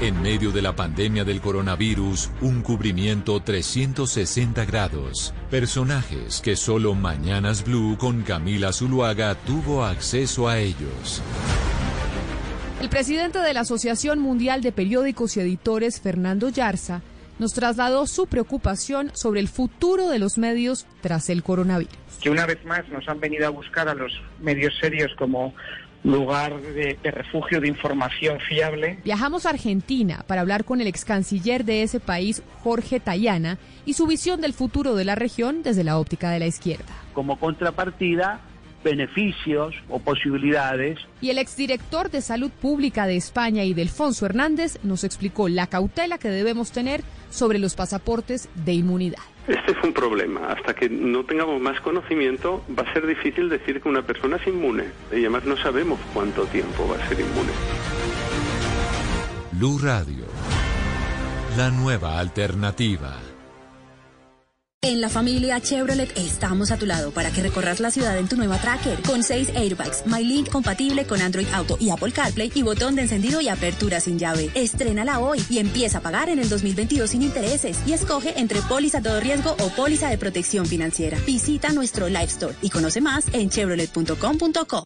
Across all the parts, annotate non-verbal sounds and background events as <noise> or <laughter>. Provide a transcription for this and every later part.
En medio de la pandemia del coronavirus, un cubrimiento 360 grados. Personajes que solo Mañanas Blue con Camila Zuluaga tuvo acceso a ellos. El presidente de la Asociación Mundial de Periódicos y Editores, Fernando Yarza, nos trasladó su preocupación sobre el futuro de los medios tras el coronavirus. Que una vez más nos han venido a buscar a los medios serios como lugar de, refugio de información fiable. Viajamos a Argentina para hablar con el ex canciller de ese país, Jorge Tayana, y su visión del futuro de la región desde la óptica de la izquierda. Como contrapartida, beneficios o posibilidades. Y el exdirector de Salud Pública de España y Delfonso Hernández nos explicó la cautela que debemos tener sobre los pasaportes de inmunidad. Este es un problema. Hasta que no tengamos más conocimiento, va a ser difícil decir que una persona es inmune. Y además no sabemos cuánto tiempo va a ser inmune. Blue Radio, la nueva alternativa. En la familia Chevrolet estamos a tu lado para que recorras la ciudad en tu nueva Tracker con 6 airbags, MyLink compatible con Android Auto y Apple CarPlay y botón de encendido y apertura sin llave. Estrénala hoy y empieza a pagar en el 2022 sin intereses y escoge entre póliza todo riesgo o póliza de protección financiera. Visita nuestro Live Store y conoce más en chevrolet.com.co.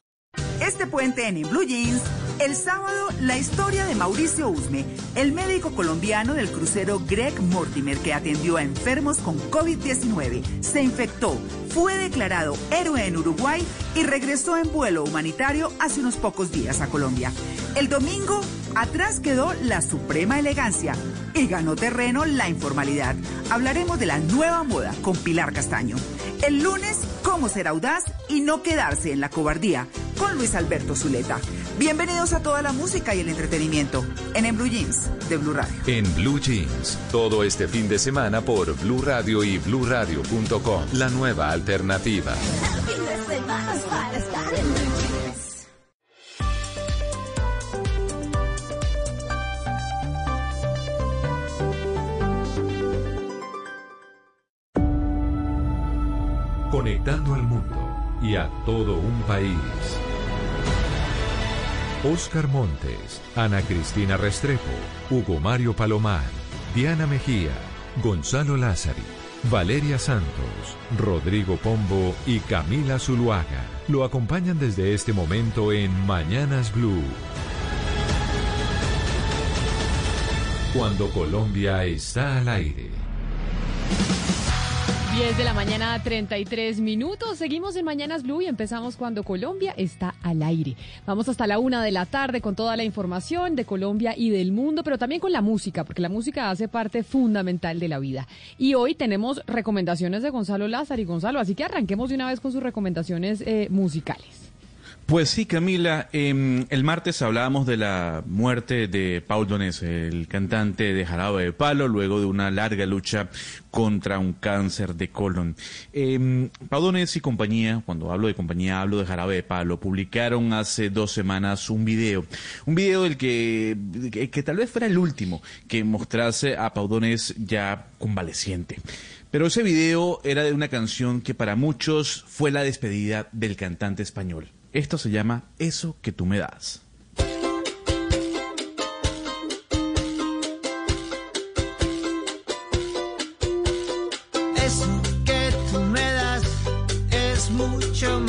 Este puente en Blue Jeans el sábado, la historia de Mauricio Usme, el médico colombiano del crucero Greg Mortimer que atendió a enfermos con COVID-19, se infectó, fue declarado héroe en Uruguay y regresó en vuelo humanitario hace unos pocos días a Colombia. El domingo, atrás quedó la suprema elegancia y ganó terreno la informalidad. Hablaremos de la nueva moda con Pilar Castaño. El lunes, cómo ser audaz y no quedarse en la cobardía con Luis Alberto Zuleta. Bienvenidos a toda la música y el entretenimiento en Blue Jeans de Blue Radio. En Blue Jeans, todo este fin de semana por Blue Radio y BlueRadio.com, la nueva alternativa. Conectando al mundo y a todo un país. Oscar Montes, Ana Cristina Restrepo, Hugo Mario Palomar, Diana Mejía, Gonzalo Lázari, Valeria Santos, Rodrigo Pombo y Camila Zuluaga lo acompañan desde este momento en Mañanas Blue. Cuando Colombia está al aire. 10 de la mañana, 33 minutos. Seguimos en Mañanas Blue y empezamos cuando Colombia está al aire. Vamos hasta la una de la tarde con toda la información de Colombia y del mundo, pero también con la música, porque la música hace parte fundamental de la vida. Y hoy tenemos recomendaciones de Gonzalo Lázaro y Gonzalo, así que arranquemos de una vez con sus recomendaciones eh, musicales. Pues sí, Camila, em, el martes hablábamos de la muerte de Paul Donés, el cantante de Jarabe de Palo, luego de una larga lucha contra un cáncer de colon. Eh, Paul Donés y compañía, cuando hablo de compañía hablo de Jarabe de Palo, publicaron hace dos semanas un video, un video del que, que, tal vez fuera el último que mostrase a Paul Donés ya convaleciente. Pero ese video era de una canción que para muchos fue la despedida del cantante español. Esto se llama Eso que tú me das. Eso que tú me das es mucho más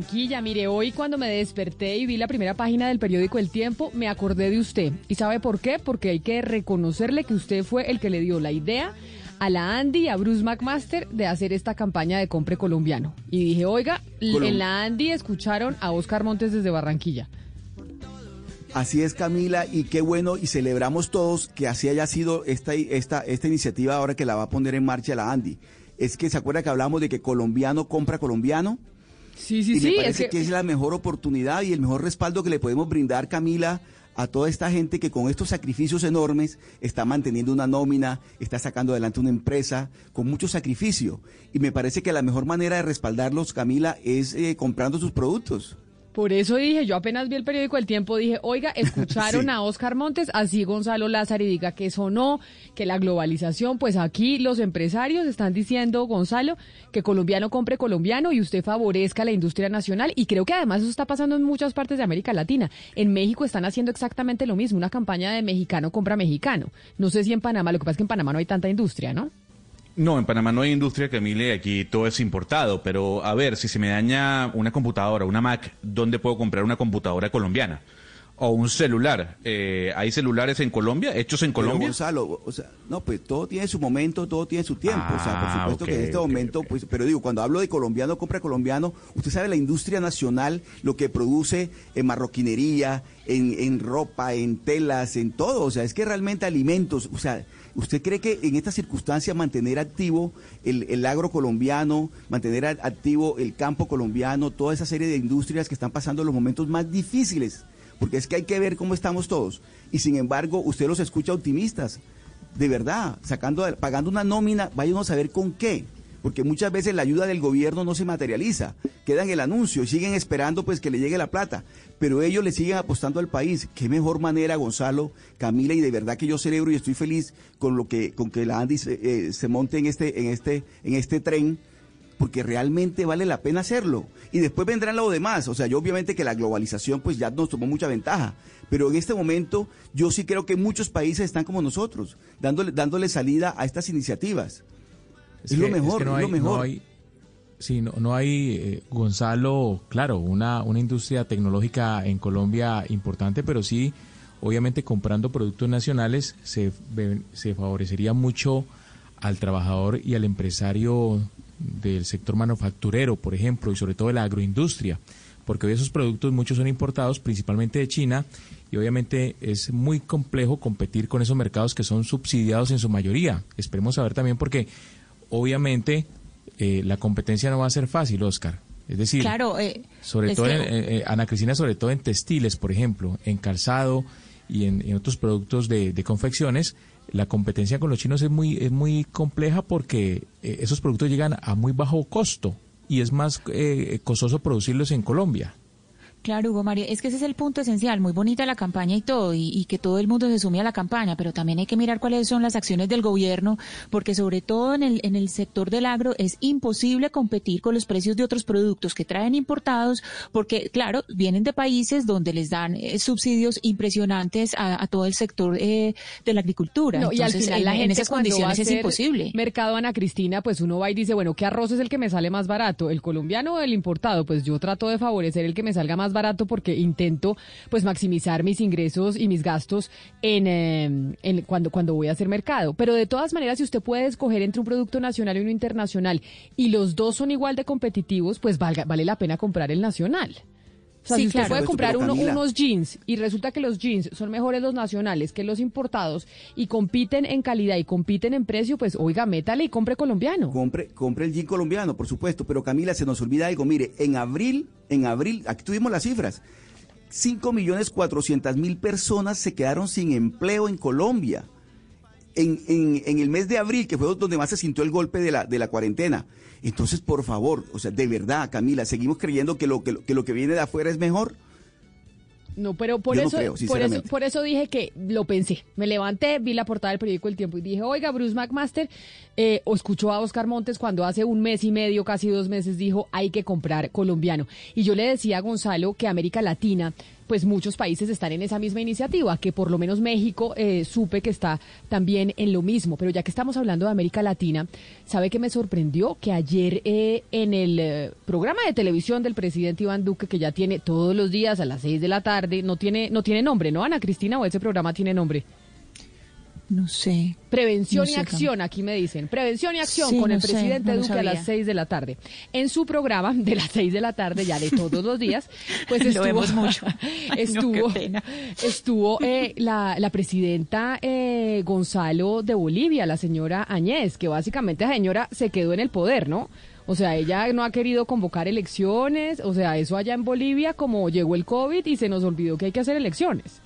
Barranquilla, mire, hoy cuando me desperté y vi la primera página del periódico El Tiempo, me acordé de usted. ¿Y sabe por qué? Porque hay que reconocerle que usted fue el que le dio la idea a la Andy y a Bruce McMaster de hacer esta campaña de compre colombiano. Y dije, oiga, en la Andy escucharon a Oscar Montes desde Barranquilla. Así es, Camila, y qué bueno, y celebramos todos que así haya sido esta, esta, esta iniciativa ahora que la va a poner en marcha la Andy. Es que se acuerda que hablamos de que colombiano compra colombiano. Sí, sí, y sí, me es parece que- que... es la mejor oportunidad y el mejor respaldo que le podemos brindar, Camila, a toda esta gente que con estos sacrificios enormes está manteniendo una nómina, está sacando adelante una empresa con mucho sacrificio. Y me parece que la mejor manera de respaldarlos, Camila, es eh, comprando sus productos. Por eso dije, yo apenas vi el periódico El Tiempo, dije, oiga, <laughs> escucharon Sí. a Oscar Montes, así Gonzalo Lázaro y diga que eso no, que la globalización, pues aquí los empresarios están diciendo, Gonzalo, que colombiano compre colombiano y usted favorezca la industria nacional. Y creo que además eso está pasando en muchas partes de América Latina. En México están haciendo exactamente lo mismo, una campaña de mexicano compra mexicano. No sé si en Panamá, lo que pasa es que en Panamá no hay tanta industria, ¿no? No, en Panamá no hay industria, Camille, aquí todo es importado, pero a ver, si se me daña una computadora, una Mac, ¿dónde puedo comprar una computadora colombiana? O un celular. Eh, ¿Hay celulares en Colombia, hechos en Pero, Colombia? Gonzalo, o sea, no, pues todo tiene su momento, todo tiene su tiempo. o sea, por Ah, supuesto que en este momento, pues, pero digo, cuando hablo de colombiano, compra colombiano, usted sabe la industria nacional, lo que produce en marroquinería, en, en ropa, en telas, en todo. O sea, es que realmente alimentos, o sea, ¿usted cree que en esta circunstancia mantener activo el, el agro colombiano, mantener activo el campo colombiano, toda esa serie de industrias que están pasando los momentos más difíciles? Porque es que hay que ver cómo estamos todos. Y sin embargo, usted los escucha optimistas. De verdad, sacando, pagando una nómina, váyanos a ver con qué. Porque muchas veces la ayuda del gobierno no se materializa. Queda en el anuncio y siguen esperando pues que le llegue la plata. Pero ellos le siguen apostando al país. Qué mejor manera, Gonzalo, Camila, y de verdad que yo celebro y estoy feliz con lo que, con que la Andy se, eh, se monte en este, en este, en este tren porque realmente vale la pena hacerlo. Y después vendrán lo demás. O sea, yo obviamente que la globalización pues ya nos tomó mucha ventaja. Pero en este momento yo sí creo que muchos países están como nosotros, dándole, dándole salida a estas iniciativas. Es, lo que- mejor, que no es hay- lo mejor. no hay- sí, no, no hay, eh, Gonzalo, claro, una, una industria tecnológica en Colombia importante, pero sí, obviamente comprando productos nacionales se, se favorecería mucho al trabajador y al empresario del sector manufacturero, por ejemplo, y sobre todo de la agroindustria, porque hoy esos productos muchos son importados principalmente de China y obviamente es muy complejo competir con esos mercados que son subsidiados en su mayoría. Esperemos saber también porque obviamente eh, la competencia no va a ser fácil, Oscar. Es decir, Claro, eh, sobre todo, que- en- eh, Ana Cristina, sobre todo en textiles, por ejemplo, en calzado y en, en otros productos de, de confecciones, la competencia con los chinos es muy, es muy compleja porque eh, esos productos llegan a muy bajo costo y es más eh, costoso producirlos en Colombia. Claro, Hugo Mario, es que ese es el punto esencial, muy bonita la campaña y todo, y, y que todo el mundo se sume a la campaña, pero también hay que mirar cuáles son las acciones del gobierno, porque sobre todo en el, en el sector del agro es imposible competir con los precios de otros productos que traen importados, porque claro, vienen de países donde les dan eh, subsidios impresionantes a, a todo el sector eh, de la agricultura. No, y al Entonces, final en, la en esas condiciones es imposible. Mercado Ana Cristina, pues uno va y dice, bueno, ¿qué arroz es el que me sale más barato? ¿El colombiano o el importado? Pues yo trato de favorecer el que me salga más barato porque intento pues maximizar mis ingresos y mis gastos en, eh, en cuando, cuando voy a hacer mercado. Pero de todas maneras, si usted puede escoger entre un producto nacional y uno internacional y los dos son igual de competitivos, pues valga- vale la pena comprar el nacional. O sea, Sí, si usted claro. puede comprar pero uno- unos jeans y resulta que los jeans son mejores los nacionales que los importados y compiten en calidad y compiten en precio, pues oiga, métale y compre colombiano. Compre, compre el jean colombiano, por supuesto, pero Camila, se nos olvida algo. Mire, en abril, en abril, aquí tuvimos las cifras. 5 millones 400 mil personas se quedaron sin empleo en Colombia. En, en- en el mes de abril, que fue donde más se sintió el golpe de la, de la cuarentena. Entonces, por favor, o sea, de verdad, Camila, ¿seguimos creyendo que lo que, lo- que lo que viene de afuera es mejor? No, pero por Yo no eso, creo, por eso, por eso dije que lo pensé. Me levanté, vi la portada del periódico El Tiempo y dije, oiga, Bruce McMaster, eh, escuchó a Oscar Montes cuando hace un mes y medio, casi dos meses, dijo, hay que comprar colombiano. Y yo le decía a Gonzalo que América Latina, pues muchos países están en esa misma iniciativa, que por lo menos México eh, supe que está también en lo mismo. Pero ya que estamos hablando de América Latina, ¿sabe qué me sorprendió? Que ayer eh, en el eh, programa de televisión del presidente Iván Duque, que ya tiene todos los días a las seis de la tarde, no tiene, no tiene nombre, ¿no, Ana Cristina? ¿O ese programa tiene nombre? No sé. Prevención No y sé, acción, aquí me dicen. Prevención y acción Sí, con no el sé, presidente no lo Duque a las sabía. 6 de la tarde. En su programa de las 6 de la tarde, ya de <laughs> todos los días, pues Lo estuvo, vemos mucho. <laughs> Ay, no, estuvo, estuvo eh, la, la presidenta eh, Gonzalo de Bolivia, la señora Añez, que básicamente la señora se quedó en el poder, ¿no? O sea, ella no ha querido convocar elecciones, o sea, eso allá en Bolivia, como llegó el COVID y se nos olvidó que hay que hacer elecciones.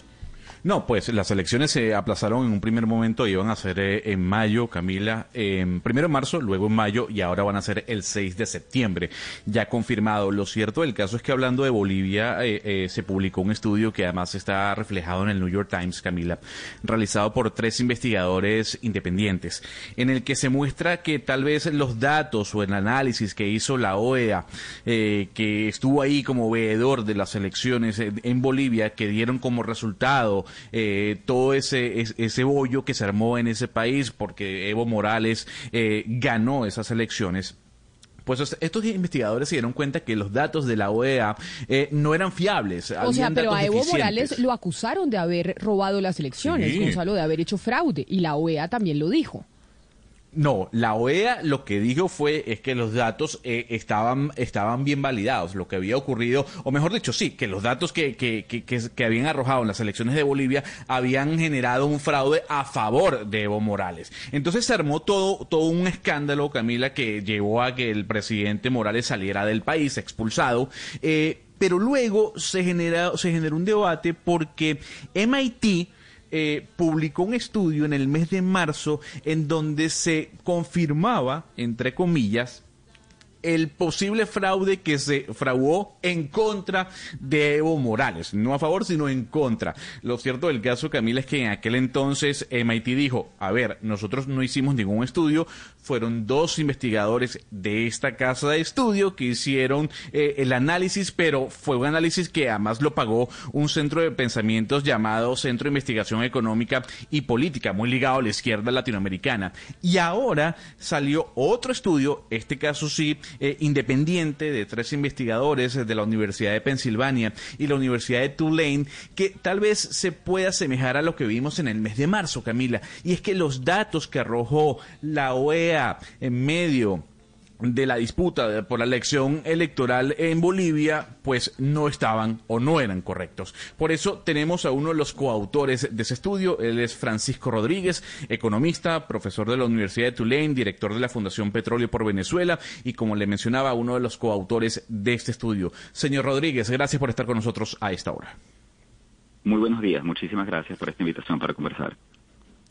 No, pues las elecciones se aplazaron en un primer momento, iban a ser eh, en mayo, Camila, en primero en marzo, luego en mayo y ahora van a ser el 6 de septiembre, ya confirmado. Lo cierto del caso es que hablando de Bolivia, eh, eh, se publicó un estudio que además está reflejado en el New York Times, Camila, realizado por tres investigadores independientes, en el que se muestra que tal vez los datos o el análisis que hizo la OEA, eh, que estuvo ahí como veedor de las elecciones en Bolivia, que dieron como resultado eh, todo ese, es- ese bollo que se armó en ese país porque Evo Morales eh, ganó esas elecciones. Pues est- estos investigadores se dieron cuenta que los datos de la OEA eh, no eran fiables. O sea, pero a Evo. Morales lo acusaron de haber robado las elecciones, Sí. Gonzalo, de haber hecho fraude, y la OEA también lo dijo. No, la OEA lo que dijo fue es que los datos eh, estaban, estaban bien validados, lo que había ocurrido, o mejor dicho, sí, que los datos que, que, que, que- habían arrojado en las elecciones de Bolivia habían generado un fraude a favor de Evo Morales. Entonces se armó todo, todo un escándalo, Camila, que llevó a que el presidente Morales saliera del país expulsado. eh, pero luego se, genera, se generó un debate porque MIT eh, publicó un estudio en el mes de marzo en donde se confirmaba, entre comillas, el posible fraude que se fraguó en contra de Evo Morales. No a favor, sino en contra. Lo cierto del caso, Camila, es que en aquel entonces MIT dijo, a ver, nosotros no hicimos ningún estudio, fueron dos investigadores de esta casa de estudio que hicieron eh, el análisis, pero fue un análisis que además lo pagó un centro de pensamientos llamado Centro de Investigación Económica y Política, muy ligado a la izquierda latinoamericana. Y ahora salió otro estudio, este caso sí, eh, independiente, de tres investigadores de la Universidad de Pensilvania y la Universidad de Tulane, que tal vez se pueda asemejar a lo que vimos en el mes de marzo, Camila. Y es que los datos que arrojó la OEA en medio de la disputa por la elección electoral en Bolivia, pues no estaban o no eran correctos. Por eso tenemos a uno de los coautores de ese estudio, él es Francisco Rodríguez, economista, profesor de la Universidad de Tulane, director de la Fundación Petróleo por Venezuela y como le mencionaba, uno de los coautores de este estudio. Señor Rodríguez, gracias por estar con nosotros a esta hora. Muy buenos días, muchísimas gracias por esta invitación para conversar.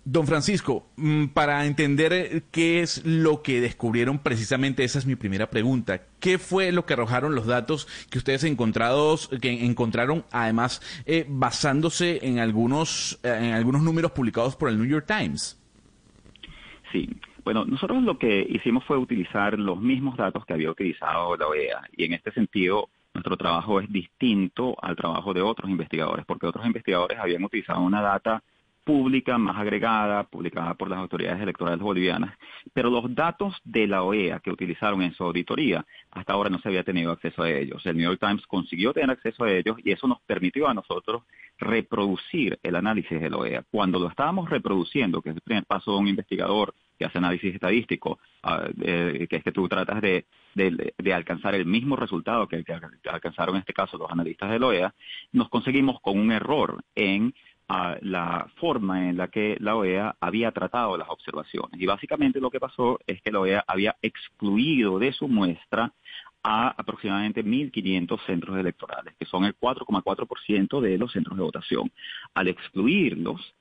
Don Francisco, mm, para entender eh, qué es lo que descubrieron precisamente, esa es mi primera pregunta. ¿Qué fue lo que arrojaron los datos que ustedes encontrados, que encontraron, además eh, basándose en algunos, eh, en algunos números publicados por el New York Times? Sí, bueno, nosotros lo que hicimos fue utilizar los mismos datos que había utilizado la OEA y en este sentido nuestro trabajo es distinto al trabajo de otros investigadores porque otros investigadores habían utilizado una data pública más agregada, publicada por las autoridades electorales bolivianas, pero los datos de la OEA que utilizaron en su auditoría, hasta ahora no se había tenido acceso a ellos. El New York Times consiguió tener acceso a ellos y eso nos permitió a nosotros reproducir el análisis de la OEA. Cuando lo estábamos reproduciendo, que es el primer paso de un investigador que hace análisis estadístico, ah, eh, que es que tú tratas de, de- de alcanzar el mismo resultado que, que alcanzaron en este caso los analistas de la OEA, nos conseguimos con un error en ah, la forma en la que la OEA había tratado las observaciones. Y básicamente lo que pasó es que la OEA había excluido de su muestra a aproximadamente 1.500 centros electorales, que son el 4,4% de los centros de votación. Al excluirlos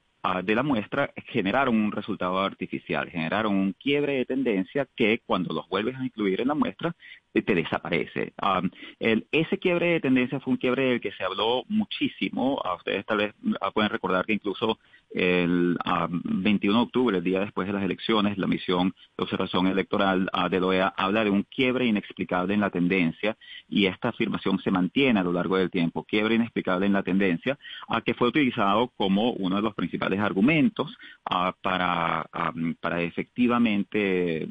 de la muestra, generaron un resultado artificial, generaron un quiebre de tendencia que cuando los vuelves a incluir en la muestra, te desaparece. Um, el, ese quiebre de tendencia fue un quiebre del que se habló muchísimo. Ustedes tal vez pueden recordar que incluso el 21 de octubre, el día después de las elecciones, la misión de observación electoral de la OEA habla de un quiebre inexplicable en la tendencia y esta afirmación se mantiene a lo largo del tiempo, quiebre inexplicable en la tendencia, a que fue utilizado como uno de los principales argumentos para, para efectivamente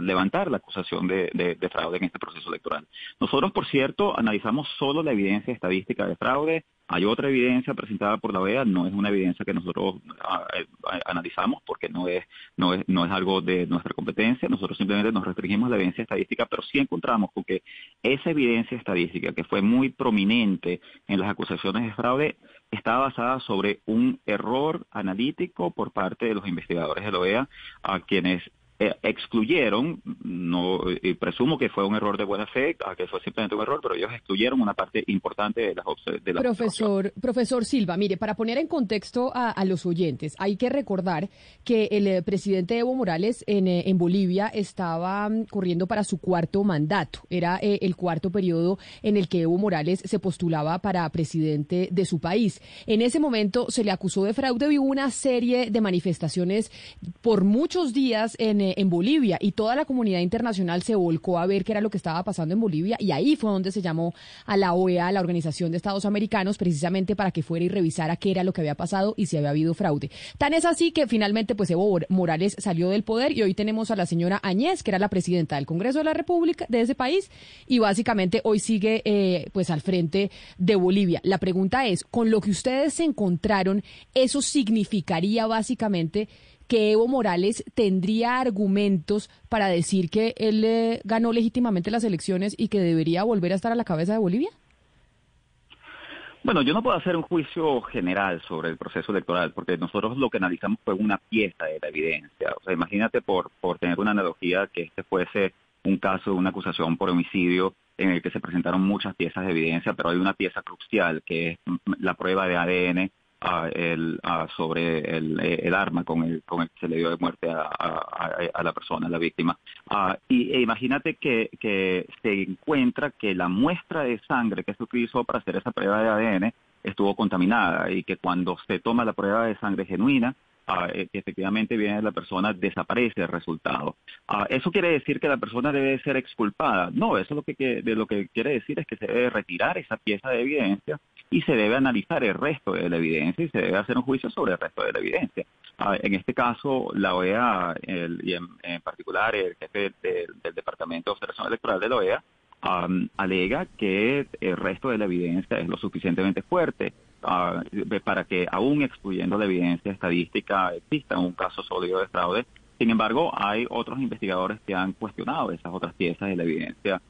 levantar la acusación de, de fraude en este proceso electoral. Nosotros, por cierto, analizamos solo la evidencia estadística de fraude, hay otra evidencia presentada por la OEA, no es una evidencia que nosotros ah, eh, analizamos porque no es, no, es, no es algo de nuestra competencia, nosotros simplemente nos restringimos a la evidencia estadística, pero sí encontramos que esa evidencia estadística que fue muy prominente en las acusaciones de fraude estaba basada sobre un error analítico por parte de los investigadores de la OEA, a quienes eh, excluyeron, no presumo que fue un error de buena fe, que fue simplemente un error, pero ellos excluyeron una parte importante de las de la Profesor, profesor Silva, mire, para poner en contexto a, los oyentes, hay que recordar que el eh, presidente Evo Morales en, eh, en Bolivia estaba mm, corriendo para su cuarto mandato. Era el cuarto periodo en el que Evo Morales se postulaba para presidente de su país. En ese momento se le acusó de fraude y hubo una serie de manifestaciones por muchos días en en Bolivia y toda la comunidad internacional se volcó a ver qué era lo que estaba pasando en Bolivia y ahí fue donde se llamó a la OEA, la Organización de Estados Americanos, precisamente para que fuera y revisara qué era lo que había pasado y si había habido fraude. Tan es así que finalmente pues Evo Morales salió del poder y hoy tenemos a la señora Añez, que era la presidenta del Congreso de la República de ese país y básicamente hoy sigue eh, pues al frente de Bolivia. La pregunta es, con lo que ustedes se encontraron, ¿eso significaría básicamente que Evo Morales tendría argumentos para decir que él eh, ganó legítimamente las elecciones y que debería volver a estar a la cabeza de Bolivia? Bueno, yo no puedo hacer un juicio general sobre el proceso electoral, porque nosotros lo que analizamos fue una pieza de la evidencia. O sea, imagínate por, por tener una analogía que este fuese un caso de una acusación por homicidio en el que se presentaron muchas piezas de evidencia, pero hay una pieza crucial que es la prueba de ADN el, sobre el, arma con el, con el que se le dio de muerte a, a, la persona, a la víctima. Ah, y e imagínate que, que se encuentra que la muestra de sangre que se utilizó para hacer esa prueba de ADN estuvo contaminada y que cuando se toma la prueba de sangre genuina, eh, efectivamente viene la persona, desaparece el resultado. Ah, ¿Eso quiere decir que la persona debe ser exculpada? No, eso lo que, de lo que quiere decir es que se debe retirar esa pieza de evidencia y se debe analizar el resto de la evidencia y se debe hacer un juicio sobre el resto de la evidencia. En este caso, la OEA y en, particular el jefe del Departamento de Observación Electoral de la OEA alega que el resto de la evidencia es lo suficientemente fuerte ah, para que, aún excluyendo la evidencia estadística, exista un caso sólido de fraude. Sin embargo, hay otros investigadores que han cuestionado esas otras piezas de la evidencia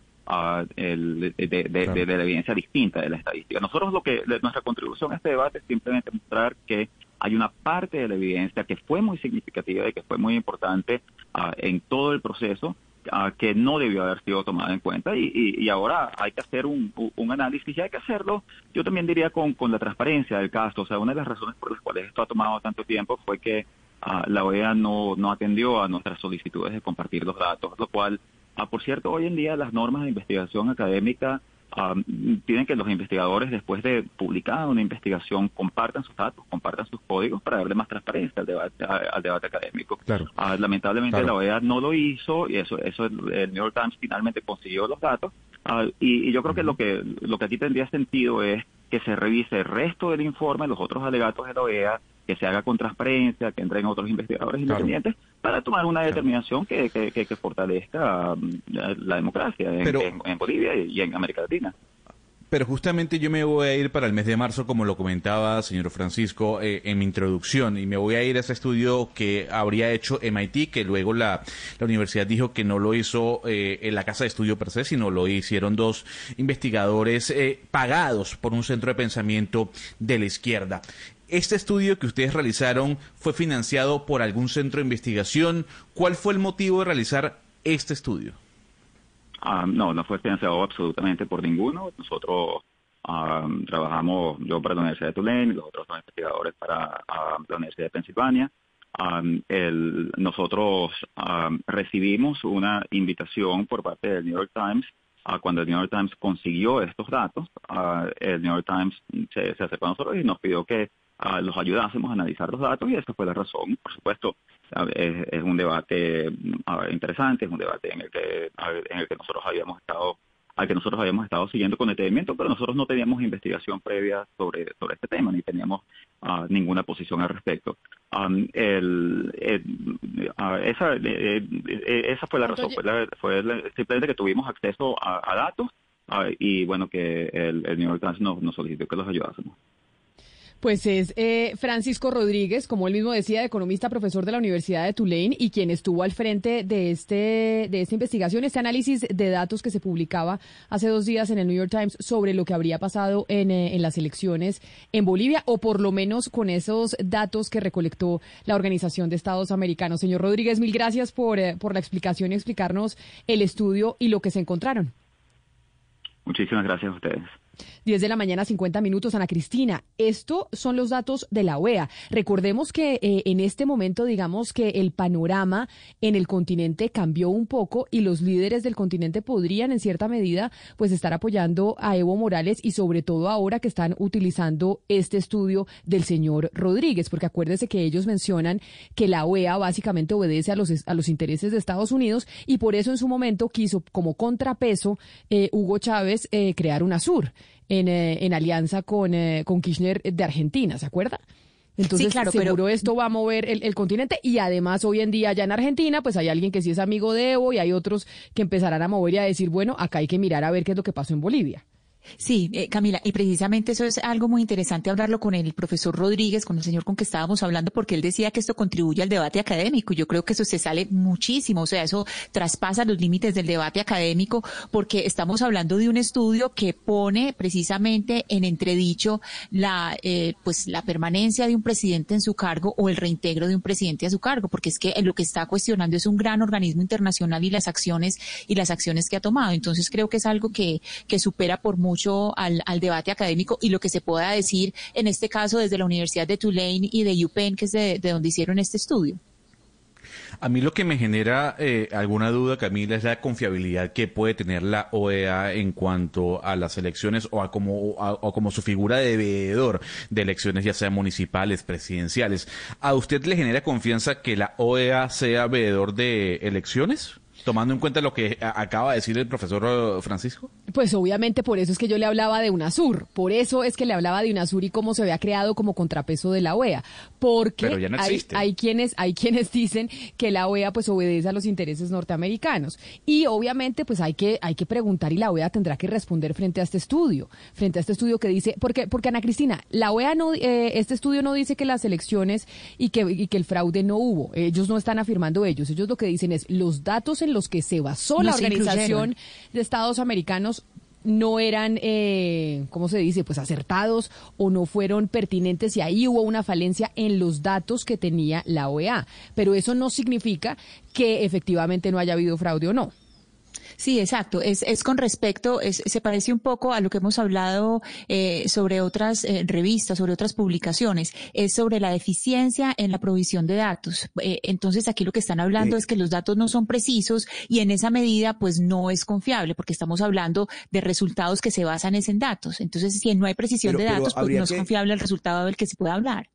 el, de, la evidencia distinta de la estadística. Nosotros lo que nuestra contribución a este debate es simplemente mostrar que hay una parte de la evidencia que fue muy significativa y que fue muy importante ah, en todo el proceso ah, que no debió haber sido tomada en cuenta y, ahora hay que hacer un, análisis y hay que hacerlo, yo también diría con, con la transparencia del caso. O sea, una de las razones por las cuales esto ha tomado tanto tiempo fue que ah, la OEA no, no atendió a nuestras solicitudes de compartir los datos, lo cual Ah, por cierto, hoy en día las normas de investigación académica ah, tienen que los investigadores, después de publicar una investigación, compartan sus datos, compartan sus códigos para darle más transparencia al debate, al debate académico. Ah, lamentablemente la OEA no lo hizo y eso, eso el New York Times finalmente consiguió los datos. y, yo creo que lo que lo que aquí tendría sentido es que se revise el resto del informe, los otros alegatos de la OEA, que se haga con transparencia, que entren otros investigadores independientes para tomar una determinación que, que, fortalezca mm, la, democracia en, Bolivia y en América Latina. Pero justamente yo me voy a ir para el mes de marzo, como lo comentaba señor Francisco eh, en mi introducción, y me voy a ir a ese estudio que habría hecho MIT, que luego la, la universidad dijo que no lo hizo eh, en la casa de estudio per se, sino lo hicieron dos investigadores eh, pagados por un centro de pensamiento de la izquierda. ¿Este estudio que ustedes realizaron fue financiado por algún centro de investigación? ¿Cuál fue el motivo de realizar este estudio? Ah, no, no fue financiado absolutamente por ninguno. Nosotros ah, trabajamos, yo para la Universidad de Tulane los otros dos investigadores para ah, la Universidad de Pensilvania. nosotros recibimos una invitación por parte del New York Times ah, cuando el New York Times consiguió estos datos, ah, el New York Times se, se acercó a nosotros y nos pidió que ah, los ayudásemos a analizar los datos y esa fue la razón. Por supuesto, es, es un debate interesante, es un debate en el que en el que nosotros habíamos estado al que nosotros habíamos estado siguiendo con detenimiento, pero nosotros no teníamos investigación previa sobre, sobre este tema, ni teníamos ah, ninguna posición al respecto. Am, el, el- ah, esa, eh, eh, esa fue la razón, fue, la- fue la- simplemente que tuvimos acceso a, a datos ah, y bueno, que el, el New York Times nos, nos solicitó que los ayudásemos. Pues es eh, Francisco Rodríguez, como él mismo decía, economista, profesor de la Universidad de Tulane y quien estuvo al frente de este de esta investigación, este análisis de datos que se publicaba hace dos días en el New York Times sobre lo que habría pasado en, eh, en las elecciones en Bolivia, o por lo menos con esos datos que recolectó la Organización de Estados Americanos. Señor Rodríguez, mil gracias por, eh, por la explicación y explicarnos el estudio y lo que se encontraron. Muchísimas gracias a ustedes. 10 de la mañana, 50 minutos, Ana Cristina. Estos son los datos de la OEA. Recordemos que eh, en este momento, digamos que el panorama en el continente cambió un poco y los líderes del continente podrían, en cierta medida, pues estar apoyando a Evo Morales y sobre todo ahora que están utilizando este estudio del señor Rodríguez, porque acuérdese que ellos mencionan que la OEA básicamente obedece a los, a los intereses de Estados Unidos y por eso en su momento quiso como contrapeso eh, Hugo Chávez eh, crear UNASUR en, eh, en alianza con, eh, con Kirchner de Argentina, ¿se acuerda? Entonces, Sí, claro, seguro pero- esto va a mover el, el continente y además hoy en día allá en Argentina, pues hay alguien que sí es amigo de Evo y hay otros que empezarán a mover y a decir, bueno, acá hay que mirar a ver qué es lo que pasó en Bolivia. Sí, eh, Camila, y precisamente eso es algo muy interesante hablarlo con el profesor Rodríguez, con el señor con que estábamos hablando, porque él decía que esto contribuye al debate académico. Yo creo que eso se sale muchísimo, o sea, eso traspasa los límites del debate académico, porque estamos hablando de un estudio que pone precisamente en entredicho la, eh, pues, la permanencia de un presidente en su cargo o el reintegro de un presidente a su cargo, porque es que lo que está cuestionando es un gran organismo internacional y las acciones y las acciones que ha tomado. Entonces creo que es algo que, que supera por mucho al, al debate académico y lo que se pueda decir en este caso desde la Universidad de Tulane y de UPenn, que es de, de donde hicieron este estudio. A mí lo que me genera eh, alguna duda, Camila, es la confiabilidad que puede tener la OEA en cuanto a las elecciones o a como, a- o como su figura de veedor de elecciones, ya sean municipales, presidenciales. ¿A usted le genera confianza que la OEA sea veedor de elecciones? Tomando en cuenta lo que acaba de decir el profesor eh, Francisco. Pues obviamente por eso es que yo le hablaba de UNASUR, por eso es que le hablaba de UNASUR y cómo se había creado como contrapeso de la OEA, porque Pero ya no hay, hay quienes hay quienes dicen que la OEA pues obedece a los intereses norteamericanos. Y obviamente pues hay que hay que preguntar y la OEA tendrá que responder frente a este estudio, frente a este estudio que dice porque porque Ana Cristina, la OEA no eh, este estudio no dice que las elecciones y que y que el fraude no hubo, ellos no están afirmando ellos, ellos lo que dicen es los datos en los que se basó No la se organización incluyeron. de Estados americanos no eran, eh, ¿cómo se dice? Pues acertados o no fueron pertinentes y ahí hubo una falencia en los datos que tenía la OEA. Pero eso no significa que efectivamente no haya habido fraude o no. Sí, exacto. Es, es con respecto, es- se parece un poco a lo que hemos hablado eh, sobre otras eh, revistas, sobre otras publicaciones. Es sobre la deficiencia en la provisión de datos. Eh, entonces, aquí lo que están hablando es que los datos no son precisos y en esa medida, pues no es confiable, porque estamos hablando de resultados que se basan en datos. Entonces, si no hay precisión Pero- de datos, pues no es que- confiable el resultado del que se puede hablar.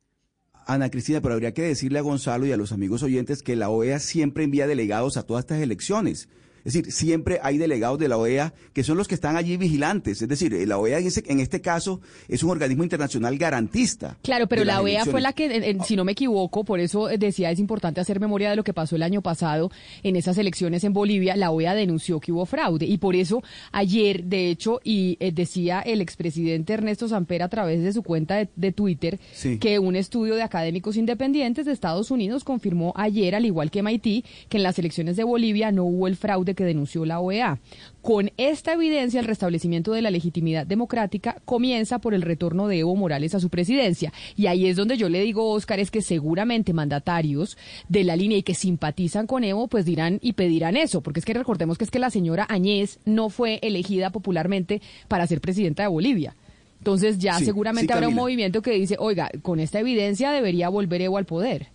Ana Cristina, pero habría que decirle a Gonzalo y a los amigos oyentes que la OEA siempre envía delegados a todas estas elecciones. Es decir, siempre hay delegados de la OEA que son los que están allí vigilantes. Es decir, la OEA en, este caso es un organismo internacional garantista. Claro, pero la OEA fue la que, si no me equivoco, por eso decía es importante hacer memoria de lo que pasó el año pasado en esas elecciones en Bolivia. La OEA denunció que hubo fraude y por eso ayer, de hecho, y eh, decía el expresidente Ernesto Samper a través de su cuenta de, de Twitter Sí. que un estudio de académicos independientes de Estados Unidos confirmó ayer, al igual que MIT, que en las elecciones de Bolivia no hubo el fraude que denunció la OEA. Con esta evidencia, el restablecimiento de la legitimidad democrática comienza por el retorno de Evo Morales a su presidencia. Y ahí es donde yo le digo, Oscar, es que seguramente mandatarios de la línea y que simpatizan con Evo, pues dirán y pedirán eso, porque es que recordemos que es que la señora Añez no fue elegida popularmente para ser presidenta de Bolivia. Entonces ya Sí, seguramente sí, habrá un movimiento que dice, oiga, con esta evidencia debería volver Evo al poder.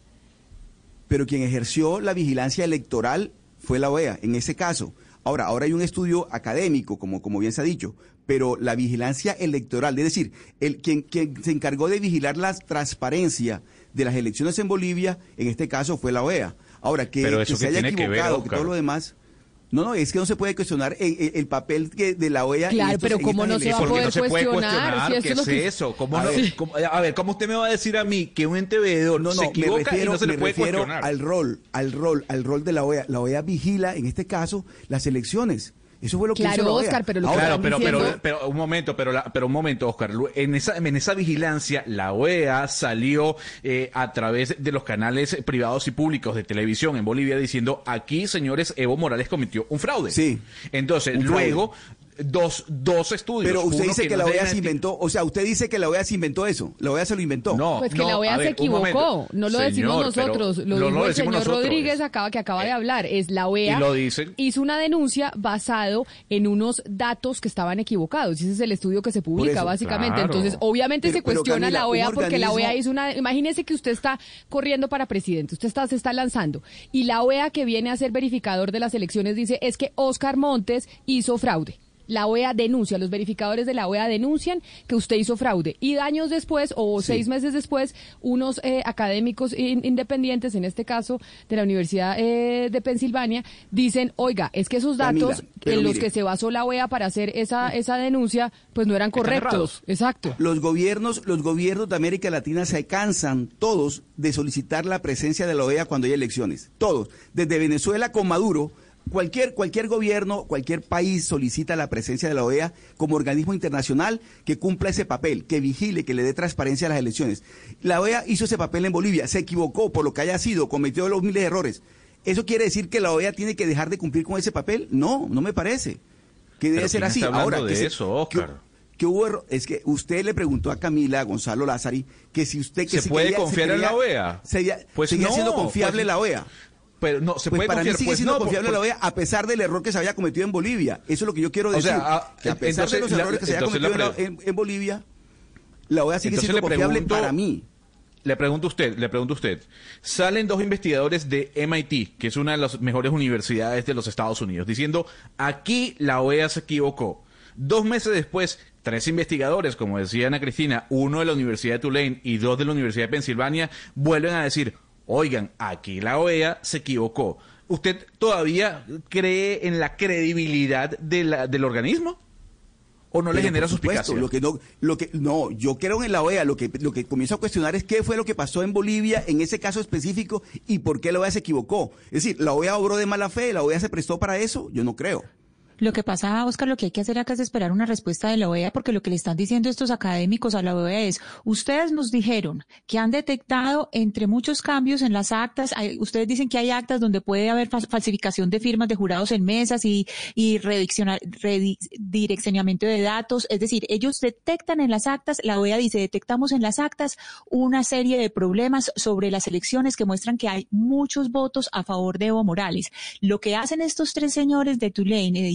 pero quien ejerció la vigilancia electoral fue la OEA, en ese caso. Ahora, ahora hay un estudio académico, como, como bien se ha dicho, pero la vigilancia electoral, es decir, el, quien, quien se encargó de vigilar la transparencia de las elecciones en Bolivia, en este caso fue la OEA. Ahora, que, Pero que eso se haya tiene que ver, equivocado, que, todo lo demás... No, no, es que no se puede cuestionar el, el- el papel que de la OEA. en Claro, pero ¿cómo no se va a no poder se puede cuestionar, cuestionar si qué es lo es que- eso. ¿Cómo A no- ver. cómo- a ver, ¿cómo usted me va a decir a mí que un ente veedor No, no, se equivoca me refiero, y no se le me puede refiero cuestionar? al rol, al rol, al rol de la OEA. La OEA vigila, en este caso, las elecciones. Eso fue lo que Claro, hizo la OEA. Oscar, pero lo que Ahora, Claro, pero, pero, diciendo- pero un momento, pero, la- pero un momento, Oscar. En esa, en esa vigilancia, la OEA salió eh, a través de los canales privados y públicos de televisión en Bolivia diciendo aquí, señores, Evo Morales cometió un fraude. Sí. Entonces, Un fraude. Dos, dos estudios. Pero usted uno dice que, no la OEA se NT. inventó, o sea, usted dice que la OEA se inventó eso. La OEA se lo inventó. No, Pues que no, la OEA se equivocó, no lo decimos Señor, nosotros, lo no dijo lo el señor nosotros. Rodríguez acaba que acaba de hablar, es la OEA Y lo dicen. hizo una denuncia basado en unos datos que estaban equivocados, y ese es el estudio que se publica eso, básicamente, claro. entonces obviamente Pero- se cuestiona Camila, la OEA porque la OEA hizo una, imagínese que usted está corriendo para presidente, usted está se está lanzando y la OEA que viene a ser verificador de las elecciones dice es que Oscar Montes hizo fraude. La OEA denuncia, los verificadores de la OEA denuncian que usted hizo fraude. Y años después, o seis meses después, unos eh, académicos in- independientes, en este caso de la Universidad eh, de Pensilvania, dicen, oiga, es que esos datos en los que se basó la OEA para hacer esa, esa denuncia, pues no eran correctos. Exacto. Los gobiernos, los gobiernos de América Latina se cansan todos de solicitar la presencia de la OEA cuando hay elecciones. Todos. Desde Venezuela con Maduro, cualquier, cualquier gobierno, cualquier país solicita la presencia de la OEA como organismo internacional que cumpla ese papel, que vigile, que le dé transparencia a las elecciones. La OEA hizo ese papel en Bolivia, se equivocó por lo que haya sido, cometió los miles de errores. ¿Eso quiere decir que la OEA tiene que dejar de cumplir con ese papel? No, no me parece. Que debe Pero ser ¿quién así. Ahora, de que se- eso, que- Oscar? que hubo erro- es que usted le preguntó a Camila a Gonzalo Lázari que si usted que ¿Se puede quería- confiar en quería- la OEA? seguía, Pues no, siendo confiable pues- la OEA. Pero no, se Pues puede para confiar. mí sigue pues siendo no, confiable por- la OEA a pesar del error que se había cometido en Bolivia. Eso es lo que yo quiero O decir. sea, ah, que a pesar de entonces los la- errores que se había cometido en, la- en- en Bolivia, la OEA sigue siendo le confiable pregunto- para mí. Le pregunto a usted, le pregunto a usted. Salen dos investigadores de MIT, que es una de las mejores universidades de los Estados Unidos, diciendo, aquí la OEA se equivocó. Dos meses después, tres investigadores, como decía Ana Cristina, uno de la Universidad de Tulane y dos de la Universidad de Pensilvania, vuelven a decir, oigan, aquí la OEA se equivocó. ¿Usted todavía cree en la credibilidad de la- del organismo? ¿O no le genera supuesto? Lo que no, lo que no, yo creo en la OEA. Lo que lo que comienzo a cuestionar es qué fue lo que pasó en Bolivia en ese caso específico y por qué la OEA se equivocó. Es decir, la OEA obró de mala fe, la OEA se prestó para eso. Yo no creo. Lo que pasa, Oscar, lo que hay que hacer acá es esperar una respuesta de la OEA, porque lo que le están diciendo estos académicos a la OEA es, ustedes nos dijeron que han detectado entre muchos cambios en las actas, hay- ustedes dicen que hay actas donde puede haber fal- falsificación de firmas de jurados en mesas y, y redireccionamiento de datos, es decir, ellos detectan en las actas, la OEA dice, detectamos en las actas una serie de problemas sobre las elecciones que muestran que hay muchos votos a favor de Evo Morales. Lo que hacen estos tres señores de Tulane y de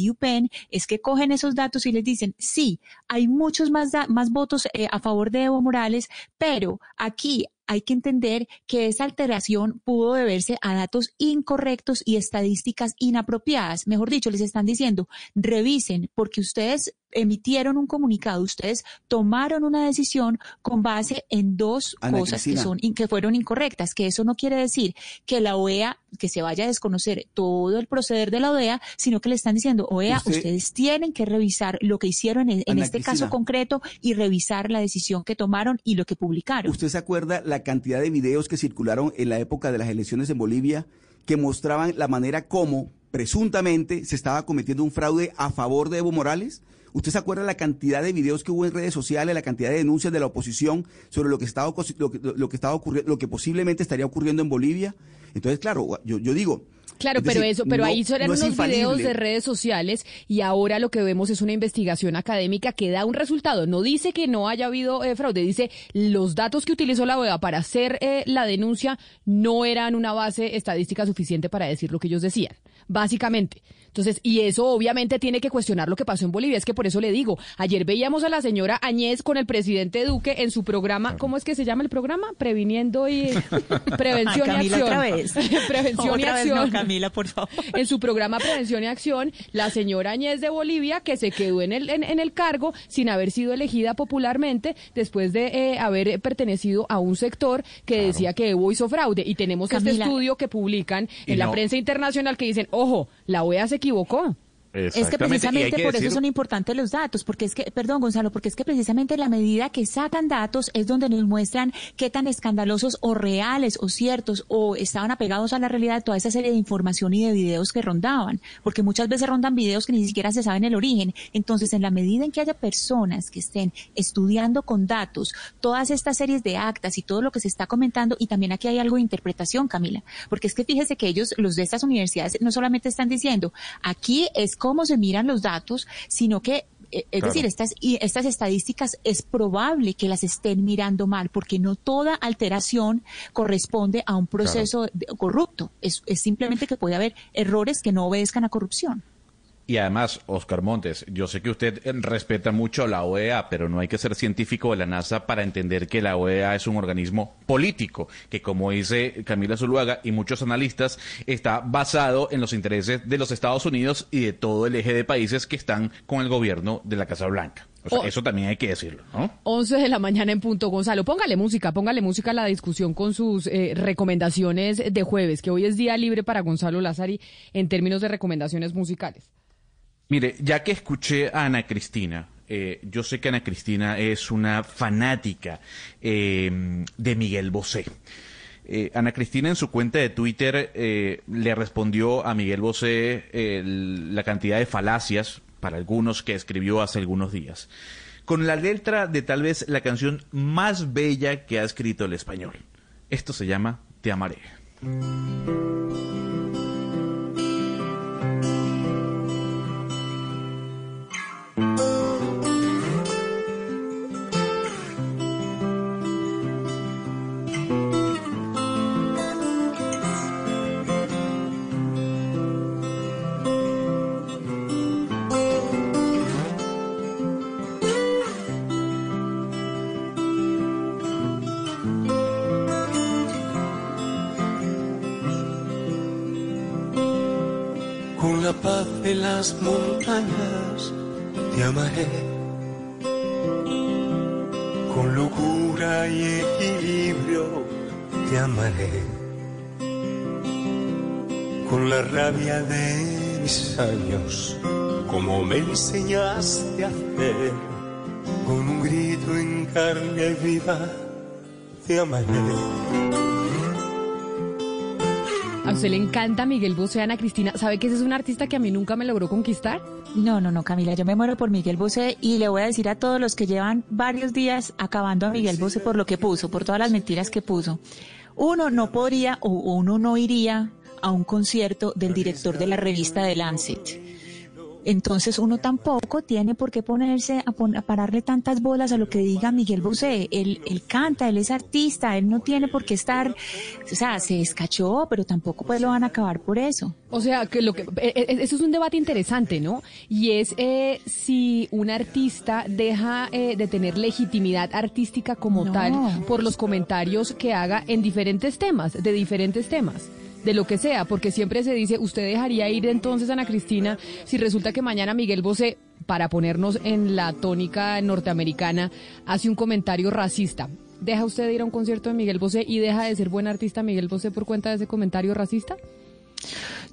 Es que cogen esos datos y les dicen, sí, hay muchos más, más votos eh, a favor de Evo Morales, pero aquí hay que entender que esa alteración pudo deberse a datos incorrectos y estadísticas inapropiadas. Mejor dicho, les están diciendo, revisen porque ustedes emitieron un comunicado, ustedes tomaron una decisión con base en dos Ana cosas que son que fueron incorrectas, que eso no quiere decir que la OEA que se vaya a desconocer todo el proceder de la OEA, sino que le están diciendo, OEA, Usted- ustedes tienen que revisar lo que hicieron en, este Cristina. caso concreto y revisar la decisión que tomaron y lo que publicaron. ¿Usted se acuerda la cantidad de videos que circularon en la época de las elecciones en Bolivia que mostraban la manera como presuntamente se estaba cometiendo un fraude a favor de Evo Morales? ¿Usted se acuerda la cantidad de videos que hubo en redes sociales, la cantidad de denuncias de la oposición sobre lo que estaba, lo que, lo que estaba ocurriendo, lo que posiblemente estaría ocurriendo en Bolivia? Entonces, claro, yo, yo digo. Claro, pero eso, pero no- ahí eran no unos videos de redes sociales y ahora lo que vemos es una investigación académica que da un resultado. No dice que no haya habido eh, fraude, dice los datos que utilizó la OEA para hacer eh, la denuncia no eran una base estadística suficiente para decir lo que ellos decían. básicamente. Entonces, y eso obviamente tiene que cuestionar lo que pasó en Bolivia. Es que por eso le digo, ayer veíamos a la señora Añez con el presidente Duque en su programa, ¿cómo es que se llama el programa? Previniendo y <laughs> prevención Ay, y Camila, acción. otra vez. <laughs> prevención y Otra vez acción. no, Camila, por favor. En su programa Prevención y Acción, la señora Añez de Bolivia, que se quedó en el, en, en el cargo sin haber sido elegida popularmente después de eh, haber pertenecido a un sector que decía que Evo hizo fraude. Y tenemos este estudio que publican Y en la no- prensa internacional que dicen, ojo, la OEA se equivocó. Es que precisamente que por decir- eso son importantes los datos, porque es que, perdón Gonzalo, porque es que precisamente en la medida que sacan datos es donde nos muestran qué tan escandalosos o reales o ciertos o estaban apegados a la realidad toda esa serie de información y de videos que rondaban, porque muchas veces rondan videos que ni siquiera se saben el origen. Entonces, en la medida en que haya personas que estén estudiando con datos todas estas series de actas y todo lo que se está comentando, y también aquí hay algo de interpretación, Camila, porque es que fíjese que ellos, los de estas universidades, no solamente están diciendo, aquí es cómo se miran los datos, sino que eh, es Claro. decir, estas, estas estadísticas es probable que las estén mirando mal, porque no toda alteración corresponde a un proceso corrupto. Es, es simplemente que puede haber errores que no obedezcan a corrupción. Y además, Oscar Montes, yo sé que usted eh, respeta mucho a la OEA, pero no hay que ser científico de la NASA para entender que la OEA es un organismo político, que como dice Camila Zuluaga y muchos analistas, está basado en los intereses de los Estados Unidos y de todo el eje de países que están con el gobierno de la Casa Blanca. O sea, eso también hay que decirlo, ¿no? 11 de la mañana en punto, Gonzalo. Póngale música, póngale música a la discusión con sus eh, recomendaciones de jueves, que hoy es día libre para Gonzalo Lázari en términos de recomendaciones musicales. Mire, ya que escuché a Ana Cristina, eh, yo sé que Ana Cristina es una fanática eh, de Miguel Bosé. Eh, Ana Cristina en su cuenta de Twitter le respondió a Miguel Bosé la cantidad de falacias, para algunos, que escribió hace algunos días, con la letra de tal vez la canción más bella que ha escrito el español. Esto se llama Te amaré. Con la paz de las montañas te amaré. Con locura y equilibrio te amaré. Con la rabia de mis años, como me enseñaste a hacer. Con un grito en carne viva te amaré. A usted le encanta Miguel Bosé, Ana Cristina. ¿Sabe que ese es un artista que a mí nunca me logró conquistar? No, no, no, Camila, yo me muero por Miguel Bosé y le voy a decir a todos los que llevan varios días acabando a Miguel Bosé por lo que puso, por todas las mentiras que puso. Uno no podría o uno no iría a un concierto del director de la revista The Lancet. Entonces uno tampoco tiene por qué ponerse a, pon- a pararle tantas bolas a lo que diga Miguel Bosé. Él, él canta, él es artista, él no tiene por qué estar, o sea, se escachó, pero tampoco pues lo van a acabar por eso. O sea, que lo que eh, eh, eso es un debate interesante, ¿no? Y es eh, si un artista deja eh, de tener legitimidad artística como No. tal por los comentarios que haga en diferentes temas, de diferentes temas. De lo que sea, porque siempre se dice, ¿usted dejaría ir entonces a Ana Cristina si resulta que mañana Miguel Bosé, para ponernos en la tónica norteamericana, hace un comentario racista? ¿Deja usted de ir a un concierto de Miguel Bosé y deja de ser buen artista Miguel Bosé por cuenta de ese comentario racista?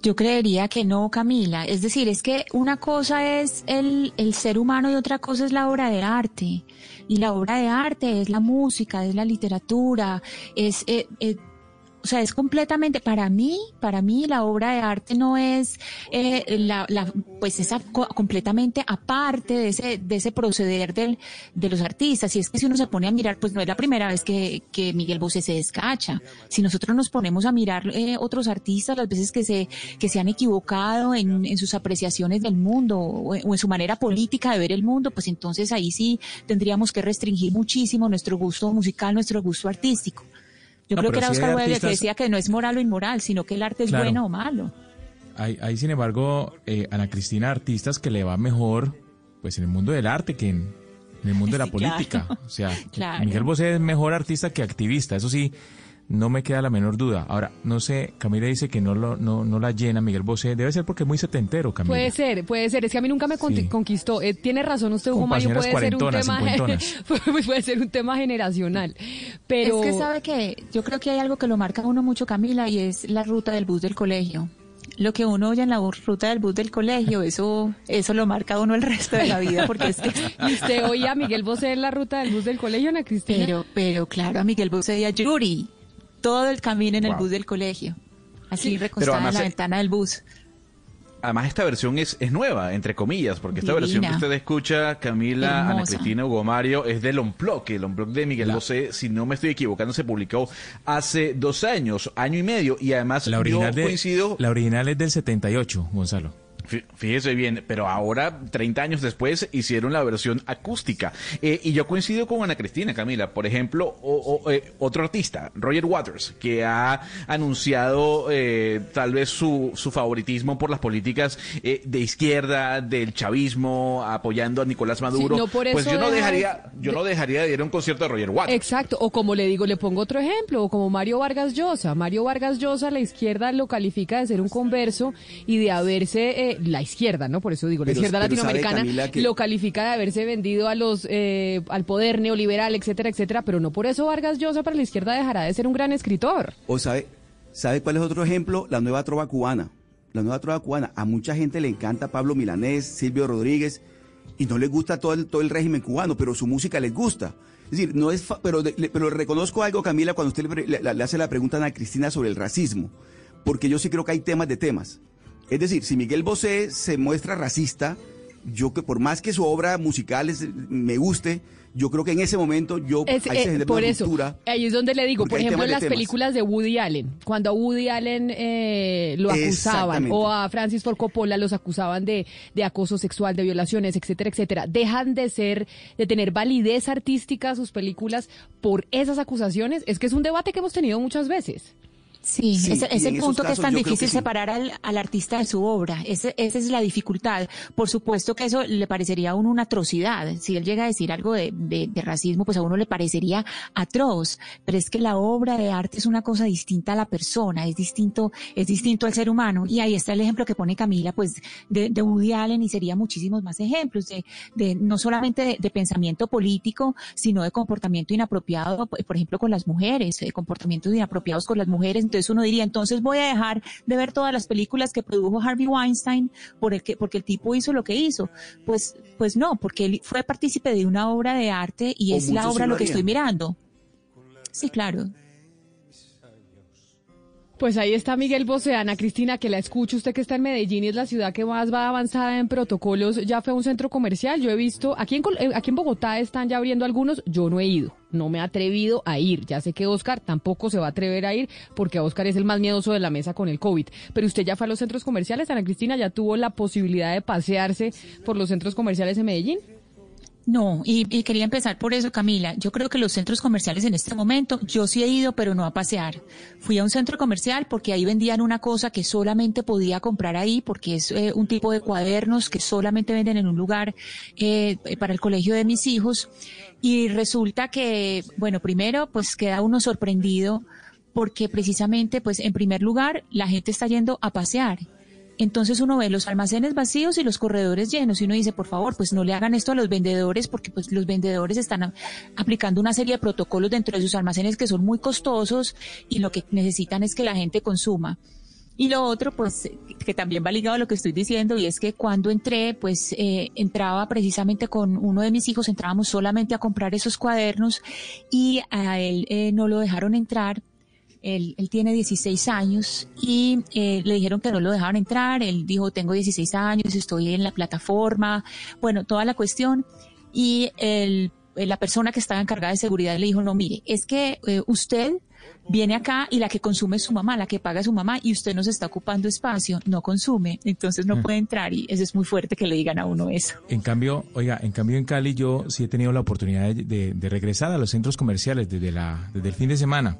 Yo creería que no, Camila. Es decir, es que una cosa es el, el ser humano y otra cosa es la obra de arte. Y la obra de arte es la música, es la literatura, es... eh, eh, o sea, es completamente, para mí, para mí la obra de arte no es eh, la, la, pues esa co- completamente aparte de ese, de ese proceder del, de los artistas. Y es que si uno se pone a mirar, pues no es la primera vez que, que Miguel Bosé se descacha. Si nosotros nos ponemos a mirar eh, otros artistas, las veces que se, que se han equivocado en, en sus apreciaciones del mundo o en su manera política de ver el mundo, pues entonces ahí sí tendríamos que restringir muchísimo nuestro gusto musical, nuestro gusto artístico. Yo No, creo que era Oscar Wilde que decía que no es moral o inmoral, sino que el arte es Claro. bueno o malo. hay, hay sin embargo, eh, Ana Cristina, artistas que le va mejor pues en el mundo del arte que en, en el mundo de la <laughs> claro. política. O sea, <laughs> Claro. Miguel Bosé es mejor artista que activista, eso sí, no me queda la menor duda. Ahora, no sé, Camila dice que no, lo, no, no la llena Miguel Bosé, debe ser porque es muy setentero, Camila. Puede ser, puede ser. Es que a mí nunca me Sí. conquistó. Eh, tiene razón usted, Hugo paseras Puede ser un tema, <laughs> puede ser un tema generacional. Pero Es que sabe que yo creo que hay algo que lo marca a uno mucho, Camila, y es la ruta del bus del colegio. Lo que uno oye en la ruta del bus del colegio, eso, eso lo marca a uno el resto de la vida, porque es que... <laughs> ¿Y usted oía a Miguel Bosé en la ruta del bus del colegio, Ana Cristina? Pero, pero claro, a Miguel Bosé y a Yuri, todo el camino en el Wow. bus del colegio. Así recostada en la se- ventana del bus. Además, esta versión es, es nueva, entre comillas, porque esta versión que usted escucha, Camila, Ana. Cristina, Hugo Mario, es del Unplug, que el Unplug de Miguel Bosé, si no me estoy equivocando, se publicó hace dos años, año y medio, y además La original, yo de- coincido... la original es del 78, Gonzalo. Fí- Fíjese bien, pero ahora, 30 años después, hicieron la versión acústica. Eh, y yo coincido con Ana Cristina, Camila. Por ejemplo, o- o, eh, otro artista, Roger Waters, que ha anunciado eh, tal vez su, su favoritismo por las políticas eh, de izquierda, del chavismo, apoyando a Nicolás Maduro. no por pues eso yo no deja de- dejaría, yo no dejaría de ir a un concierto de Roger Waters. Exacto, o como le digo, le pongo otro ejemplo, o como Mario Vargas Llosa. Mario Vargas Llosa, la izquierda lo califica de ser un converso y de haberse, la izquierda, ¿no? Por eso digo, la Pero- izquierda pero latinoamericana Camila, que- lo califica de haberse vendido a los, eh, al poder neoliberal, etcétera, etcétera, pero no por eso Vargas Llosa para la izquierda dejará de ser un gran escritor. O sabe, ¿sabe cuál es otro ejemplo? La nueva trova cubana. La nueva trova cubana. A mucha gente le encanta Pablo Milanés, Silvio Rodríguez, y no les gusta todo el, todo el régimen cubano, pero su música les gusta. Es decir, no es, fa- pero, le- pero reconozco algo, Camila, cuando usted le, pre- le- le hace la pregunta a Ana Cristina sobre el racismo, porque yo sí creo que hay temas de temas. Es decir, si Miguel Bosé se muestra racista, yo que por más que su obra musical es- me guste, yo creo que en ese momento yo Es, ahí eh, se por eso, ahí es donde le digo, por ejemplo, en las temas. películas de Woody Allen, cuando a Woody Allen eh, lo acusaban, o a Francis Ford Coppola los acusaban de, de acoso sexual, de violaciones, etcétera, etcétera, dejan de ser, de tener validez artística sus películas por esas acusaciones, es que es un debate que hemos tenido muchas veces. Sí, Sí, ese es el punto que es casos tan difícil sí. separar al, al artista de su obra. Ese- esa es la dificultad. Por supuesto que eso le parecería a uno una atrocidad. Si él llega a decir algo de, de- de racismo, pues a uno le parecería atroz. Pero es que la obra de arte es una cosa distinta a la persona, es distinto, es distinto al ser humano. Y ahí está el ejemplo que pone Camila, pues de, de Woody Allen y sería muchísimos más ejemplos de, de no solamente de, de pensamiento político, sino de comportamiento inapropiado, por ejemplo, con las mujeres, de comportamientos inapropiados con las mujeres. Entonces uno diría, entonces voy a dejar de ver todas las películas que produjo Harvey Weinstein por el que, porque el tipo hizo lo que hizo. Pues, pues no, porque él fue partícipe de una obra de arte y O es la obra lo lo que estoy mirando. Sí, claro. Pues ahí está Miguel Bosé, Ana Cristina, que la escucho, usted que está en Medellín y es la ciudad que más va avanzada en protocolos, ya fue a un centro comercial, yo he visto, aquí en, eh, aquí en Bogotá están ya abriendo algunos, yo no he ido, no me he atrevido a ir, ya sé que Oscar tampoco se va a atrever a ir, porque Oscar es el más miedoso de la mesa con el COVID, pero usted ya fue a los centros comerciales, Ana Cristina, ya tuvo la posibilidad de pasearse por los centros comerciales en Medellín. No, y, y quería empezar por eso, Camila. Yo creo que los centros comerciales en este momento, yo sí he ido, pero no a pasear. Fui a un centro comercial porque ahí vendían una cosa que solamente podía comprar ahí, porque es eh, un tipo de cuadernos que solamente venden en un lugar eh, para el colegio de mis hijos. Y resulta que, bueno, primero, pues queda uno sorprendido porque precisamente, pues en primer lugar, la gente está yendo a pasear. Entonces uno ve los almacenes vacíos y los corredores llenos y uno dice, por favor, pues no le hagan esto a los vendedores porque pues los vendedores están aplicando una serie de protocolos dentro de sus almacenes que son muy costosos y lo que necesitan es que la gente consuma. Y lo otro, pues, que también va ligado a lo que estoy diciendo, y es que cuando entré, pues, eh, entraba precisamente con uno de mis hijos, entrábamos solamente a comprar esos cuadernos y a él eh, no lo dejaron entrar. Él, él tiene 16 años y eh, le dijeron que no lo dejaban entrar. Él dijo, tengo 16 años, estoy en la plataforma, bueno, toda la cuestión. Y el, eh, la persona que estaba encargada de seguridad le dijo, no, mire, es que eh, usted viene acá y la que consume es su mamá, la que paga es su mamá y usted nos está ocupando espacio, no consume, entonces no Mm. puede entrar y eso es muy fuerte que le digan a uno eso. En cambio, oiga, en cambio en Cali yo sí he tenido la oportunidad de, de- de regresar a los centros comerciales desde, la, desde el fin de semana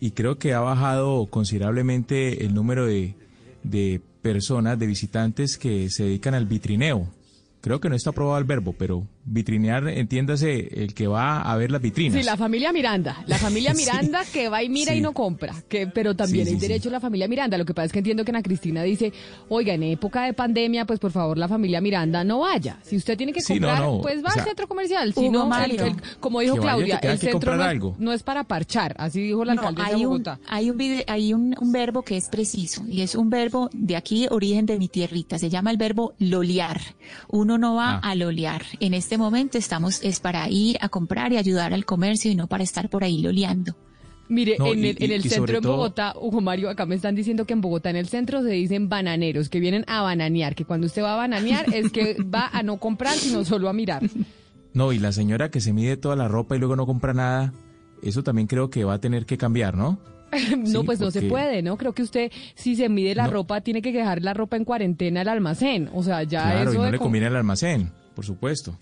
y creo que ha bajado considerablemente el número de, de personas, de visitantes que se dedican al vitrineo. Creo que no está aprobado el verbo, pero vitrinear, entiéndase, el que va a ver las vitrinas. Sí, la familia Miranda. La familia <laughs> Sí. Miranda que va y mira y no compra. Que, pero también Sí, hay derecho a la familia Miranda. Lo que pasa es que entiendo que Ana Cristina dice, oiga, en época de pandemia, pues por favor la familia Miranda no vaya. Si usted tiene que Sí, no, comprar, no, pues va o sea, al centro comercial. Si no, el- el- como dijo Que vaya, Claudia, el que centro comprar no, algo. no es para parchar. Así dijo la No, alcaldesa de hay un, Bogotá. hay, un, vide- hay un, un verbo que es preciso y es un verbo de aquí, origen de mi tierrita. Se llama el verbo lolear. Uno no va Ah. a lolear. En este momento estamos es para ir a comprar y ayudar al comercio y no para estar por ahí loleando. Mire, No, en y- el, en centro todo- Bogotá, Hugo Mario, acá me están diciendo que en Bogotá en el centro se dicen bananeros, que vienen a bananear, que cuando usted va a bananear es que <laughs> va a no comprar, sino solo a mirar. No, y la señora que se mide toda la ropa y luego no compra nada, eso también creo que va a tener que cambiar, ¿no? <laughs> no, Sí, pues no se puede, ¿no? Creo que usted, si se mide la No. ropa, tiene que dejar la ropa en cuarentena al almacén. O sea, ya Claro, eso y no de le conviene al almacén, por supuesto.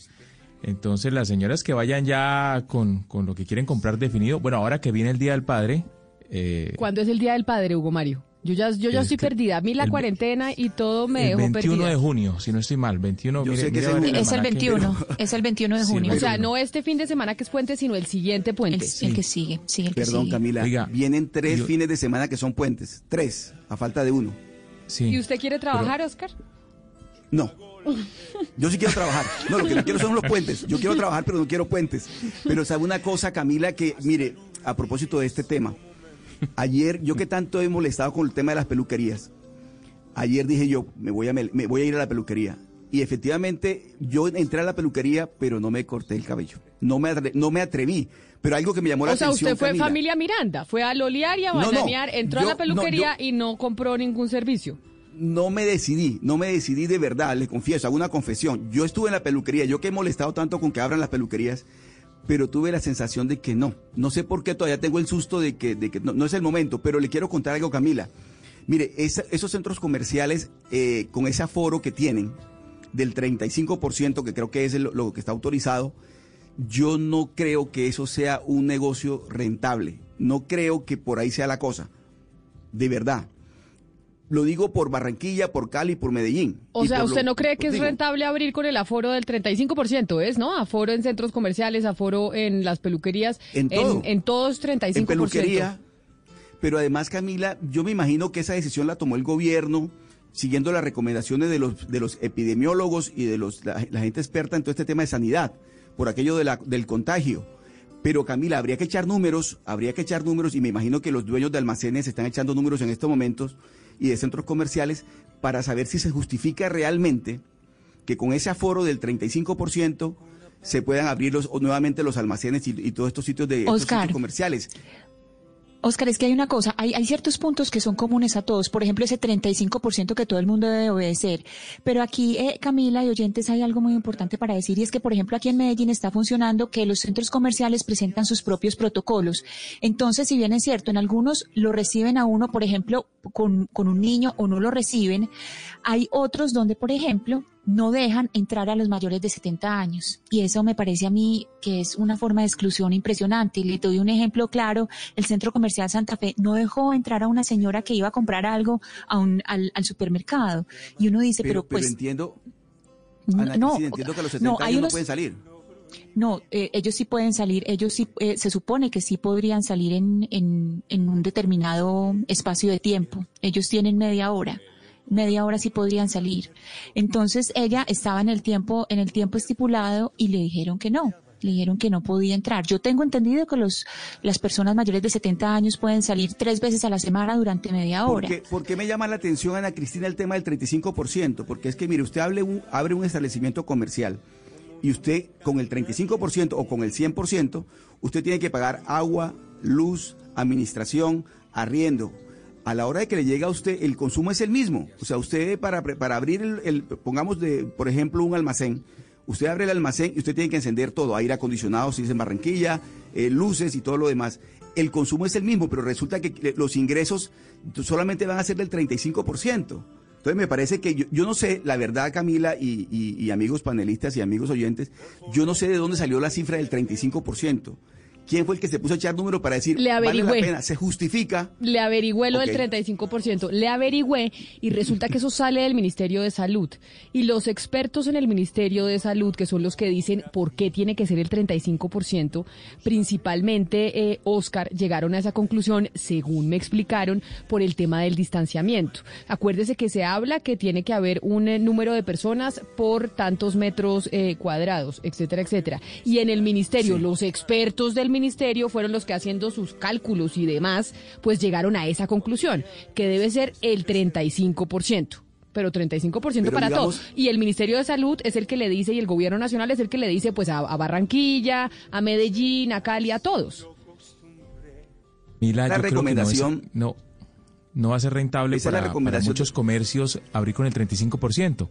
Entonces, las señoras que vayan ya con, con lo que quieren comprar definido, bueno, ahora que viene el Día del Padre, eh, ¿Cuándo es el Día del Padre, Hugo Mario? Yo ya, yo ya Es estoy que perdida. A mí la el cuarentena y todo me el dejó 21 perdida. de junio, si no estoy mal, 21, Yo mire, sé que mire es el. Es el almanaque. 21, es el 21 de Sí, junio. O sea, no este fin de semana que es puente, sino el siguiente puente. el, el que sigue, sí, el que Perdón, sigue. Camila. Oiga, vienen tres yo- fines de semana que son puentes. Tres, a falta de uno. Sí. ¿Y usted quiere trabajar, Oscar? No. Yo sí quiero trabajar. No, lo que no quiero son los puentes. Yo quiero trabajar, pero no quiero puentes. Pero sabe una cosa, Camila, que, mire, a propósito de este tema, ayer, yo que tanto he molestado con el tema de las peluquerías, ayer dije yo, me voy a, me, voy a ir a la peluquería. Y efectivamente, yo entré a la peluquería, pero no me corté el cabello. No me, atre- no me atreví. Pero algo que me llamó la O sea, atención. usted fue Camila, familia Miranda, fue a lolear y a No, no, bananear, entró a la peluquería no, y no compró ningún servicio. No me decidí, no me decidí de verdad, le confieso, hago una confesión. Yo estuve en la peluquería, yo que he molestado tanto con que abran las peluquerías, pero tuve la sensación de que no. No sé por qué todavía tengo el susto de que, de que no, es el momento, pero le quiero contar algo, Camila. Mire, esos centros comerciales eh, con ese aforo que tienen, del 35%, que creo que es lo que está autorizado, yo no creo que eso sea un negocio rentable. No creo que por ahí sea la cosa. De verdad. Lo digo por Barranquilla, por Cali, por Medellín. O sea, ¿usted lo- no cree que es digo, rentable abrir con el aforo del 35%? Es, ¿no? Aforo en centros comerciales, aforo en las peluquerías. En todo. En, todos 35%. En peluquería. Pero además, Camila, yo me imagino que esa decisión la tomó el gobierno siguiendo las recomendaciones de los, de los epidemiólogos y de los, la, la gente experta en todo este tema de sanidad, por aquello de la, del contagio. Pero Camila, habría que echar números, habría que echar números, y me imagino que los dueños de almacenes están echando números en estos momentos y de centros comerciales para saber si se justifica realmente que con ese aforo del 35% se puedan abrir los, nuevamente los almacenes y, y todos estos sitios de estos Oscar. centros comerciales. Oscar, es que hay una cosa, hay, hay ciertos puntos que son comunes a todos, por ejemplo, ese 35% que todo el mundo debe obedecer. Pero aquí, eh, Camila y oyentes, hay algo muy importante para decir y es que, por ejemplo, aquí en Medellín está funcionando que los centros comerciales presentan sus propios protocolos. Entonces, si bien es cierto, en algunos lo reciben a uno, por ejemplo, con, con un niño o no lo reciben, hay otros donde, por ejemplo, no dejan entrar a los mayores de 70 años. Y eso me parece a mí que es una forma de exclusión impresionante. Y le doy un ejemplo claro. El Centro Comercial Santa Fe no dejó entrar a una señora que iba a comprar algo a un, al, al supermercado. Y uno dice, pero, Pero, pero pues... entiendo, no, Ana no, Cristina, entiendo que a los 70 no, años no pueden salir. no, eh, ellos sí pueden salir, ellos sí, eh, se supone que sí podrían salir en, en, en un determinado espacio de tiempo. Ellos tienen media hora, media hora sí podrían salir. Entonces ella estaba en el tiempo, en el tiempo estipulado y le dijeron que no. Le dijeron que no podía entrar. Yo tengo entendido que los, las personas mayores de 70 años pueden salir tres veces a la semana durante media ¿Por hora. qué, por qué me llama la atención, Ana Cristina, el tema del 35%? Porque es que, mire, usted hable un- abre un establecimiento comercial y usted con el 35% o con el 100%, usted tiene que pagar agua, luz, administración, arriendo. A la hora de que le llega a usted, el consumo es el mismo. O sea, usted para, para abrir, el, pongamos, de, por ejemplo, un almacén, usted abre el almacén y usted tiene que encender todo, aire acondicionado, si es en Barranquilla, eh, luces y todo lo demás. El consumo es el mismo, pero resulta que los ingresos solamente van a ser del 35%. Entonces me parece que yo, yo no sé, la verdad Camila y, y- y amigos panelistas y amigos oyentes, yo no sé de dónde salió la cifra del 35%. Quién fue el que se puso a echar número para decir, Le vale la averigüé. pena, se justifica. Le averigüé lo del 35%, le averigüé y resulta que eso sale del Ministerio de Salud. Y los expertos en el Ministerio de Salud, que son los que dicen por qué tiene que ser el 35%, principalmente, eh, Oscar, llegaron a esa conclusión, según me explicaron, por el tema del distanciamiento. Acuérdese que se habla que tiene que haber un eh, número de personas por tantos metros eh, cuadrados, etcétera, etcétera. Y en el Ministerio, los expertos del Ministerio fueron los que haciendo sus cálculos y demás, pues llegaron a esa conclusión, que debe ser el 35%. Pero 35% Pero para digamos- todo. Y el Ministerio de Salud es el que le dice, y el Gobierno Nacional es el que le dice, pues a, a Barranquilla, a Medellín, a Cali, a todos. Mila, La yo creo que recomendación- no, es- no, no va a ser rentable para, para recomendación muchos comercios abrir con el 35%.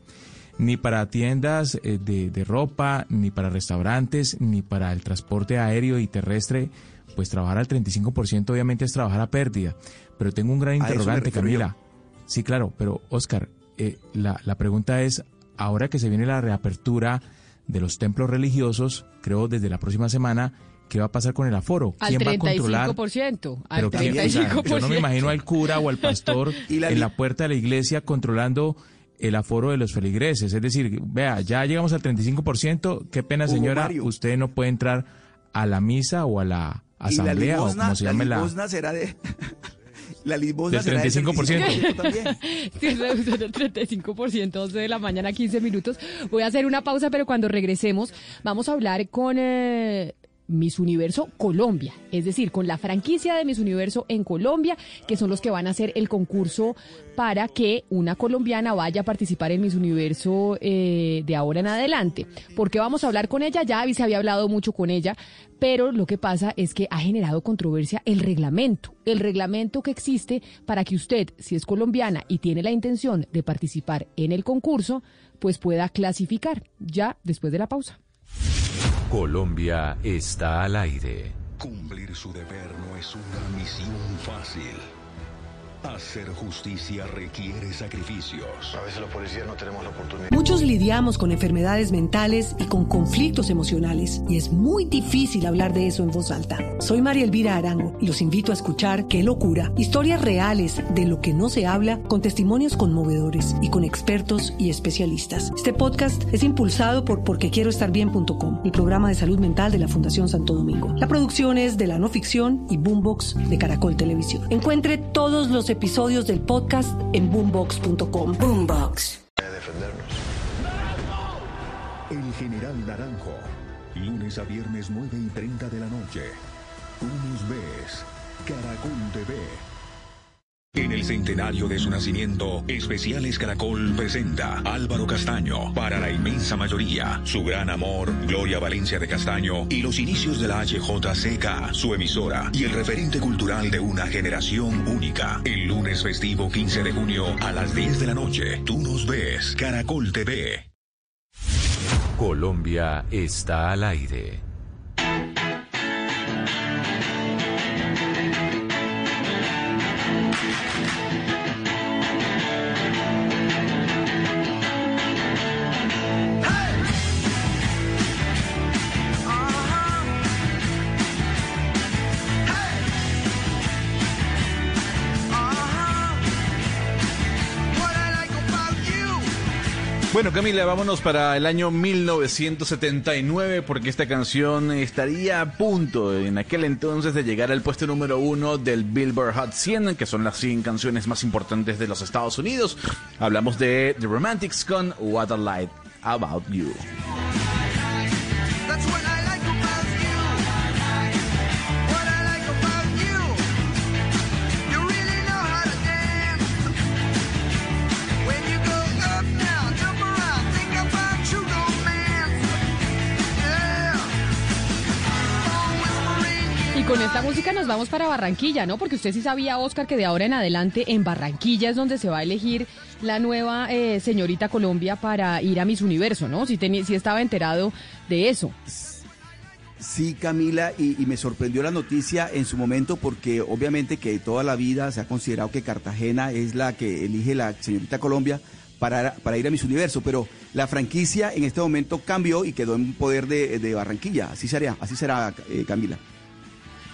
Ni para tiendas eh, de, de ropa, ni para restaurantes, ni para el transporte aéreo y terrestre, pues trabajar al 35% obviamente es trabajar a pérdida. Pero tengo un gran interrogante. Camila. Sí, claro, pero Oscar, eh, la, la pregunta es, ahora que se viene la reapertura de los templos religiosos, creo desde la próxima semana, ¿qué va a pasar con el aforo? Al ¿Quién va a controlar? 35%. Al Pero quién- o sea, 35%. yo no me imagino al cura o al <laughs> pastor Y la en la puerta de la iglesia controlando el aforo de los feligreses. Es decir, vea, ya llegamos al 35%, qué pena Hugo señora, Mario. usted no puede entrar a la misa o a la Y la asamblea o limosna, como se la llame la... limosna será de... <laughs> La limosna Del será del 35%. también. <laughs> Sí, reducción del 35%, 12 de la mañana, 15 minutos. Voy a hacer una pausa, pero cuando regresemos vamos a hablar con eh, Miss Universo Colombia, es decir, con la franquicia de Miss Universo en Colombia, que son los que van a hacer el concurso para que una colombiana vaya a participar en Miss Universo eh, de ahora en adelante. Porque vamos a hablar con ella, ya se había hablado mucho con ella, pero lo que pasa es que ha generado controversia el reglamento, el reglamento que existe para que usted, si es colombiana y tiene la intención de participar en el concurso, pues pueda clasificar ya después de la pausa. Colombia está al aire. Cumplir su deber no es una misión fácil. Hacer justicia requiere sacrificios. A veces los policías no tenemos la oportunidad. Muchos lidiamos con enfermedades mentales y con conflictos emocionales y es muy difícil hablar de eso en voz alta. Soy María Elvira Arango y los invito a escuchar Qué locura, historias reales de lo que no se habla con testimonios conmovedores y con expertos y especialistas. Este podcast es impulsado por porquequieroestarbien.com, el programa de salud mental de la Fundación Santo Domingo. La producción es de la no ficción y Boombox de Caracol Televisión. Encuentre todos los episodios del podcast en boombox.com. Boombox. El General Naranjo. Lunes a viernes 9 y 30 de la noche. Tú nos ves. Caracol TV. En el centenario de su nacimiento, Especiales Caracol presenta Álvaro Castaño, para la inmensa mayoría, su gran amor, Gloria Valencia de Castaño y los inicios de la HJCK, su emisora y el referente cultural de una generación única. El lunes festivo 15 de junio a las 10 de la noche, tú nos ves, Caracol TV. Colombia está al aire. Bueno, Camila, vámonos para el año 1979 porque esta canción estaría a punto en aquel entonces de llegar al puesto número uno del Billboard Hot 100, que son las 100 canciones más importantes de los Estados Unidos. Hablamos de The Romantics con What a Light About You. Con esta música nos vamos para Barranquilla, ¿no? Porque usted sí sabía, Oscar, que de ahora en adelante en Barranquilla es donde se va a elegir la nueva eh, señorita Colombia para ir a Miss Universo, ¿no? Si, estaba enterado de eso. Sí, Camila, y, me sorprendió la noticia en su momento porque obviamente que toda la vida se ha considerado que Cartagena es la que elige la señorita Colombia para, para ir a Miss Universo, pero la franquicia en este momento cambió y quedó en poder de, de Barranquilla. Así será, así será, eh, Camila.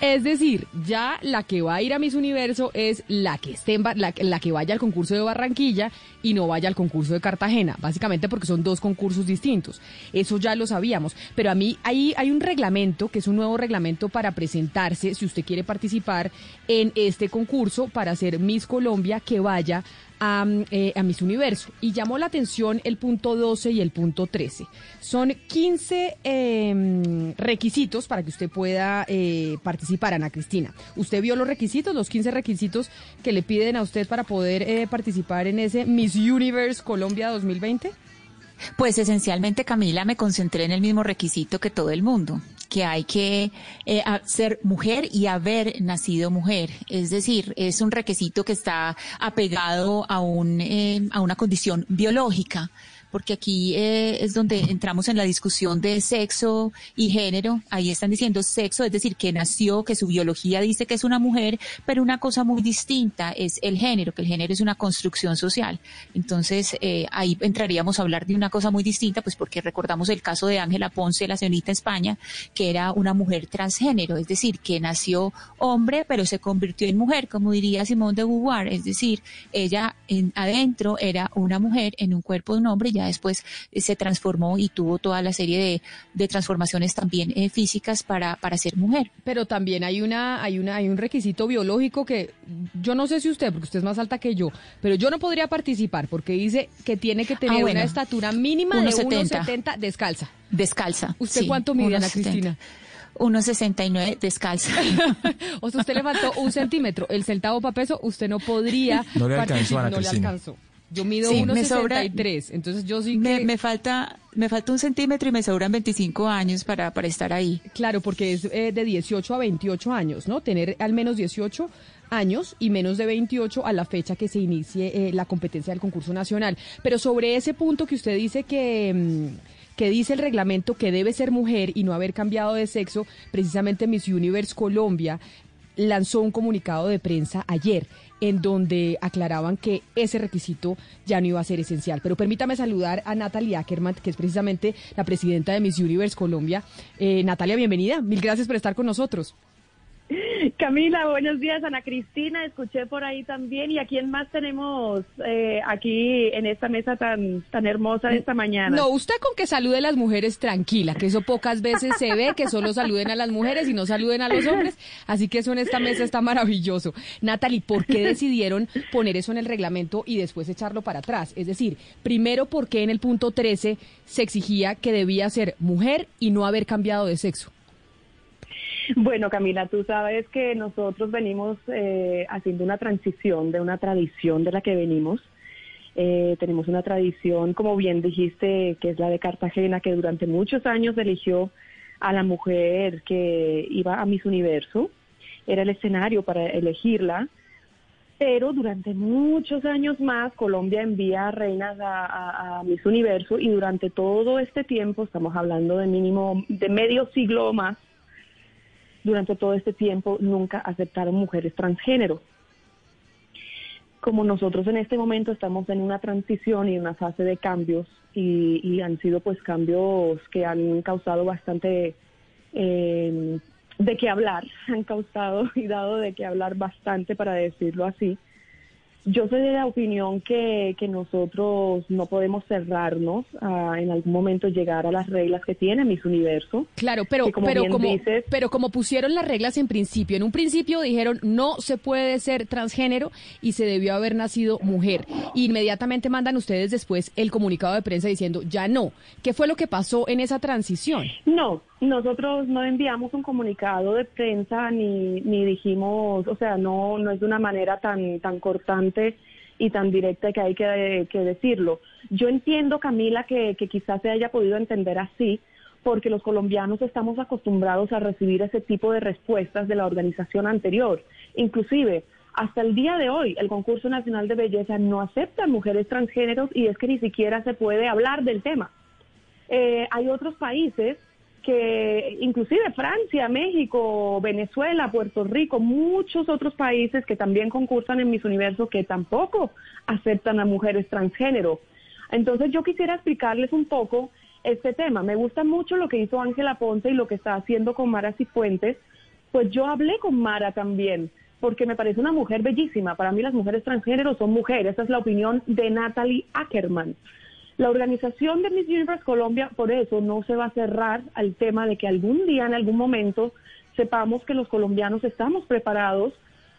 Es decir, ya la que va a ir a Miss Universo es la que esté en la, la que vaya al concurso de Barranquilla y no vaya al concurso de Cartagena, básicamente porque son dos concursos distintos. Eso ya lo sabíamos, pero a mí ahí hay un reglamento que es un nuevo reglamento para presentarse si usted quiere participar en este concurso para ser Miss Colombia que vaya a, eh, a Miss Universo. Y llamó la atención el punto 12 y el punto 13. Son 15 eh, requisitos para que usted pueda eh, participar, Ana Cristina. ¿Usted vio los requisitos, los 15 requisitos que le piden a usted para poder eh, participar en ese Miss Universe Colombia 2020? Pues esencialmente, Camila, me concentré en el mismo requisito que todo el mundo, que hay que eh, ser mujer y haber nacido mujer. Es decir, es un requisito que está apegado a, un, eh, a una condición biológica porque aquí eh, es donde entramos en la discusión de sexo y género. Ahí están diciendo sexo, es decir, que nació, que su biología dice que es una mujer, pero una cosa muy distinta es el género, que el género es una construcción social. Entonces, eh, ahí entraríamos a hablar de una cosa muy distinta, pues porque recordamos el caso de Ángela Ponce, la señorita España, que era una mujer transgénero, es decir, que nació hombre, pero se convirtió en mujer, como diría Simone de Beauvoir, es decir, ella en, adentro era una mujer en un cuerpo de un hombre, ya después eh, se transformó y tuvo toda la serie de, de transformaciones también eh, físicas para, para ser mujer. Pero también hay una, hay una, hay un requisito biológico que yo no sé si usted, porque usted es más alta que yo, pero yo no podría participar porque dice que tiene que tener Ah, bueno. una estatura mínima de 1,70. 1,70 descalza. Descalza. ¿Usted sí, cuánto mide, Ana 1,70. Cristina? 1,69 descalza. <laughs> O sea, usted le faltó un centímetro. El centavo para peso, usted no podría. No le alcanzó, participar, Ana No le alcanzó. Yo mido Sí, me sobra- 1,63. Entonces yo sí me, que. me falta me falta un centímetro y me sobran 25 años para, para estar ahí. Claro, porque es eh, de 18 a 28 años, ¿no? Tener al menos 18 años y menos de 28 a la fecha que se inicie eh, la competencia del concurso nacional. Pero sobre ese punto que usted dice que... mm, que dice el reglamento que debe ser mujer y no haber cambiado de sexo, precisamente Miss Universe Colombia lanzó un comunicado de prensa ayer en donde aclaraban que ese requisito ya no iba a ser esencial. Pero permítame saludar a Natalia Ackerman, que es precisamente la presidenta de Miss Universe Colombia. Eh, Natalia, bienvenida. Mil gracias por estar con nosotros. <laughs> Camila, buenos días. Ana Cristina, escuché por ahí también. ¿Y a quién más tenemos eh, aquí en esta mesa tan, tan hermosa de esta mañana? No, usted con que salude a las mujeres tranquila, que eso pocas veces se ve, que solo saluden a las mujeres y no saluden a los hombres. Así que eso en esta mesa está maravilloso. Natalie, ¿por qué decidieron poner eso en el reglamento y después echarlo para atrás? Es decir, primero, ¿por qué en el punto 13 se exigía que debía ser mujer y no haber cambiado de sexo? Bueno, Camila, tú sabes que nosotros venimos eh, haciendo una transición de una tradición de la que venimos. Eh, tenemos una tradición, como bien dijiste, que es la de Cartagena, que durante muchos años eligió a la mujer que iba a Miss Universo. Era el escenario para elegirla. Pero durante muchos años más Colombia envía reinas a, a- a Miss Universo y durante todo este tiempo, estamos hablando de mínimo de medio siglo o más, durante todo este tiempo nunca aceptaron mujeres transgénero. Como nosotros en este momento estamos en una transición y una fase de cambios y, y han sido pues cambios que han causado bastante eh, de qué hablar, <laughs> han causado y dado de qué hablar bastante para decirlo así. Yo soy de la opinión que, que nosotros no podemos cerrarnos a en algún momento llegar a las reglas que tiene Miss Universo. Claro, pero, como pero, como, dices, pero como pusieron las reglas en principio, en un principio dijeron no se puede ser transgénero y se debió haber nacido mujer. Inmediatamente mandan ustedes después el comunicado de prensa diciendo ya no. ¿Qué fue lo que pasó en esa transición? No, nosotros no enviamos un comunicado de prensa ni, ni dijimos, o sea, no, no es de una manera tan, tan cortante y tan directa que hay que, que decirlo. Yo entiendo, Camila, que, que quizás se haya podido entender así, porque los colombianos estamos acostumbrados a recibir ese tipo de respuestas de la organización anterior. Inclusive, hasta el día de hoy, el concurso nacional de belleza no acepta mujeres transgéneros y es que ni siquiera se puede hablar del tema. Eh, hay otros países que, inclusive Francia, México, Venezuela, Puerto Rico, muchos otros países que también concursan en Miss Universo que tampoco aceptan a mujeres transgénero. Entonces yo quisiera explicarles un poco este tema. Me gusta mucho lo que hizo Ángela Ponce y lo que está haciendo con Mara Cifuentes, pues yo hablé con Mara también, porque me parece una mujer bellísima. Para mí las mujeres transgénero son mujeres. Esa es la opinión de Natalie Ackerman. La organización de Miss Universe Colombia, por eso, no se va a cerrar al tema de que algún día, en algún momento, sepamos que los colombianos estamos preparados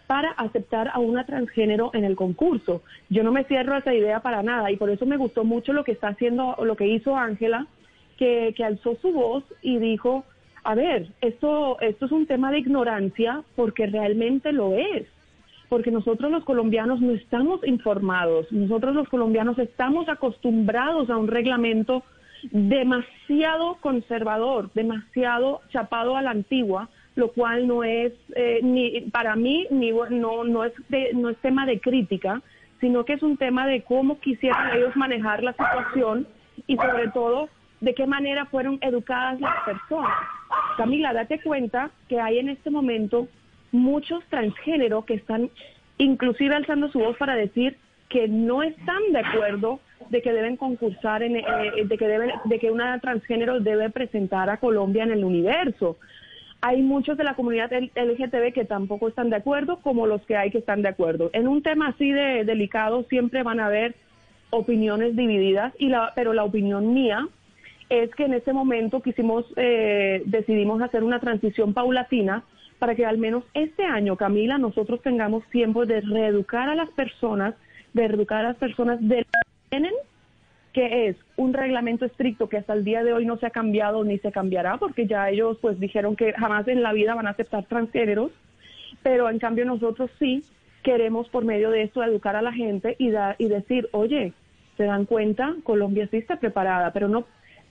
para aceptar a una transgénero en el concurso. Yo no me cierro a esa idea para nada y por eso me gustó mucho lo que está haciendo, lo que hizo Ángela, que, que alzó su voz y dijo, a ver, esto, esto es un tema de ignorancia porque realmente lo es porque nosotros los colombianos no estamos informados, nosotros los colombianos estamos acostumbrados a un reglamento demasiado conservador, demasiado chapado a la antigua, lo cual no es eh, ni para mí ni no no es de- no es tema de crítica, sino que es un tema de cómo quisieran ellos manejar la situación y sobre todo de qué manera fueron educadas las personas. Camila, date cuenta que hay en este momento muchos transgénero que están inclusive alzando su voz para decir que no están de acuerdo de que deben concursar en, eh, de que deben, de que una transgénero debe presentar a Colombia en el universo. Hay muchos de la comunidad LGTB que tampoco están de acuerdo, como los que hay que están de acuerdo. En un tema así de delicado siempre van a haber opiniones divididas, y la, pero la opinión mía es que en este momento quisimos, eh, decidimos hacer una transición paulatina para que al menos este año, Camila, nosotros tengamos tiempo de reeducar a las personas, de reeducar a las personas de lo que tienen, que es un reglamento estricto que hasta el día de hoy no se ha cambiado ni se cambiará, porque ya ellos pues dijeron que jamás en la vida van a aceptar transgéneros, pero en cambio nosotros sí queremos por medio de esto educar a la gente y, da- y decir, oye, ¿se dan cuenta? Colombia sí está preparada, pero no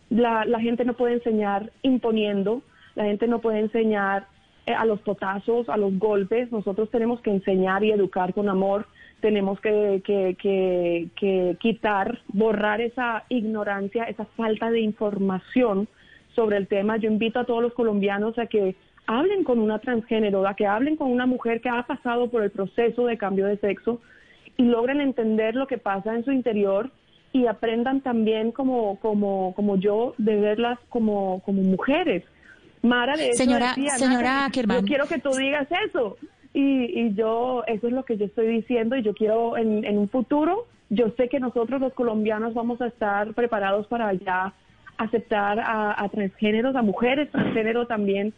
la, la gente no puede enseñar imponiendo, la gente no puede enseñar a los potazos, a los golpes, nosotros tenemos que enseñar y educar con amor, tenemos que, que, que, que quitar, borrar esa ignorancia, esa falta de información sobre el tema. Yo invito a todos los colombianos a que hablen con una transgénero, a que hablen con una mujer que ha pasado por el proceso de cambio de sexo y logren entender lo que pasa en su interior y aprendan también como, como, como yo de verlas como, como mujeres. Mara, de Señora- decía, señora "Natalie, Ackerman". yo quiero que tú digas eso. Y, y yo, eso es lo que yo estoy diciendo y yo quiero en, en un futuro, yo sé que nosotros los colombianos vamos a estar preparados para ya aceptar a, a transgéneros, a mujeres transgénero también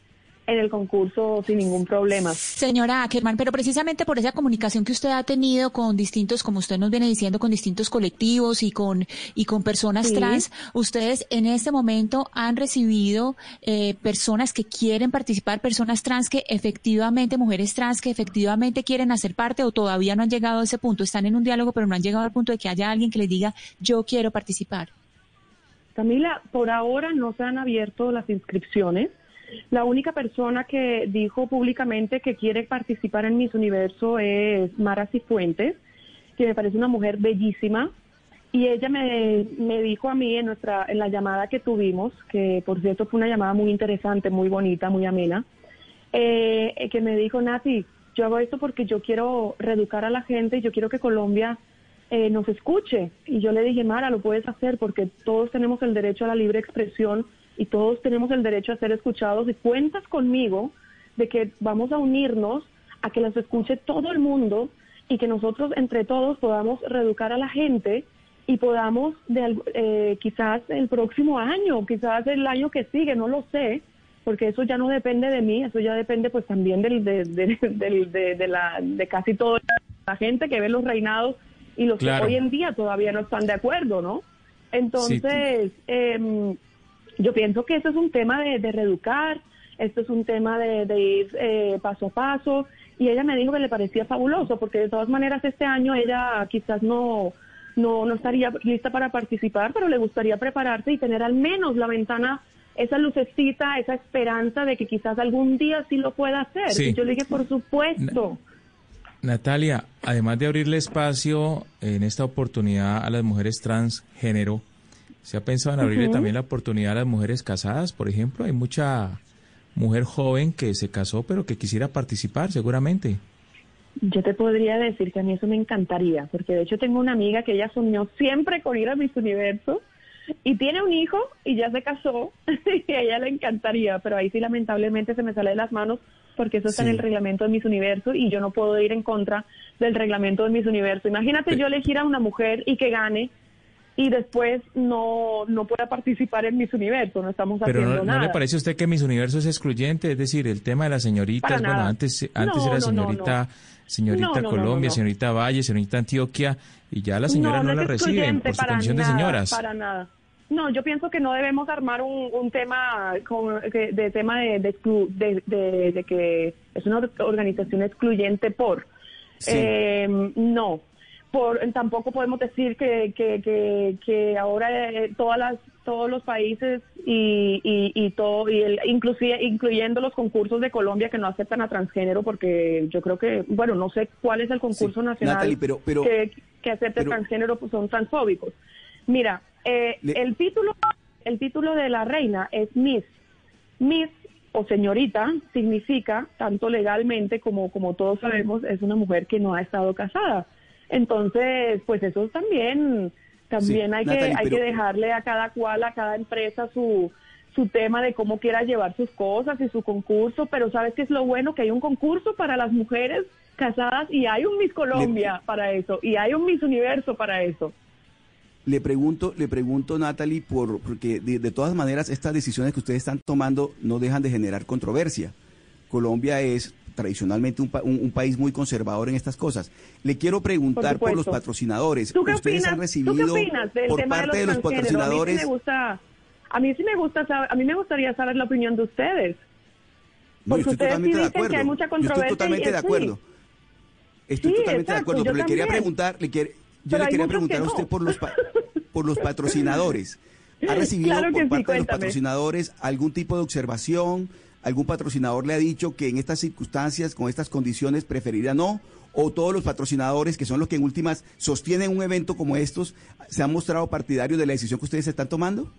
en el concurso sin ningún problema. Señora Ackerman, pero precisamente por esa comunicación que usted ha tenido con distintos, como usted nos viene diciendo, con distintos colectivos y con y con personas Sí. trans, ustedes en este momento han recibido eh, personas que quieren participar, personas trans que efectivamente, mujeres trans que efectivamente quieren hacer parte o todavía no han llegado a ese punto, están en un diálogo pero no han llegado al punto de que haya alguien que les diga yo quiero participar. Camila, por ahora no se han abierto las inscripciones. La única persona que dijo públicamente que quiere participar en Miss Universo es Mara Cifuentes, que me parece una mujer bellísima. Y ella me, me dijo a mí en, nuestra, en la llamada que tuvimos, que por cierto fue una llamada muy interesante, muy bonita, muy amena, eh, eh, que me dijo, Nati, yo hago esto porque yo quiero reeducar a la gente, yo quiero que Colombia eh, nos escuche. Y yo le dije, Mara, lo puedes hacer porque todos tenemos el derecho a la libre expresión y todos tenemos el derecho a ser escuchados y cuentas conmigo de que vamos a unirnos a que las escuche todo el mundo y que nosotros entre todos podamos reeducar a la gente y podamos de, eh, quizás el próximo año, quizás el año que sigue, no lo sé, porque eso ya no depende de mí, eso ya depende pues también del, de, de- <laughs> de- de la, de casi toda la gente que ve los reinados y los Claro. que hoy en día todavía no están de acuerdo, ¿no? Entonces, em, yo pienso que eso es un tema de, de reeducar, esto es un tema de, de ir eh, paso a paso, y ella me dijo que le parecía fabuloso, porque de todas maneras este año ella quizás no, no, no estaría lista para participar, pero le gustaría prepararse y tener al menos la ventana, esa lucecita, esa esperanza de que quizás algún día sí lo pueda hacer. Sí. Y yo le dije, por supuesto. Natalia, además de abrirle espacio en esta oportunidad a las mujeres transgénero, ¿se ha pensado en abrirle también la oportunidad a las mujeres casadas, por ejemplo? Hay mucha mujer joven que se casó pero que quisiera participar, seguramente. Yo te podría decir que a mí eso me encantaría, porque de hecho tengo una amiga que ella soñó siempre con ir a Miss Universo y tiene un hijo y ya se casó <laughs> y a ella le encantaría, pero ahí sí lamentablemente se me sale de las manos porque eso está en el reglamento de Miss Universo y yo no puedo ir en contra del reglamento de Miss Universo. Imagínate yo elegir a una mujer y que gane y después no, no pueda participar en Miss Universo, no estamos Pero haciendo no, ¿no nada. le parece a usted que Miss Universo es excluyente? Es decir, el tema de las señoritas, bueno, antes, antes No, era no, no, señorita, no. señorita No, no, no, Colombia, no, no. señorita Valle, señorita Antioquia, y ya las señoras no, la reciben por su para condición de señoras. Para nada. No, yo pienso que no debemos armar un, un tema con- que- de tema de, de, exclu- de- de- de que es una or- organización excluyente por. Sí. Eh, no. Por, tampoco podemos decir que, que, que, que ahora eh, todas las todos los países y, y, y todo y el, inclusive incluyendo los concursos de Colombia que no aceptan a transgénero porque yo creo que bueno no sé cuál es el concurso nacional Natalie, pero- pero- que, que acepte pero- transgénero pues son transfóbicos. Mira eh, Le- el título el título de la reina es Miss. Miss o señorita significa tanto legalmente como como todos sabemos es una mujer que no ha estado casada entonces pues eso también también Sí, hay Natalie, que hay pero- que dejarle a cada cual a cada empresa su su tema de cómo quiera llevar sus cosas y su concurso, pero sabes que es lo bueno que hay un concurso para las mujeres casadas y hay un Miss Colombia para eso y hay un Miss Universo para eso. Le pregunto, le pregunto, Natalie, por, porque de, de todas maneras estas decisiones que ustedes están tomando no dejan de generar controversia. Colombia es tradicionalmente un, pa- un- un país muy conservador en estas cosas. Le quiero preguntar por, los patrocinadores. ¿Tú qué ustedes opinas? han ¿Tú qué recibido opinas del por tema parte de de los, transgéneros? A mí sí patrocinadores. me gusta, a mí sí me gusta saber, a mí me gustaría saber la opinión de ustedes. No, yo estoy ustedes totalmente sí de dicen que acuerdo. hay mucha Yo estoy controversia y totalmente de acuerdo. Estoy Sí, totalmente de acuerdo, pero le quería preguntar, le quiere- yo le quería preguntar a usted por los pa- por los <laughs> patrocinadores. ¿Ha recibido Claro por sí, parte de los patrocinadores algún tipo de observación? ¿Algún patrocinador le ha dicho que en estas circunstancias, con estas condiciones, preferiría no? ¿O todos los patrocinadores, que son los que en últimas sostienen un evento como estos, se han mostrado partidarios de la decisión que ustedes están tomando?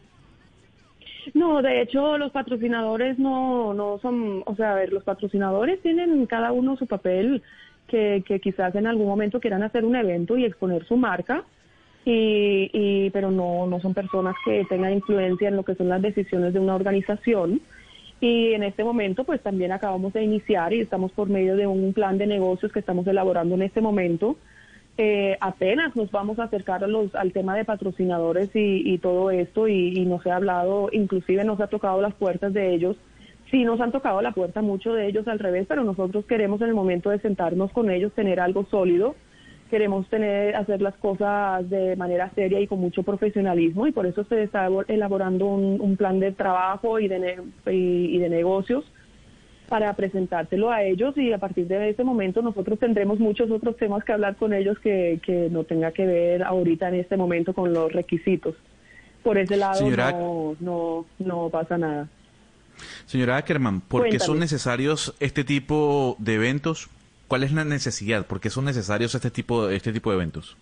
No, de hecho los patrocinadores no, no son, o sea, a ver, los patrocinadores tienen cada uno su papel que, que quizás en algún momento quieran hacer un evento y exponer su marca, y, y pero no, no son personas que tengan influencia en lo que son las decisiones de una organización. Y en este momento, pues también acabamos de iniciar y estamos por medio de un plan de negocios que estamos elaborando en este momento. Eh, apenas nos vamos a acercar a los, al tema de patrocinadores y, y todo esto y, y nos he hablado, inclusive nos ha tocado las puertas de ellos. Sí, nos han tocado la puerta mucho de ellos al revés, pero nosotros queremos en el momento de sentarnos con ellos tener algo sólido. Queremos tener, hacer las cosas de manera seria y con mucho profesionalismo y por eso se está elaborando un, un plan de trabajo y de, ne- y- y de negocios para presentárselo a ellos y a partir de ese momento nosotros tendremos muchos otros temas que hablar con ellos que, que no tenga que ver ahorita en este momento con los requisitos. Por ese lado Señora- no, no, no pasa nada. Señora Ackerman, ¿por qué son necesarios este tipo de eventos? ¿Cuál es la necesidad? ¿Por qué son necesarios este tipo, este tipo de eventos?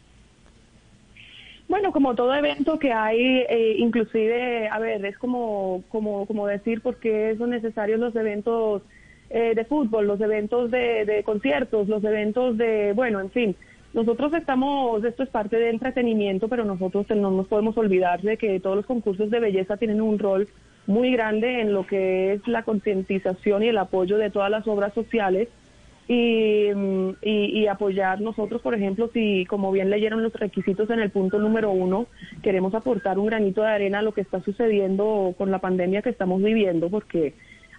Bueno, como todo evento que hay, eh, inclusive, a ver, es como, como, como decir por qué son necesarios los eventos eh, de fútbol, los eventos de, de conciertos, los eventos de, bueno, en fin. Nosotros estamos, esto es parte de entretenimiento, pero nosotros no nos podemos olvidar de que todos los concursos de belleza tienen un rol muy grande en lo que es la concientización y el apoyo de todas las obras sociales y, mm, y, y apoyar nosotros, por ejemplo, si como bien leyeron los requisitos en el punto número uno, queremos aportar un granito de arena a lo que está sucediendo con la pandemia que estamos viviendo, porque,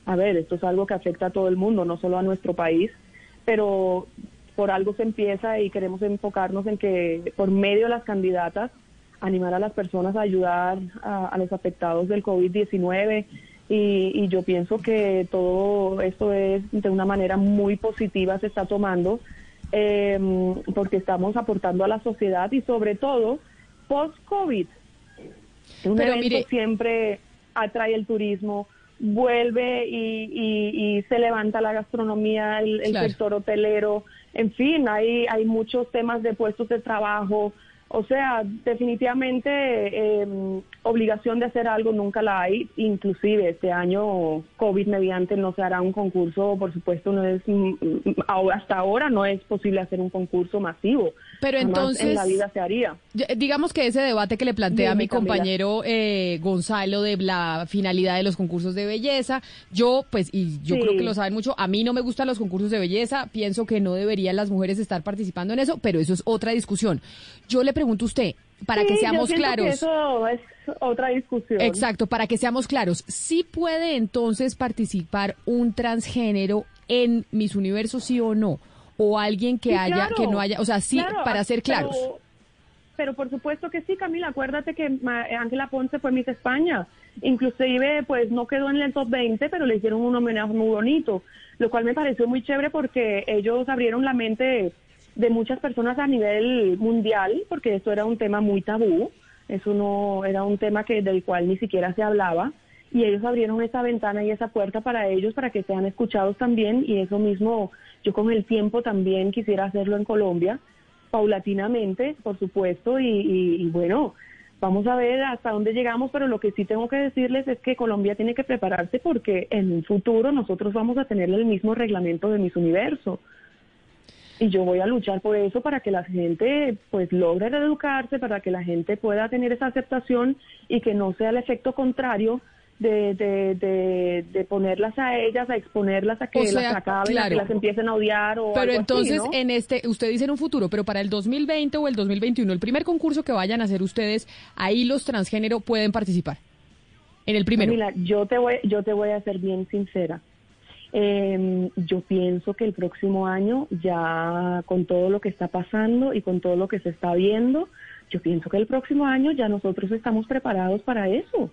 a ver, esto es algo que afecta a todo el mundo, no solo a nuestro país, pero por algo se empieza y queremos enfocarnos en que por medio de las candidatas animar a las personas a ayudar a, a los afectados del COVID-19 y, y yo pienso que todo esto es de una manera muy positiva se está tomando eh, porque estamos aportando a la sociedad y sobre todo post-COVID. Un Pero evento mire- siempre atrae el turismo, vuelve y, y- y se levanta la gastronomía, el, el Claro. sector hotelero, en fin, hay, hay muchos temas de puestos de trabajo. O sea, definitivamente eh, obligación de hacer algo nunca la hay. Inclusive este año COVID mediante no se hará un concurso, por supuesto no es mm, mm, hasta ahora no es posible hacer un concurso masivo. Pero entonces- en la vida se haría. Digamos que ese debate que le plantea mi compañero eh, Gonzalo de la finalidad de los concursos de belleza, yo pues, y yo Sí. creo que lo saben mucho, a mí no me gustan los concursos de belleza, pienso que no deberían las mujeres estar participando en eso, pero eso es otra discusión. Yo le pregunto a usted, para Sí, que yo seamos que claros. eso es otra discusión. Exacto, para que seamos claros, ¿sí puede entonces participar un transgénero en Miss Universo, sí o no? O alguien que Sí, haya, claro. que no haya, o sea, sí, Claro, para ser pero- claros. Pero, por supuesto que sí, Camila. Acuérdate que Ángela Ponce fue Miss España. Inclusive, pues no quedó en el top 20, pero le hicieron un homenaje muy bonito, lo cual me pareció muy chévere porque ellos abrieron la mente de muchas personas a nivel mundial, porque esto era un tema muy tabú. Eso no era un tema que del cual ni siquiera se hablaba y ellos abrieron esa ventana y esa puerta para ellos para que sean escuchados también y eso mismo yo con el tiempo también quisiera hacerlo en Colombia paulatinamente por supuesto y, bueno vamos a ver hasta dónde llegamos pero lo que sí tengo que decirles es que Colombia tiene que prepararse porque en un futuro nosotros vamos a tener el mismo reglamento de Miss Universo. Y yo voy a luchar por eso para que la gente pues logre reeducarse, para que la gente pueda tener esa aceptación y que no sea el efecto contrario de, de, de, de ponerlas a ellas, a exponerlas a que O sea, las acaben, a que las empiecen a odiar o Pero algo así, entonces, ¿no? en este, usted dice en un futuro, pero para el 2020 o el 2021, el primer concurso que vayan a hacer ustedes, ahí los transgénero pueden participar. En el primero. Camila, yo te voy, yo te voy a ser bien sincera. Eh, yo pienso que el próximo año, ya con todo lo que está pasando y con todo lo que se está viendo, yo pienso que el próximo año ya nosotros estamos preparados para eso.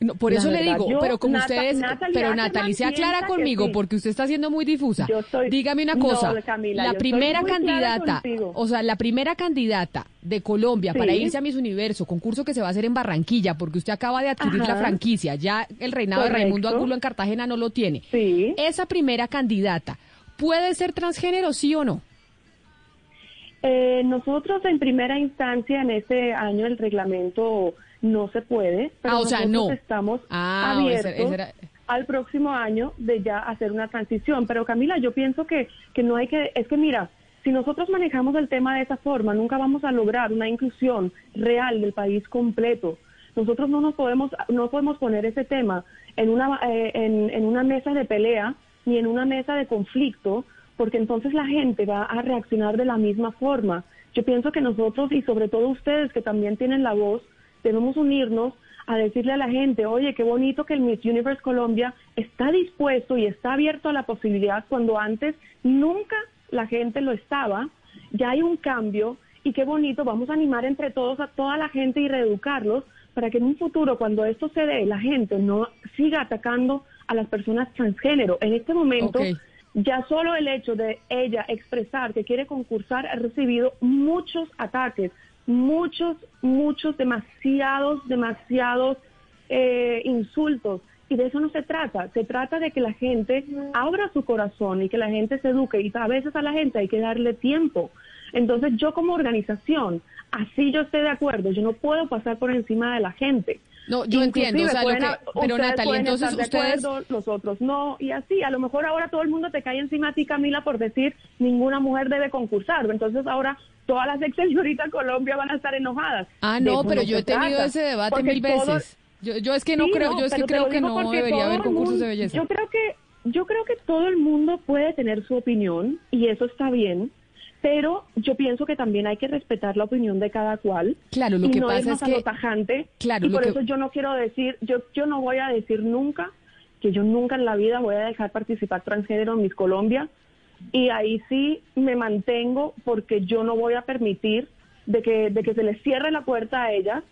No, por La eso le digo, yo, pero como Nata- ustedes, Natalie pero Natalie se aclara piensa que conmigo sí. porque usted está siendo muy difusa. Yo estoy- Dígame una No, cosa, Camila, la primera clara candidata, o sea, la primera candidata de Colombia para Sí. irse a Miss Universo, concurso que se va a hacer en Barranquilla, porque usted acaba de adquirir la franquicia, ya el reinado de Raimundo Correcto. Angulo en Cartagena no lo tiene. Esa primera candidata, ¿puede ser transgénero, sí o no? Eh, nosotros en primera instancia en este año el reglamento no se puede, pero Ah, o sea, nosotros no. estamos Ah, abiertos ese- ese era- al próximo año de ya hacer una transición. Pero Camila, yo pienso que, que no hay que, es que mira, si nosotros manejamos el tema de esa forma, nunca vamos a lograr una inclusión real del país completo. Nosotros no nos podemos, no podemos poner ese tema en una, eh, en, en una mesa de pelea ni en una mesa de conflicto, porque entonces la gente va a reaccionar de la misma forma. Yo pienso que nosotros y sobre todo ustedes que también tienen la voz, debemos unirnos a decirle a la gente, oye, qué bonito que el Miss Universe Colombia está dispuesto y está abierto a la posibilidad cuando antes nunca la gente lo estaba. Ya hay un cambio y qué bonito, vamos a animar entre todos a toda la gente y reeducarlos para que en un futuro, cuando esto se dé, la gente no siga atacando a las personas transgénero. En este momento, ya solo el hecho de ella expresar que quiere concursar ha recibido muchos ataques, muchos, muchos, demasiados, demasiados eh, insultos. Y de eso no se trata. Se trata de que la gente abra su corazón y que la gente se eduque. Y a veces a la gente hay que darle tiempo. Entonces yo como organización, así yo esté de acuerdo, yo no puedo pasar por encima de la gente. No, yo entiendo, o sea, lo que- pero Natalia, entonces estar de ustedes- acuerdo, los otros no, y así, a lo mejor ahora todo el mundo te cae encima a ti, Camila, por decir ninguna mujer debe concursar, entonces ahora todas las ex señoritas Colombia van a estar enojadas. Ah, no, pero yo he tenido trata, ese debate mil todo- veces. Yo, yo es que no Sí, creo, yo es que creo que no debería haber concursos mundo- de belleza. Yo creo que yo creo que todo el mundo puede tener su opinión y eso está bien, pero yo pienso que también hay que respetar la opinión de cada cual. Claro, lo y que no pasa es que- tajante. Claro, y por que- eso yo no quiero decir, yo yo no voy a decir nunca que yo nunca en la vida voy a dejar participar transgénero en Miss Colombia y ahí sí me mantengo porque yo no voy a permitir de que de que se les cierre la puerta a ellas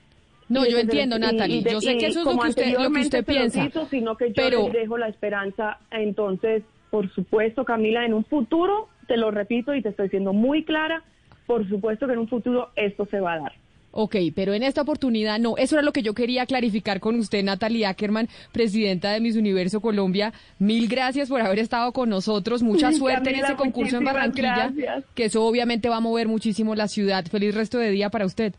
No, yo entiendo, Natalie. Yo sé que eso es lo que usted, lo que usted piensa. hizo, sino que yo pero dejo la esperanza. Entonces, por supuesto, Camila, en un futuro, te lo repito y te estoy siendo muy clara, por supuesto que en un futuro esto se va a dar. Ok, pero en esta oportunidad no. Eso era lo que yo quería clarificar con usted, Natalie Ackerman, presidenta de Miss Universo Colombia. Mil gracias por haber estado con nosotros. Mucha <laughs> Sí, suerte en ese concurso en Barranquilla, gracias. que eso obviamente va a mover muchísimo la ciudad. Feliz resto de día para usted.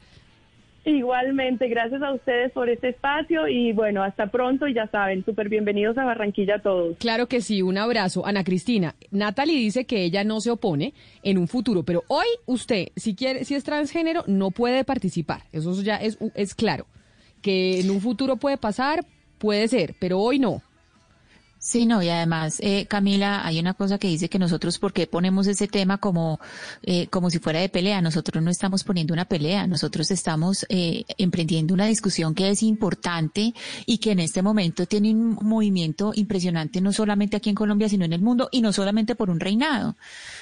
Igualmente, gracias a ustedes por este espacio y bueno, hasta pronto y ya saben, súper bienvenidos a Barranquilla todos. Claro que sí, un abrazo. Ana Cristina, Natalie dice que ella no se opone en un futuro, pero hoy usted, si quiere, si es transgénero, no puede participar. Eso ya es, es claro. Que en un futuro puede pasar, puede ser, pero hoy no. Sí, no, y además, eh, Camila, hay una cosa que dice que nosotros, ¿por qué ponemos ese tema como, eh, como si fuera de pelea? Nosotros no estamos poniendo una pelea, nosotros estamos eh, emprendiendo una discusión que es importante y que en este momento tiene un movimiento impresionante, no solamente aquí en Colombia, sino en el mundo, y no solamente por un reinado,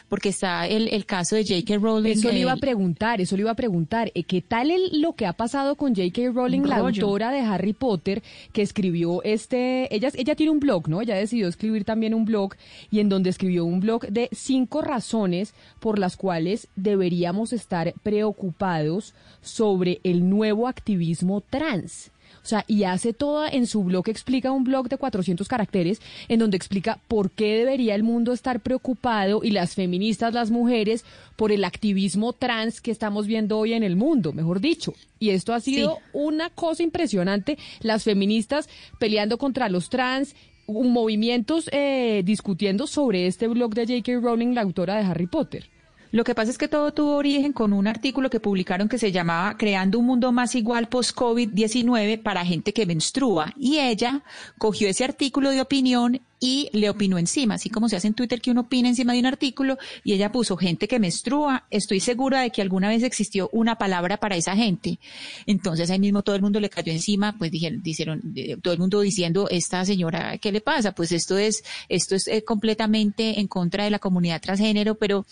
porque está el, el caso de J.K. Rowling. Eso le iba a preguntar, eso le iba a preguntar. eh, ¿Qué tal el- lo que ha pasado con J.K. Rowling, la autora de Harry Potter, que escribió este, ella, ella tiene un blog, ¿no? Ella decidió escribir también un blog y en donde escribió un blog de cinco razones por las cuales deberíamos estar preocupados sobre el nuevo activismo trans. O sea, y hace toda en su blog, explica un blog de 400 caracteres, en donde explica por qué debería el mundo estar preocupado y las feministas, las mujeres, por el activismo trans que estamos viendo hoy en el mundo, mejor dicho. Y esto ha sido Sí. una cosa impresionante, las feministas peleando contra los trans, movimientos eh, discutiendo sobre este blog de J.K. Rowling, la autora de Harry Potter. Lo que pasa es que todo tuvo origen con un artículo que publicaron que se llamaba Creando un mundo más igual post-COVID-19 para gente que menstrua. Y ella cogió ese artículo de opinión y le opinó encima, así como se hace en Twitter que uno opina encima de un artículo y ella puso gente que menstrua. Estoy segura de que alguna vez existió una palabra para esa gente. Entonces ahí mismo todo el mundo le cayó encima, pues dijeron, dijeron todo el mundo diciendo, esta señora, ¿qué le pasa? Pues esto es, esto es eh, completamente en contra de la comunidad transgénero, pero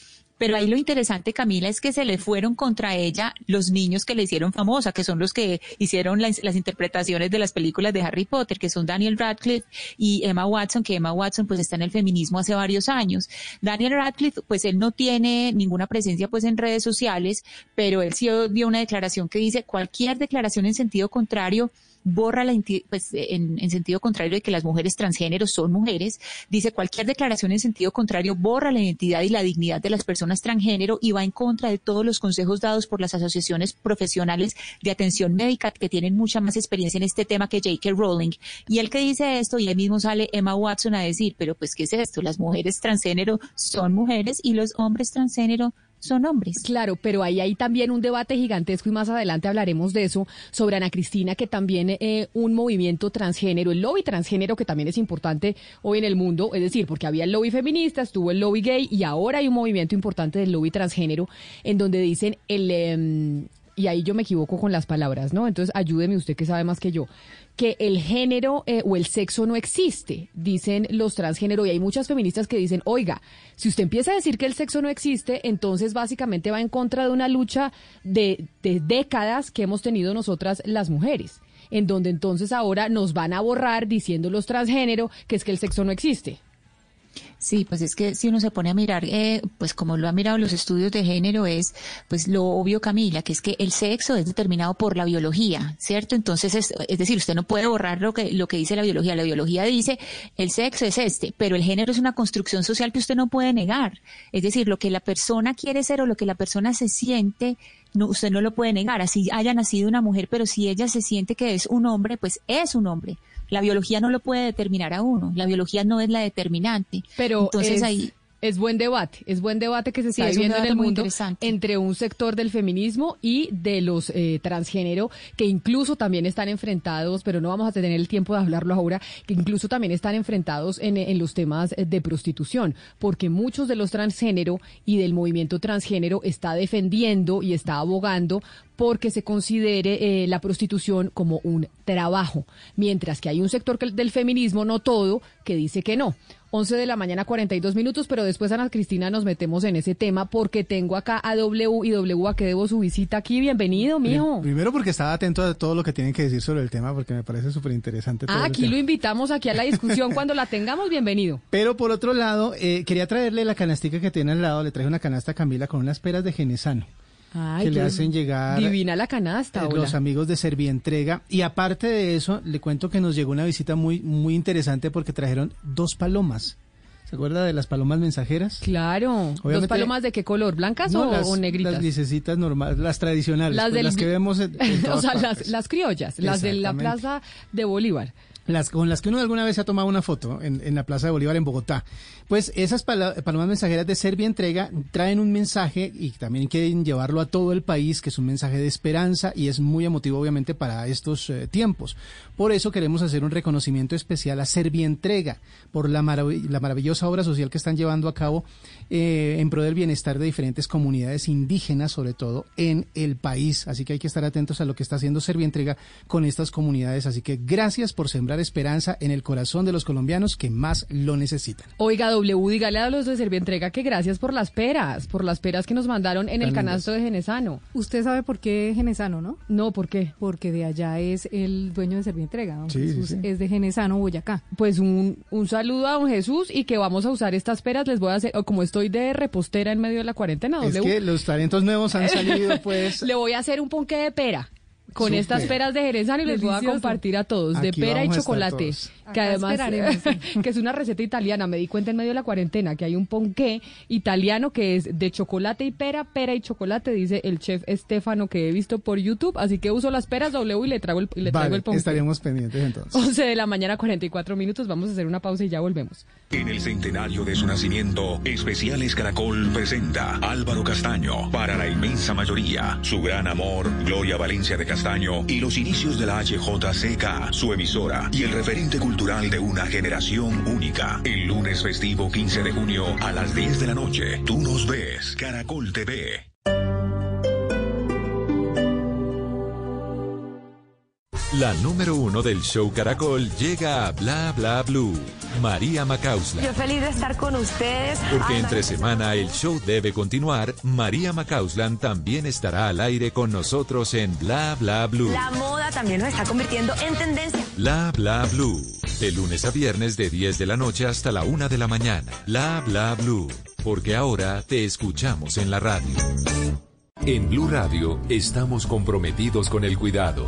pero ahí lo interesante, Camila, es que se le fueron contra ella los niños que le hicieron famosa, que son los que hicieron las, interpretaciones de las películas de Harry Potter, que son Daniel Radcliffe y Emma Watson, que Emma Watson pues está en el feminismo hace varios años. Daniel Radcliffe, pues él no tiene ninguna presencia pues en redes sociales, pero él sí dio una declaración que dice cualquier declaración en sentido contrario borra la pues en, en sentido contrario de que las mujeres transgénero son mujeres, dice cualquier declaración en sentido contrario borra la identidad y la dignidad de las personas transgénero y va en contra de todos los consejos dados por las asociaciones profesionales de atención médica que tienen mucha más experiencia en este tema que J.K. Rowling. Y el que dice esto, y ahí mismo sale Emma Watson a decir, pero pues ¿qué es esto? Las mujeres transgénero son mujeres y los hombres transgénero son hombres. Claro, pero ahí hay también un debate gigantesco y más adelante hablaremos de eso sobre Ana Cristina, que también eh, un movimiento transgénero, el lobby transgénero que también es importante hoy en el mundo, es decir, porque había el lobby feminista, estuvo el lobby gay y ahora hay un movimiento importante del lobby transgénero en donde dicen el... em, y ahí yo me equivoco con las palabras, ¿no? Entonces ayúdeme usted que sabe más que yo, que el género eh, o el sexo no existe, dicen los transgénero, y hay muchas feministas que dicen, oiga, si usted empieza a decir que el sexo no existe, entonces básicamente va en contra de una lucha de, de décadas que hemos tenido nosotras las mujeres, en donde entonces ahora nos van a borrar diciendo los transgénero que es que el sexo no existe. Sí, pues es que si uno se pone a mirar, eh, pues como lo han mirado los estudios de género, es pues lo obvio, Camila, que es que el sexo es determinado por la biología, ¿cierto? Entonces, es, es decir, usted no puede borrar lo que, lo que dice la biología. La biología dice, el sexo es este, pero el género es una construcción social que usted no puede negar. Es decir, lo que la persona quiere ser o lo que la persona se siente, no, usted no lo puede negar. Así haya nacido una mujer, pero si ella se siente que es un hombre, pues es un hombre. La biología no lo puede determinar a uno. La biología no es la determinante. Pero Entonces es, ahí es buen debate, es buen debate que se Sí, está es un viviendo en el mundo entre un sector del feminismo y de los eh, transgénero, que incluso también están enfrentados, pero no vamos a tener el tiempo de hablarlo ahora, que incluso también están enfrentados en, en los temas de prostitución, porque muchos de los transgénero y del movimiento transgénero está defendiendo y está abogando porque se considere eh, la prostitución como un trabajo, mientras que hay un sector que- del feminismo, no todo, que dice que no. 11 de la mañana, 42 minutos, pero después, Ana Cristina, nos metemos en ese tema porque tengo acá a W y W a que debo su visita aquí. Bienvenido, mijo. Primero porque estaba atento a todo lo que tienen que decir sobre el tema porque me parece súper interesante. Ah, aquí lo invitamos aquí a la discusión <laughs> cuando la tengamos. Bienvenido. Pero por otro lado, eh, quería traerle la canastica que tiene al lado. Le traje una canasta a Camila con unas peras de genesano. Ay, que le hacen llegar Divina la canasta, eh, hola. los amigos de Servientrega. Y aparte de eso, le cuento que nos llegó una visita muy, muy interesante porque trajeron dos palomas. ¿Se acuerda de las palomas mensajeras? Claro. ¿Dos Obviamente- palomas de qué color? ¿Blancas No, o, las, o negritas? Las grisecitas normales, las tradicionales, Las pues, las que vemos en, en <laughs> o sea, partes. las, las criollas, las de la plaza de Bolívar. Las con las que uno alguna vez ha tomado una foto en, en la Plaza de Bolívar en Bogotá. Pues esas palomas mensajeras de Serbia Entrega traen un mensaje y también quieren llevarlo a todo el país, que es un mensaje de esperanza y es muy emotivo obviamente para estos eh, tiempos. Por eso queremos hacer un reconocimiento especial a Serbia Entrega por la, marav- la maravillosa obra social que están llevando a cabo eh, en pro del bienestar de diferentes comunidades indígenas, sobre todo en el país. Así que hay que estar atentos a lo que está haciendo Serbia Entrega con estas comunidades. Así que gracias por sembrar esperanza en el corazón de los colombianos que más lo necesitan. Oiga, W, dígale a los de Servientrega que gracias por las peras, por las peras que nos mandaron en el Tan canasto de Genesano. Usted sabe por qué Genesano, ¿no? No, ¿por qué? Porque de allá es el dueño de Servientrega. Don Sí, sí, Jesús sí. Es de Genesano, Boyacá. Pues un, un saludo a don Jesús y que vamos a usar estas peras. Les voy a hacer, o como estoy de repostera en medio de la cuarentena, Es W, que los talentos nuevos han salido, pues. <laughs> le voy a hacer un ponqué de pera. Con estas peras de Jerezano y les voy a compartir a todos, de pera y chocolate, que además <laughs> que es una receta italiana. Me di cuenta en medio de la cuarentena que hay un ponqué italiano que es de chocolate y pera, pera y chocolate, dice el chef Estefano que he visto por YouTube. Así que uso las peras W y le traigo el, y le traigo Vale, el ponqué. estaríamos pendientes entonces. 11 de la mañana, 44 minutos. Vamos a hacer una pausa y ya volvemos. En el centenario de su nacimiento, Especiales Caracol presenta Álvaro Castaño para la inmensa mayoría, su gran amor, Gloria Valencia de Castaño y los inicios de la HJCK, su emisora y el referente cultural de una generación única. El lunes festivo 15 de junio a las 10 de la noche, tú nos ves, Caracol TV. La número uno del show Caracol llega a Bla Bla Blue. María Macausla. Yo feliz de estar con ustedes. Porque entre semana el show debe continuar, María Macauslan también estará al aire con nosotros en Bla Bla Blue. La moda también nos está convirtiendo en tendencia. Bla Bla Blue. De lunes a viernes de 10 de la noche hasta la 1 de la mañana. Bla Bla Blue. Porque ahora te escuchamos en la radio. En Blue Radio estamos comprometidos con el cuidado.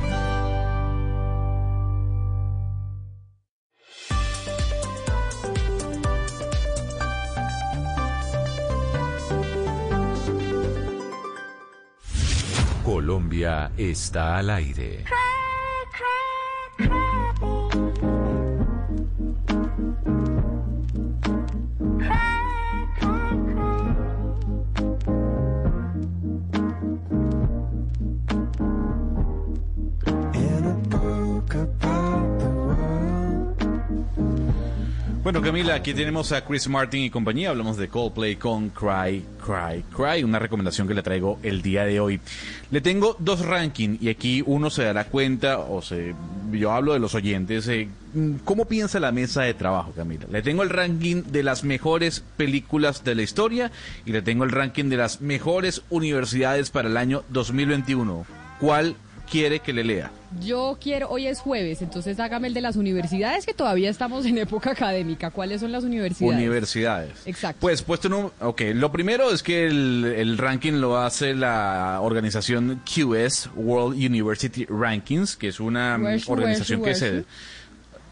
Está al aire. Bueno, Camila, aquí tenemos a Chris Martin y compañía. Hablamos de Coldplay con Cry, Cry, Cry. Una recomendación que le traigo el día de hoy. Le tengo dos rankings y aquí uno se dará cuenta, o se, yo hablo de los oyentes. eh, ¿Cómo piensa la mesa de trabajo, Camila? Le tengo el ranking de las mejores películas de la historia y le tengo el ranking de las mejores universidades para el año 2021. ¿Cuál quiere que le lea? Yo quiero, hoy es jueves, entonces hágame el de las universidades, que todavía estamos en época académica. ¿Cuáles son las universidades? Universidades. Exacto. Pues puesto número... Ok, lo primero es que el, el ranking lo hace la organización QS, World University Rankings, que es una Where's- organización where's- que se...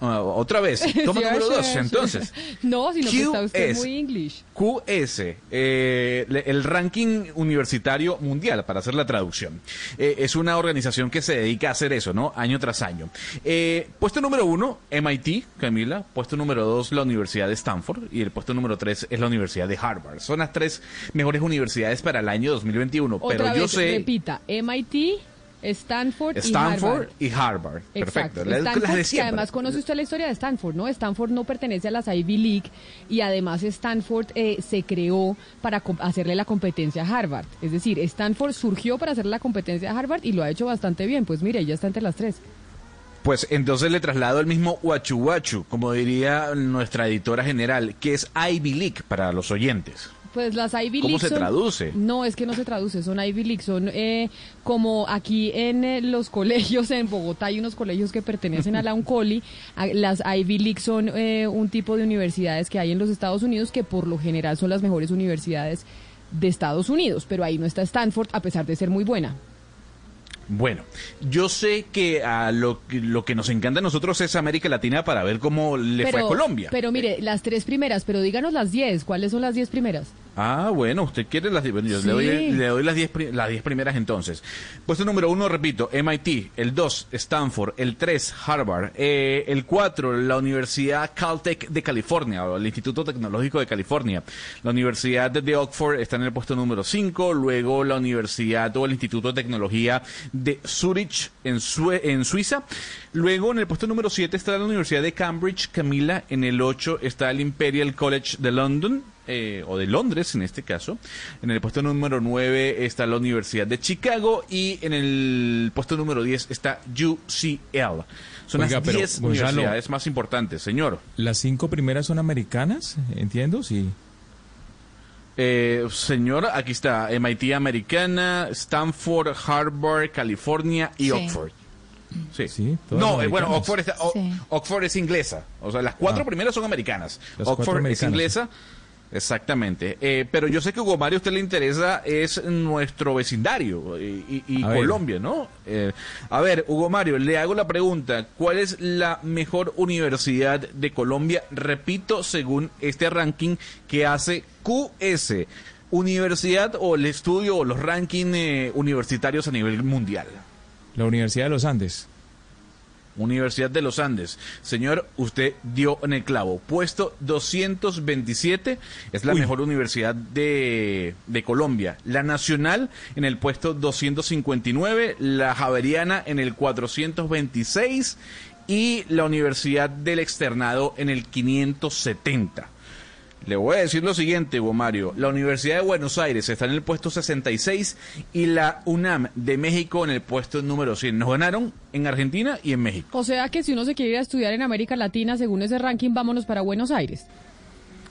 Ah, otra vez, <laughs> toma Sí, número sí, dos, sí. entonces. <laughs> No, sino que está usted muy English. QS, eh, le- el ranking universitario mundial, para hacer la traducción. Eh, es una organización que se dedica a hacer eso, ¿no? Año tras año. Eh, puesto número uno, MIT, Camila. Puesto número dos, la Universidad de Stanford. Y el puesto número tres es la Universidad de Harvard. Son las tres mejores universidades para el año 2021. Otra Pero yo sé... repita, MIT, Stanford, Stanford y Harvard. y Harvard. Exacto. Perfecto. Stanford, de que además conoce usted la historia de Stanford, ¿no? Stanford no pertenece a las Ivy League y además Stanford eh, se creó para hacerle la competencia a Harvard. Es decir, Stanford surgió para hacerle la competencia a Harvard y lo ha hecho bastante bien. Pues mire, ya está entre las tres. Pues entonces le traslado el mismo Huachu Huachu, como diría nuestra editora general, que es Ivy League para los oyentes. Pues las Ivy ¿Cómo League se son- traduce? No, es que no se traduce, son Ivy League, son eh, como aquí en eh, los <laughs> colegios en Bogotá hay unos colegios que pertenecen a la UNCOLI, a- las Ivy League son eh, un tipo de universidades que hay en los Estados Unidos que por lo general son las mejores universidades de Estados Unidos, pero ahí no está Stanford a pesar de ser muy buena. Bueno, yo sé que a lo, que- lo que nos encanta a nosotros es América Latina para ver cómo le fue a Colombia. Pero mire, las tres primeras, pero díganos las diez, ¿cuáles son las diez primeras? Ah, bueno, usted quiere las... bueno, yo Sí. le doy, le doy las 10 pri- las 10 primeras entonces. Puesto número uno, repito, MIT. El 2, Stanford. El 3, Harvard. Eh, el 4, la Universidad Caltech de California, o el Instituto Tecnológico de California. La Universidad de Oxford está en el puesto número 5. Luego la Universidad o el Instituto de Tecnología de Zurich en, Sue- en Suiza. Luego en el puesto número 7 está la Universidad de Cambridge, Camila. En el 8 está el Imperial College de London eh, o de Londres en este caso. En el puesto número 9 está la Universidad de Chicago y en el puesto número 10 está UCL. Son Oiga, las pero, 10 Gonzalo, universidades más importantes, señor. ¿Las cinco primeras son americanas? Entiendo, sí. Eh, señor, aquí está MIT americana, Stanford, Harvard, California y Sí. Oxford. Sí. no, eh, bueno. Oxford, está- o- Sí. Oxford es inglesa. O sea, las cuatro Ah. primeras son americanas. Las Oxford es inglesa. Exactamente. Eh, pero yo sé que Hugo Mario a usted le interesa es nuestro vecindario y, y- y A ver. Colombia, ¿no? Eh, a ver, Hugo Mario, le hago la pregunta. ¿Cuál es la mejor universidad de Colombia? Repito, según este ranking que hace QS. Universidad o el estudio o los rankings eh, universitarios a nivel mundial. La Universidad de los Andes. Universidad de los Andes. Señor, usted dio en el clavo. Puesto 227 es la mejor universidad de, de Colombia. La Nacional en el puesto 259, la Javeriana en el 426 y la Universidad del Externado en el 570. Le voy a decir lo siguiente, Hugo Mario. La Universidad de Buenos Aires está en el puesto 66 y la UNAM de México en el puesto número 100. Nos ganaron en Argentina y en México. O sea que si uno se quiere ir a estudiar en América Latina, según ese ranking, vámonos para Buenos Aires.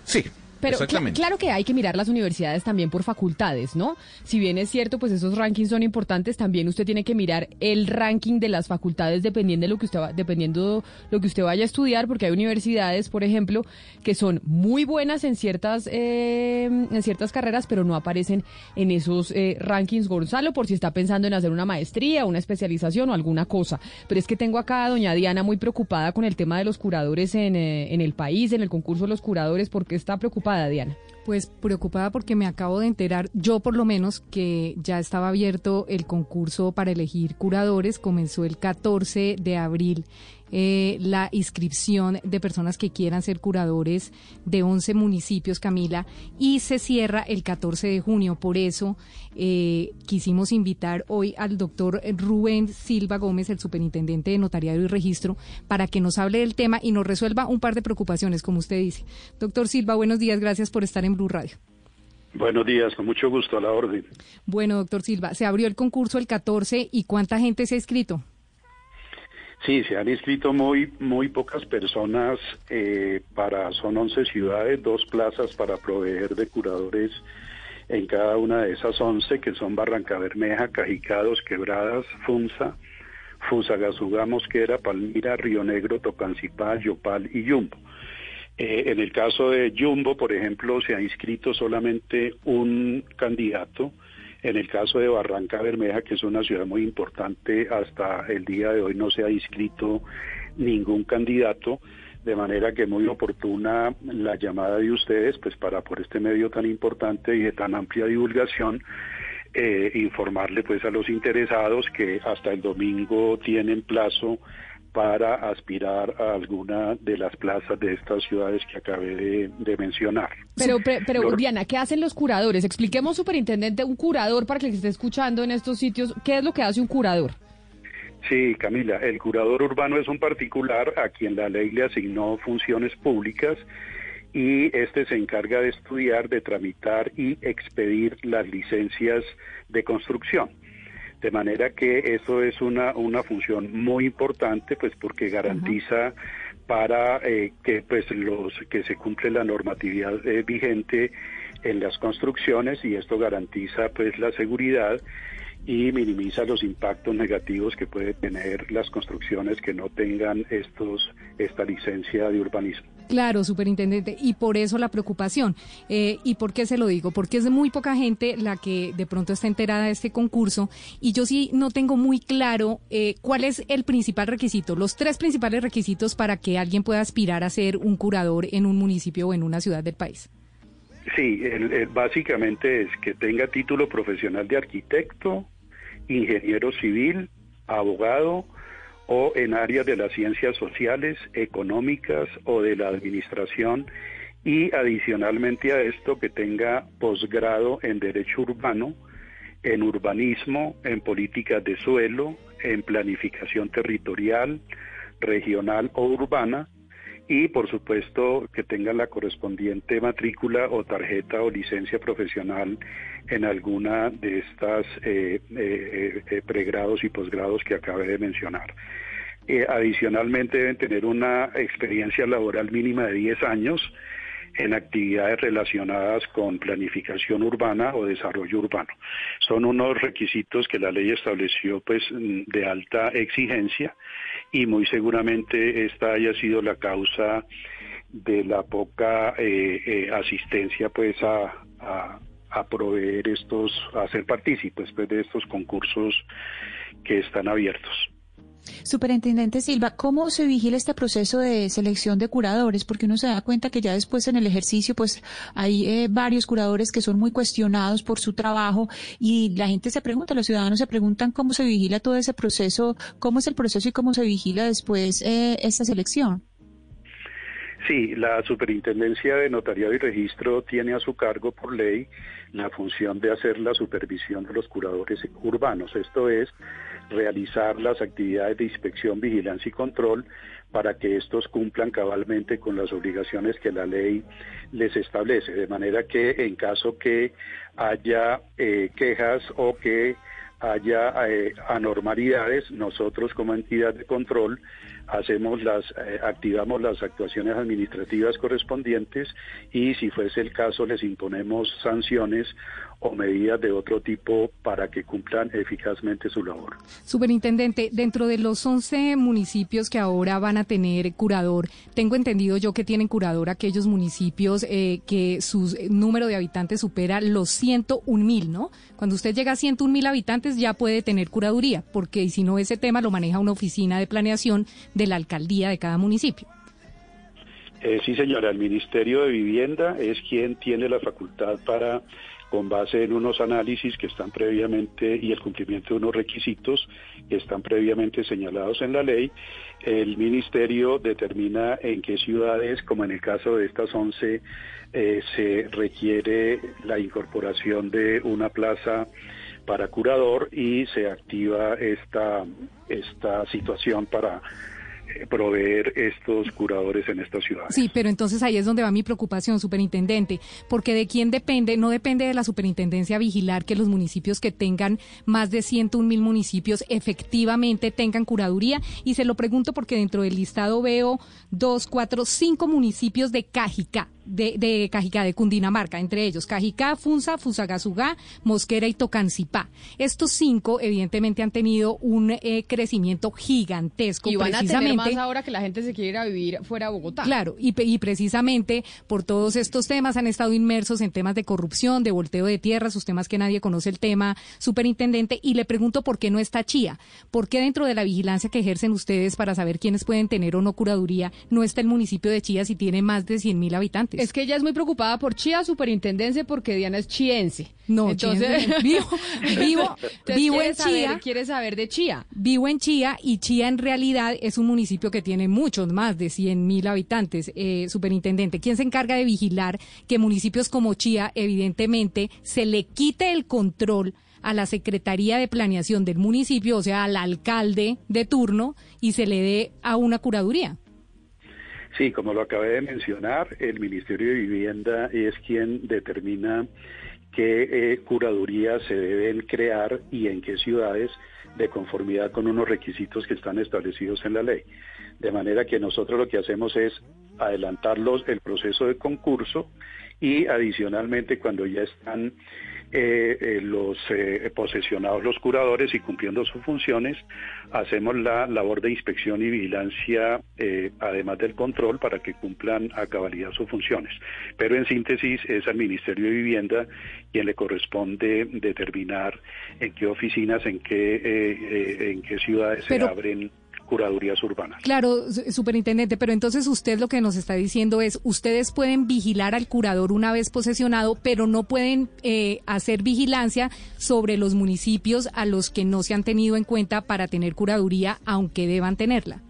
Sí, Pero claro que hay que mirar las universidades también por facultades, ¿no? Si bien es cierto, pues esos rankings son importantes, también usted tiene que mirar el ranking de las facultades dependiendo de lo que usted va, dependiendo lo que usted vaya a estudiar, porque hay universidades, por ejemplo, que son muy buenas en ciertas eh, en ciertas carreras, pero no aparecen en esos eh, rankings. Gonzalo, por si está pensando en hacer una maestría, una especialización o alguna cosa. Pero es que tengo acá a doña Diana muy preocupada con el tema de los curadores en, eh, en el país, en el concurso de los curadores. ¿Por qué está preocupada, Diana? Pues preocupada porque me acabo de enterar, yo por lo menos, que ya estaba abierto el concurso para elegir curadores. Comenzó el 14 de abril eh, la inscripción de personas que quieran ser curadores de 11 municipios, Camila, y se cierra el 14 de junio. Por eso eh, quisimos invitar hoy al doctor Rubén Silva Gómez, el superintendente de Notariado y Registro, para que nos hable del tema y nos resuelva un par de preocupaciones, como usted dice. Doctor Silva, buenos días, gracias por estar en Blue Radio. Buenos días, con mucho gusto a la orden. Bueno, doctor Silva, se abrió el concurso el 14 y ¿cuánta gente se ha inscrito? Sí, se han inscrito muy muy pocas personas eh, para son 11 ciudades, dos plazas para proveer de curadores en cada una de esas 11 que son Barranca Bermeja, Cajicados, Quebradas, Funza, Fusagasugá, Mosquera, Palmira, Río Negro, Tocancipá, Yopal y Yumbo. Eh, en el caso de Jumbo, por ejemplo, se ha inscrito solamente un candidato. En el caso de Barranca Bermeja, que es una ciudad muy importante, hasta el día de hoy no se ha inscrito ningún candidato, de manera que muy oportuna la llamada de ustedes, pues para por este medio tan importante y de tan amplia divulgación, eh, informarle pues a los interesados que hasta el domingo tienen plazo para aspirar a alguna de las plazas de estas ciudades que acabé de, de mencionar. Pero, pe- pero Lo- Diana, ¿qué hacen los curadores? Expliquemos, superintendente, un curador para que que esté escuchando en estos sitios, ¿qué es lo que hace un curador? Sí, Camila, el curador urbano es un particular a quien la ley le asignó funciones públicas y este se encarga de estudiar, de tramitar y expedir las licencias de construcción. De manera que eso es una, una función muy importante, pues porque garantiza para eh, que pues los que se cumple la normatividad eh, vigente en las construcciones y esto garantiza pues la seguridad y minimiza los impactos negativos que puede tener las construcciones que no tengan estos esta licencia de urbanismo. Claro, superintendente, y por eso la preocupación. Eh, ¿Y por qué se lo digo? Porque es muy poca gente la que de pronto está enterada de este concurso y yo sí no tengo muy claro eh, cuál es el principal requisito, los tres principales requisitos para que alguien pueda aspirar a ser un curador en un municipio o en una ciudad del país. Sí, el- básicamente es que tenga título profesional de arquitecto, ingeniero civil, abogado o en áreas de las ciencias sociales, económicas o de la administración y adicionalmente a esto que tenga posgrado en derecho urbano, en urbanismo, en políticas de suelo, en planificación territorial, regional o urbana y por supuesto que tenga la correspondiente matrícula o tarjeta o licencia profesional en alguna de estas eh, eh, eh, pregrados y posgrados que acabé de mencionar. Eh, adicionalmente deben tener una experiencia laboral mínima de 10 años en actividades relacionadas con planificación urbana o desarrollo urbano. Son unos requisitos que la ley estableció pues mm, de alta exigencia y muy seguramente esta haya sido la causa de la poca eh, eh, asistencia pues a, a, a proveer estos, a ser partícipes pues, de estos concursos que están abiertos. Superintendente Silva, ¿cómo se vigila este proceso de selección de curadores? Porque uno se da cuenta que ya después en el ejercicio, pues hay eh, varios curadores que son muy cuestionados por su trabajo y la gente se pregunta, los ciudadanos se preguntan cómo se vigila todo ese proceso, cómo es el proceso y cómo se vigila después eh, esta selección. Sí, la Superintendencia de Notariado y Registro tiene a su cargo por ley la función de hacer la supervisión de los curadores urbanos, esto es, realizar las actividades de inspección, vigilancia y control para que estos cumplan cabalmente con las obligaciones que la ley les establece, de manera que en caso que haya eh, quejas o que haya eh, anormalidades, nosotros como entidad de control hacemos las eh, activamos las actuaciones administrativas correspondientes y si fuese el caso les imponemos sanciones o medidas de otro tipo para que cumplan eficazmente su labor. Superintendente, dentro de los 11 municipios que ahora van a tener curador, tengo entendido yo que tienen curador aquellos municipios eh, que su número de habitantes supera los 101 mil, ¿no? Cuando usted llega a 101 mil habitantes ya puede tener curaduría, porque si no ese tema lo maneja una oficina de planeación de la alcaldía de cada municipio. Eh, sí, señora, el Ministerio de Vivienda es quien tiene la facultad para, con base en unos análisis que están previamente y el cumplimiento de unos requisitos que están previamente señalados en la ley, el Ministerio determina en qué ciudades, como en el caso de estas 11, eh, se requiere la incorporación de una plaza para curador y se activa esta, esta situación para proveer estos curadores en esta ciudad. Sí, pero entonces ahí es donde va mi preocupación, superintendente, porque de quién depende, no depende de la superintendencia vigilar que los municipios que tengan más de 101 mil municipios efectivamente tengan curaduría. Y se lo pregunto porque dentro del listado veo dos, cuatro, cinco municipios de Cajicá. De, de Cajicá, de Cundinamarca, entre ellos Cajicá, Funza, Fusagasugá, Mosquera y Tocancipá. Estos cinco, evidentemente, han tenido un eh, crecimiento gigantesco. Y van a tener precisamente más ahora que la gente se quiere ir a vivir fuera de Bogotá. Claro, y precisamente por todos estos temas han estado inmersos en temas de corrupción, de volteo de tierras, sus temas que nadie conoce el tema, superintendente, y le pregunto por qué no está Chía, por qué dentro de la vigilancia que ejercen ustedes para saber quiénes pueden tener o no curaduría, no está el municipio de Chía si tiene más de 100 mil habitantes. Es que ella es muy preocupada por Chía, superintendencia, porque Diana es chiense. No, entonces chiense, <laughs> vivo, vivo, Entonces, vivo quiere en saber- Chía. Quiere saber de Chía. Vivo en Chía y Chía en realidad es un municipio que tiene muchos más de 100 mil habitantes. Eh, superintendente, ¿quién se encarga de vigilar que municipios como Chía, evidentemente, se le quite el control a la Secretaría de Planeación del municipio, o sea, al alcalde de turno, y se le dé a una curaduría? Sí, como lo acabé de mencionar, el Ministerio de Vivienda es quien determina qué eh, curadurías se deben crear y en qué ciudades de conformidad con unos requisitos que están establecidos en la ley. De manera que nosotros lo que hacemos es adelantar los- el proceso de concurso y adicionalmente cuando ya están eh, eh, los eh, posesionados los curadores y cumpliendo sus funciones, hacemos la labor de inspección y vigilancia, eh, además del control, para que cumplan a cabalidad sus funciones. Pero en síntesis es al Ministerio de Vivienda quien le corresponde determinar en qué oficinas, en qué, eh, eh, en qué ciudades Pero- se abren curadurías urbanas. Claro, su- superintendente, pero entonces usted lo que nos está diciendo es, ustedes pueden vigilar al curador una vez posesionado, pero no pueden eh, hacer vigilancia sobre los municipios a los que no se han tenido en cuenta para tener curaduría, aunque deban tenerla.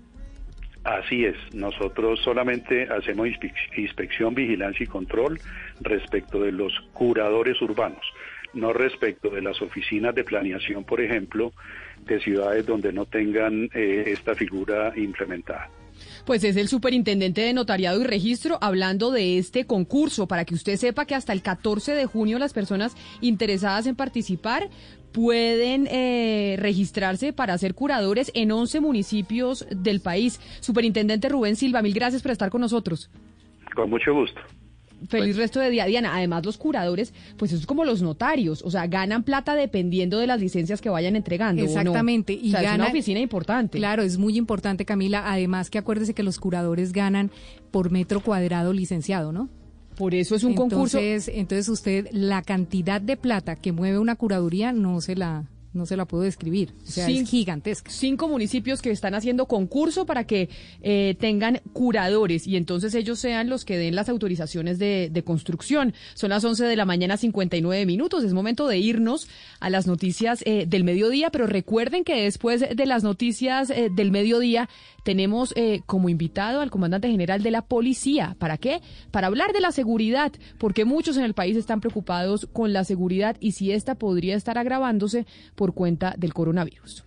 Así es, nosotros solamente hacemos inspe- inspección, vigilancia y control respecto de los curadores urbanos, no respecto de las oficinas de planeación, por ejemplo, de ciudades donde no tengan eh, esta figura implementada. Pues es el superintendente de notariado y registro hablando de este concurso para que usted sepa que hasta el 14 de junio las personas interesadas en participar pueden eh, registrarse para ser curadores en 11 municipios del país. Superintendente Rubén Silva, mil gracias por estar con nosotros. Con mucho gusto. Feliz resto de día, Diana. Además, los curadores, pues eso es como los notarios, o sea, ganan plata dependiendo de las licencias que vayan entregando. ¿o no? Exactamente. O sea, es una oficina importante. Claro, es muy importante, Camila. Además que acuérdese que los curadores ganan por metro cuadrado licenciado, ¿no? Por eso es un concurso. Entonces usted, la cantidad de plata que mueve una curaduría no se la, no se la puedo describir. O sea, Cin- es gigantesca. Cinco municipios que están haciendo concurso para que eh, tengan curadores y entonces ellos sean los que den las autorizaciones de, de construcción. Son las 11 de la mañana, 59 minutos. Es momento de irnos a las noticias eh, del mediodía, pero recuerden que después de las noticias eh, del mediodía tenemos eh, como invitado al comandante general de la policía. ¿Para qué? Para hablar de la seguridad, porque muchos en el país están preocupados con la seguridad y si esta podría estar agravándose por cuenta del coronavirus.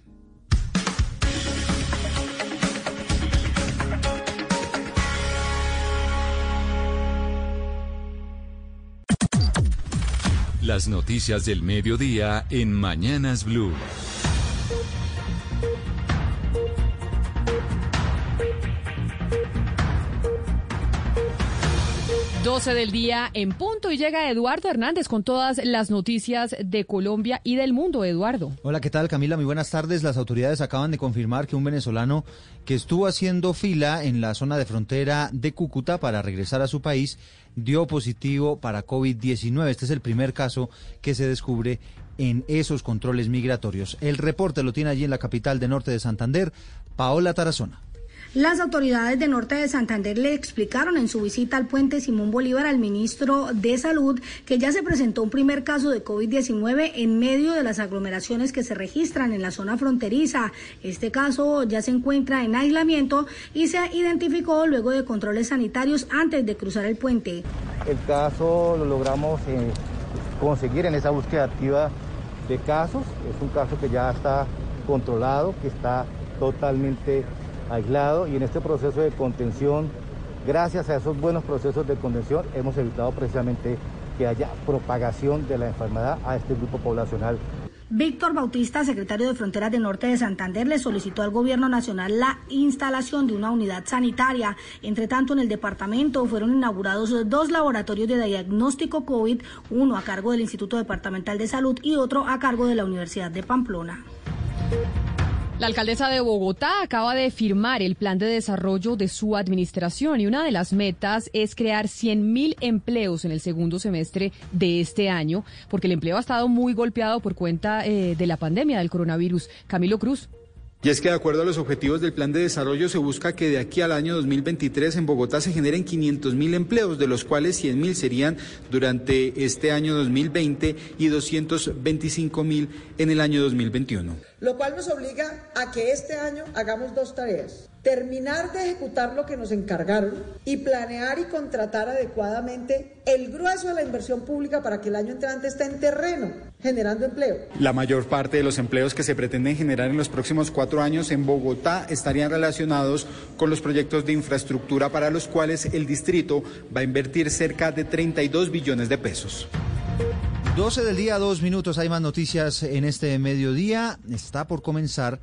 Las noticias del mediodía en Mañanas Blue. 12 del día en punto y llega Eduardo Hernández con todas las noticias de Colombia y del mundo. Eduardo. Hola, ¿qué tal Camila? Muy buenas tardes. Las autoridades acaban de confirmar que un venezolano que estuvo haciendo fila en la zona de frontera de Cúcuta para regresar a su país dio positivo para COVID-19. Este es el primer caso que se descubre en esos controles migratorios. El reporte lo tiene allí en la capital de Norte de Santander, Paola Tarazona. Las autoridades de Norte de Santander le explicaron en su visita al puente Simón Bolívar al ministro de Salud que ya se presentó un primer caso de COVID-19 en medio de las aglomeraciones que se registran en la zona fronteriza. Este caso ya se encuentra en aislamiento y se identificó luego de controles sanitarios antes de cruzar el puente. El caso lo logramos eh, conseguir en esa búsqueda activa de casos. Es un caso que ya está controlado, que está totalmente aislado y en este proceso de contención, gracias a esos buenos procesos de contención, hemos evitado precisamente que haya propagación de la enfermedad a este grupo poblacional. Víctor Bautista, secretario de Fronteras de Norte de Santander, le solicitó al gobierno nacional la instalación de una unidad sanitaria. Entre tanto, en el departamento fueron inaugurados dos laboratorios de diagnóstico COVID, uno a cargo del Instituto Departamental de Salud y otro a cargo de la Universidad de Pamplona. La alcaldesa de Bogotá acaba de firmar el plan de desarrollo de su administración y una de las metas es crear 100.000 empleos en el segundo semestre de este año, porque el empleo ha estado muy golpeado por cuenta eh, de la pandemia del coronavirus. Camilo Cruz. Y es que de acuerdo a los objetivos del plan de desarrollo se busca que de aquí al año 2023 en Bogotá se generen 500 mil empleos, de los cuales 100 mil serían durante este año 2020 y 225 mil en el año 2021. Lo cual nos obliga a que este año hagamos dos tareas. Terminar de ejecutar lo que nos encargaron y planear y contratar adecuadamente el grueso de la inversión pública para que el año entrante esté en terreno, generando empleo. La mayor parte de los empleos que se pretenden generar en los próximos cuatro años en Bogotá estarían relacionados con los proyectos de infraestructura para los cuales el distrito va a invertir cerca de 32 billones de pesos. 12 del día, dos minutos. Hay más noticias en este mediodía. Está por comenzar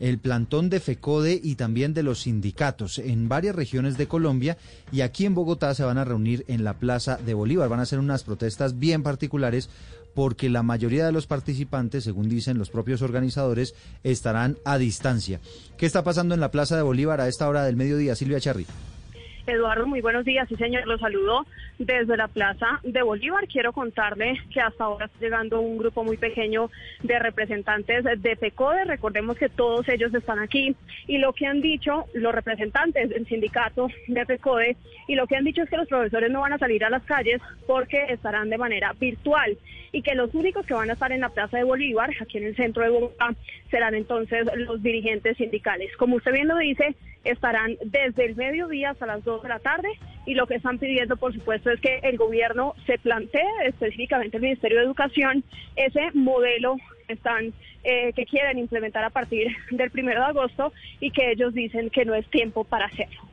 el plantón de FECODE y también de los sindicatos en varias regiones de Colombia y aquí en Bogotá se van a reunir en la Plaza de Bolívar. Van a hacer unas protestas bien particulares porque la mayoría de los participantes, según dicen los propios organizadores, estarán a distancia. ¿Qué está pasando en la Plaza de Bolívar a esta hora del mediodía, Silvia Charri? Eduardo, muy buenos días. Sí, señor, lo saludo desde la Plaza de Bolívar. Quiero contarle que hasta ahora está llegando un grupo muy pequeño de representantes de PECODE. Recordemos que todos ellos están aquí y lo que han dicho los representantes del sindicato de PECODE y lo que han dicho es que los profesores no van a salir a las calles porque estarán de manera virtual y que los únicos que van a estar en la Plaza de Bolívar, aquí en el centro de Bogotá, serán entonces los dirigentes sindicales. Como usted bien lo dice, estarán desde el mediodía hasta las 2 de la tarde y lo que están pidiendo, por supuesto, es que el gobierno se plantee, específicamente el Ministerio de Educación, ese modelo que eh, que quieren implementar a partir del primero de agosto y que ellos dicen que no es tiempo para hacerlo.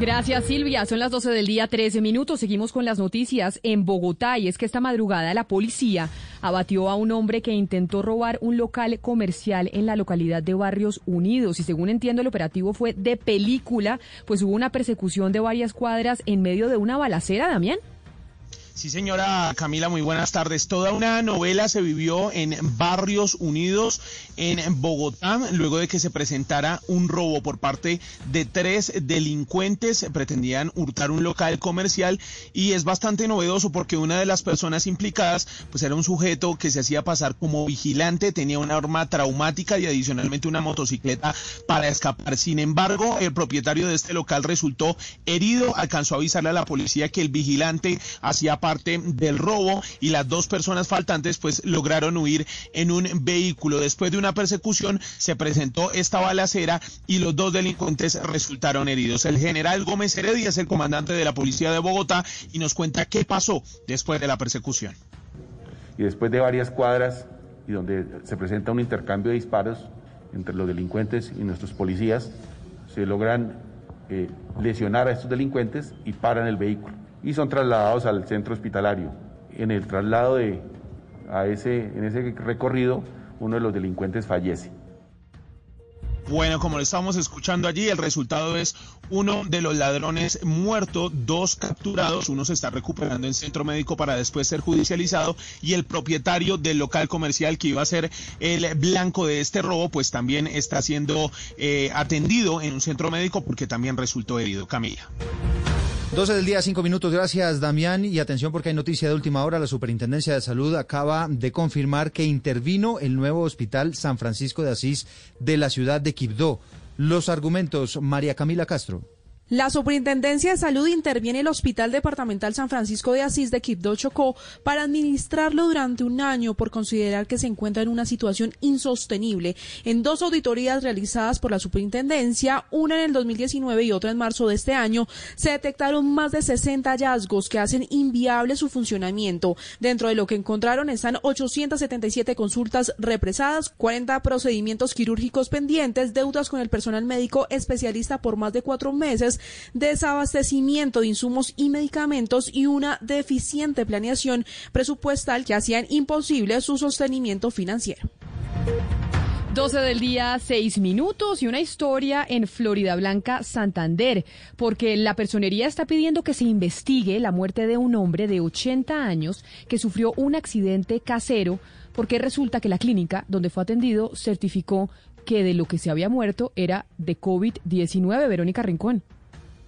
Gracias Silvia, son las 12 del día 13 minutos, seguimos con las noticias en Bogotá. Y es que esta madrugada la policía abatió a un hombre que intentó robar un local comercial en la localidad de Barrios Unidos. Y según entiendo el operativo fue de película, pues hubo una persecución de varias cuadras en medio de una balacera, Damián. Sí, señora Camila, muy buenas tardes. Toda una novela se vivió en Barrios Unidos, en Bogotá, luego de que se presentara un robo por parte de tres delincuentes. Pretendían hurtar un local comercial y es bastante novedoso porque una de las personas implicadas pues era un sujeto que se hacía pasar como vigilante, tenía una arma traumática y adicionalmente una motocicleta para escapar. Sin embargo, el propietario de este local resultó herido, alcanzó a avisarle a la policía que el vigilante hacía parte del robo y las dos personas faltantes pues lograron huir en un vehículo. Después de una persecución se presentó esta balacera y los dos delincuentes resultaron heridos. El general Gómez Heredia es el comandante de la policía de Bogotá y nos cuenta qué pasó después de la persecución. Y después de varias cuadras y donde se presenta un intercambio de disparos entre los delincuentes y nuestros policías, se logran eh, lesionar a estos delincuentes y paran el vehículo y son trasladados al centro hospitalario. En el traslado de, a ese, en ese recorrido, uno de los delincuentes fallece. Bueno, como lo estábamos escuchando allí, el resultado es uno de los ladrones muerto, dos capturados, uno se está recuperando en centro médico para después ser judicializado y el propietario del local comercial que iba a ser el blanco de este robo, pues también está siendo eh, atendido en un centro médico porque también resultó herido. Camila. 12 del día, 5 minutos. Gracias, Damián. Y atención porque hay noticia de última hora. La Superintendencia de Salud acaba de confirmar que intervino el nuevo hospital San Francisco de Asís de la ciudad de Quibdó. Los argumentos, María Camila Castro. La Superintendencia de Salud interviene el Hospital Departamental San Francisco de Asís de Quibdó Chocó para administrarlo durante un año por considerar que se encuentra en una situación insostenible. En dos auditorías realizadas por la Superintendencia, una en el 2019 y otra en marzo de este año, se detectaron más de 60 hallazgos que hacen inviable su funcionamiento. Dentro de lo que encontraron están 877 consultas represadas, 40 procedimientos quirúrgicos pendientes, deudas con el personal médico especialista por más de cuatro meses, desabastecimiento de insumos y medicamentos y una deficiente planeación presupuestal que hacían imposible su sostenimiento financiero. 12 del día, 6 minutos y una historia en Florida Blanca, Santander, porque la personería está pidiendo que se investigue la muerte de un hombre de 80 años que sufrió un accidente casero, porque resulta que la clínica donde fue atendido certificó que de lo que se había muerto era de COVID-19. Verónica Rincón.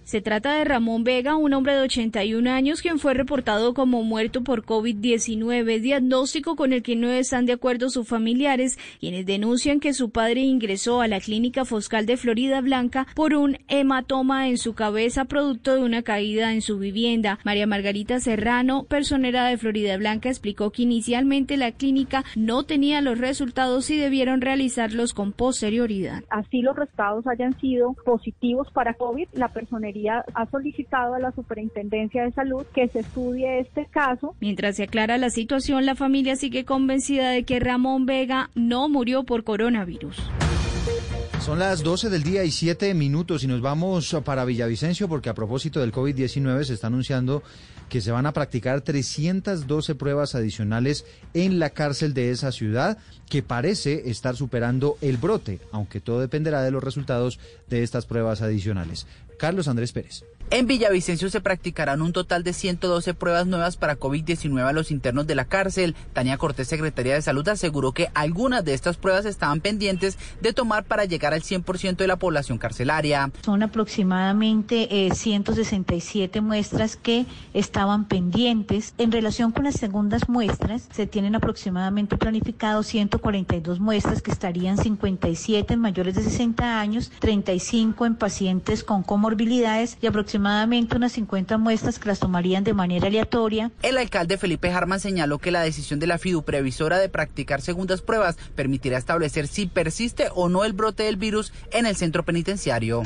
Se trata de Ramón Vega, un hombre de 81 años quien fue reportado como muerto por COVID-19, diagnóstico con el que no están de acuerdo sus familiares, quienes denuncian que su padre ingresó a la clínica Foscal de Florida Blanca por un hematoma en su cabeza producto de una caída en su vivienda. María Margarita Serrano, personera de Florida Blanca, explicó que inicialmente la clínica no tenía los resultados y debieron realizarlos con posterioridad. Así los resultados hayan sido positivos para COVID, la personería ha solicitado a la Superintendencia de Salud que se estudie este caso. Mientras se aclara la situación, la familia sigue convencida de que Ramón Vega no murió por coronavirus. Son las 12 del día y 7 minutos y nos vamos para Villavicencio porque a propósito del COVID-19 se está anunciando que se van a practicar 312 pruebas adicionales en la cárcel de esa ciudad que parece estar superando el brote, aunque todo dependerá de los resultados de estas pruebas adicionales. Carlos Andrés Pérez. En Villavicencio se practicarán un total de 112 pruebas nuevas para COVID-19 a los internos de la cárcel. Tania Cortés, secretaria de Salud, aseguró que algunas de estas pruebas estaban pendientes de tomar para llegar al 100% de la población carcelaria. Son aproximadamente 167 eh, muestras que estaban pendientes. En relación con las segundas muestras, se tienen aproximadamente planificados 142 muestras que estarían 57 en mayores de 60 años, 35 en pacientes con comorbilidades y aproximadamente aproximadamente unas 50 muestras que las tomarían de manera aleatoria. El alcalde Felipe Harman señaló que la decisión de la FIDU previsora de practicar segundas pruebas permitirá establecer si persiste o no el brote del virus en el centro penitenciario.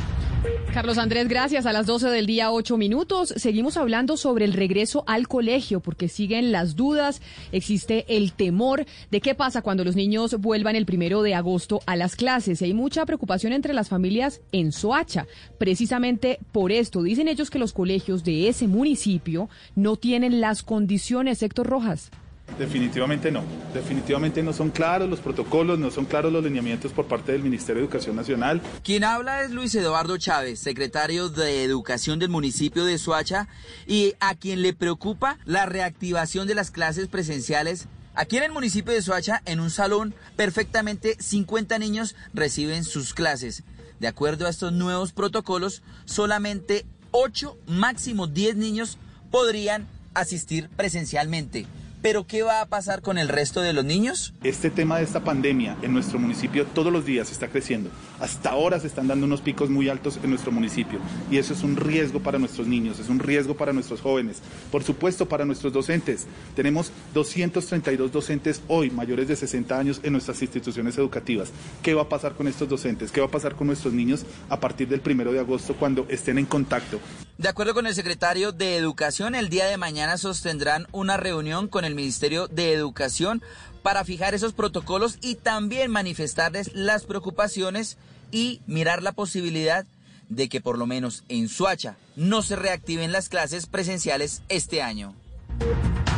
Carlos Andrés, gracias. A las 12 del día, 8 minutos. Seguimos hablando sobre el regreso al colegio porque siguen las dudas, existe el temor de qué pasa cuando los niños vuelvan el primero de agosto a las clases. Hay mucha preocupación entre las familias en Soacha. Precisamente por esto, dicen ellos que los colegios de ese municipio no tienen las condiciones, Héctor Rojas. Definitivamente no. Definitivamente no son claros los protocolos, no son claros los lineamientos por parte del Ministerio de Educación Nacional. Quien habla es Luis Eduardo Chávez, secretario de Educación del municipio de Soacha, y a quien le preocupa la reactivación de las clases presenciales. Aquí en el municipio de Soacha, en un salón, perfectamente 50 niños reciben sus clases. De acuerdo a estos nuevos protocolos, solamente 8, máximo 10 niños podrían asistir presencialmente. Pero ¿qué va a pasar con el resto de los niños? Este tema de esta pandemia en nuestro municipio todos los días está creciendo. Hasta ahora se están dando unos picos muy altos en nuestro municipio y eso es un riesgo para nuestros niños, es un riesgo para nuestros jóvenes, por supuesto para nuestros docentes. Tenemos 232 docentes hoy mayores de 60 años en nuestras instituciones educativas. ¿Qué va a pasar con estos docentes? ¿Qué va a pasar con nuestros niños a partir del primero de agosto cuando estén en contacto? De acuerdo con el secretario de Educación, el día de mañana sostendrán una reunión con el el Ministerio de Educación para fijar esos protocolos y también manifestarles las preocupaciones y mirar la posibilidad de que por lo menos en Suacha no se reactiven las clases presenciales este año.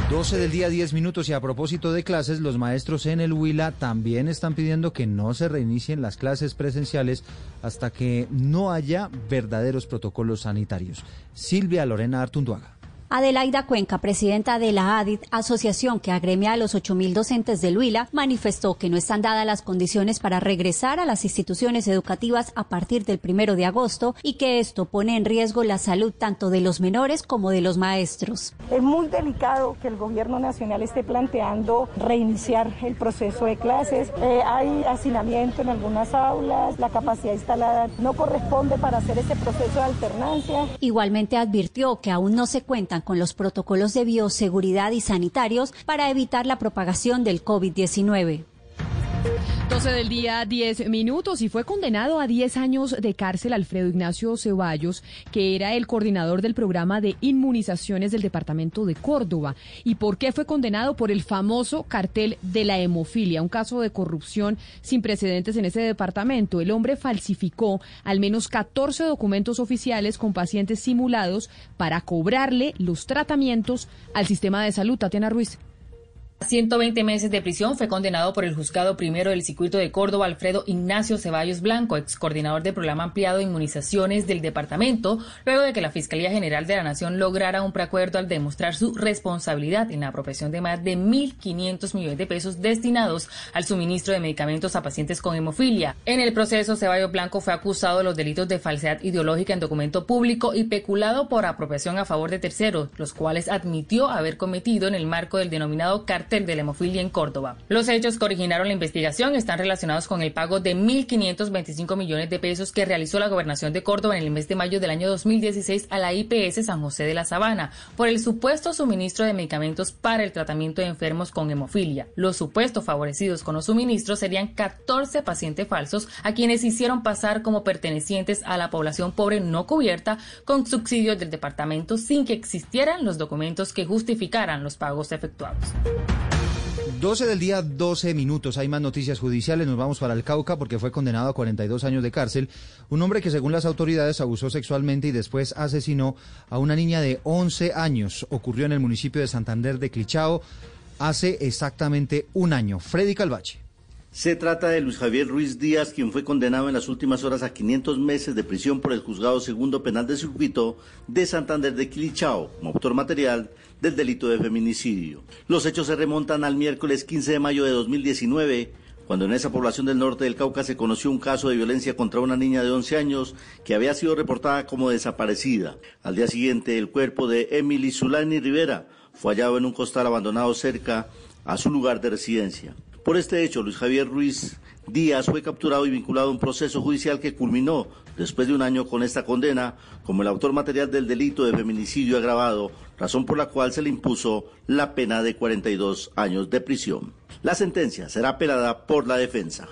12 del día 10 minutos y a propósito de clases, los maestros en el Huila también están pidiendo que no se reinicien las clases presenciales hasta que no haya verdaderos protocolos sanitarios. Silvia Lorena Artunduaga. Adelaida Cuenca, presidenta de la ADIT, asociación que agremia a los 8.000 docentes de Huila, manifestó que no están dadas las condiciones para regresar a las instituciones educativas a partir del primero de agosto y que esto pone en riesgo la salud tanto de los menores como de los maestros. Es muy delicado que el gobierno nacional esté planteando reiniciar el proceso de clases. Eh, hay hacinamiento en algunas aulas, la capacidad instalada no corresponde para hacer ese proceso de alternancia. Igualmente advirtió que aún no se cuentan con los protocolos de bioseguridad y sanitarios para evitar la propagación del COVID-19. 12 del día, 10 minutos y fue condenado a 10 años de cárcel Alfredo Ignacio Ceballos, que era el coordinador del programa de inmunizaciones del departamento de Córdoba. ¿Y por qué fue condenado? Por el famoso cartel de la hemofilia, un caso de corrupción sin precedentes en ese departamento. El hombre falsificó al menos 14 documentos oficiales con pacientes simulados para cobrarle los tratamientos al sistema de salud. Tatiana Ruiz. 120 meses de prisión fue condenado por el juzgado primero del circuito de Córdoba Alfredo Ignacio Ceballos Blanco, ex coordinador del programa ampliado de inmunizaciones del departamento, luego de que la Fiscalía General de la Nación lograra un preacuerdo al demostrar su responsabilidad en la apropiación de más de 1.500 millones de pesos destinados al suministro de medicamentos a pacientes con hemofilia. En el proceso, Ceballos Blanco fue acusado de los delitos de falsedad ideológica en documento público y peculado por apropiación a favor de terceros, los cuales admitió haber cometido en el marco del denominado cartel de la hemofilia en Córdoba. Los hechos que originaron la investigación están relacionados con el pago de 1.525 millones de pesos que realizó la gobernación de Córdoba en el mes de mayo del año 2016 a la IPS San José de la Sabana por el supuesto suministro de medicamentos para el tratamiento de enfermos con hemofilia. Los supuestos favorecidos con los suministros serían 14 pacientes falsos a quienes hicieron pasar como pertenecientes a la población pobre no cubierta con subsidios del departamento sin que existieran los documentos que justificaran los pagos efectuados. 12 del día, 12 minutos. Hay más noticias judiciales. Nos vamos para el Cauca porque fue condenado a 42 años de cárcel. Un hombre que, según las autoridades, abusó sexualmente y después asesinó a una niña de 11 años. Ocurrió en el municipio de Santander de Clichao hace exactamente un año. Freddy Calvache. Se trata de Luis Javier Ruiz Díaz, quien fue condenado en las últimas horas a 500 meses de prisión por el juzgado segundo penal de circuito de Santander de Quilichao, como autor material del delito de feminicidio. Los hechos se remontan al miércoles 15 de mayo de 2019, cuando en esa población del norte del Cauca se conoció un caso de violencia contra una niña de 11 años que había sido reportada como desaparecida. Al día siguiente, el cuerpo de Emily Zulani Rivera fue hallado en un costal abandonado cerca a su lugar de residencia. Por este hecho, Luis Javier Ruiz Díaz fue capturado y vinculado a un proceso judicial que culminó después de un año con esta condena como el autor material del delito de feminicidio agravado, razón por la cual se le impuso la pena de 42 años de prisión. La sentencia será apelada por la defensa.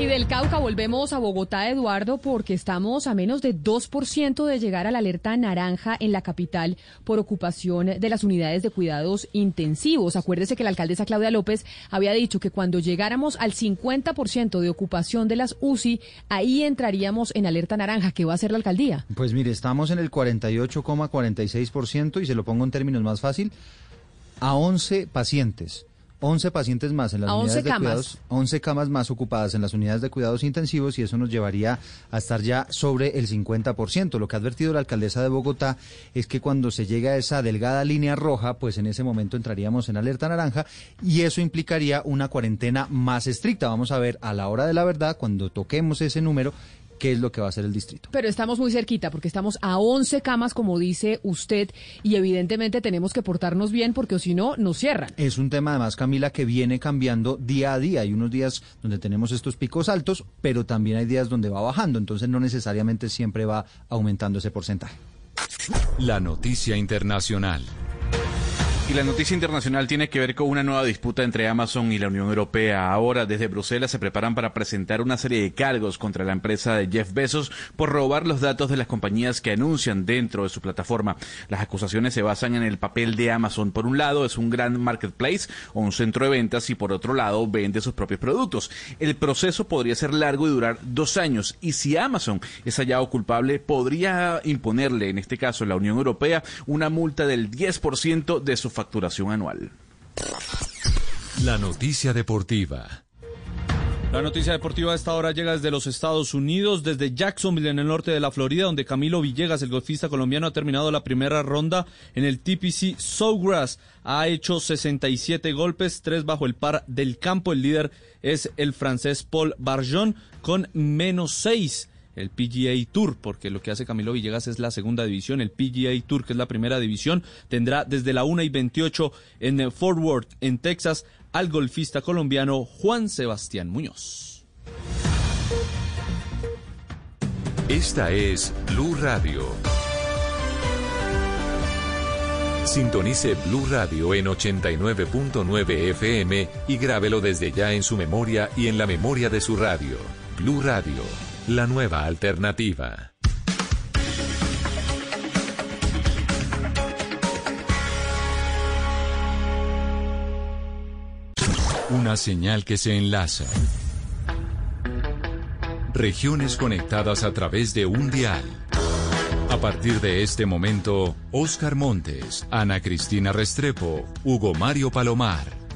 Y del Cauca volvemos a Bogotá, Eduardo, porque estamos a menos de 2% de llegar a la alerta naranja en la capital por ocupación de las unidades de cuidados intensivos. Acuérdese que la alcaldesa Claudia López había dicho que cuando llegáramos al 50% de ocupación de las UCI, ahí entraríamos en alerta naranja. ¿Qué va a hacer la alcaldía? Pues mire, estamos en el 48,46% y se lo pongo en términos más fácil, a 11 pacientes 11 pacientes más en las unidades de cuidados, 11 camas más ocupadas en las unidades de cuidados intensivos y eso nos llevaría a estar ya sobre el 50%. Lo que ha advertido la alcaldesa de Bogotá es que cuando se llega a esa delgada línea roja, pues en ese momento entraríamos en alerta naranja y eso implicaría una cuarentena más estricta. Vamos a ver a la hora de la verdad, cuando toquemos ese número, qué es lo que va a hacer el distrito. Pero estamos muy cerquita porque estamos a 11 camas, como dice usted, y evidentemente tenemos que portarnos bien porque si no, nos cierran. Es un tema además, Camila, que viene cambiando día a día. Hay unos días donde tenemos estos picos altos, pero también hay días donde va bajando, entonces no necesariamente siempre va aumentando ese porcentaje. La noticia internacional. Y la noticia internacional tiene que ver con una nueva disputa entre Amazon y la Unión Europea. Ahora, desde Bruselas se preparan para presentar una serie de cargos contra la empresa de Jeff Bezos por robar los datos de las compañías que anuncian dentro de su plataforma. Las acusaciones se basan en el papel de Amazon. Por un lado, es un gran marketplace o un centro de ventas y por otro lado, vende sus propios productos. El proceso podría ser largo y durar dos años. Y si Amazon es hallado culpable, podría imponerle, en este caso, la Unión Europea, una multa del 10% de su facturación anual. La noticia deportiva. La noticia deportiva a esta hora llega desde los Estados Unidos, desde Jacksonville en el norte de la Florida, donde Camilo Villegas, el golfista colombiano, ha terminado la primera ronda en el TPC Sawgrass. Ha hecho 67 golpes, tres bajo el par del campo. El líder es el francés Paul Barjon con menos seis el PGA Tour, porque lo que hace Camilo Villegas es la segunda división, el PGA Tour, que es la primera división, tendrá desde la 1 y 28 en Fort Worth, en Texas, al golfista colombiano Juan Sebastián Muñoz. Esta es Blue Radio. Sintonice Blue Radio en 89.9 FM y grábelo desde ya en su memoria y en la memoria de su radio. Blue Radio la nueva alternativa. Una señal que se enlaza. Regiones conectadas a través de un dial. A partir de este momento, Oscar Montes, Ana Cristina Restrepo, Hugo Mario Palomar,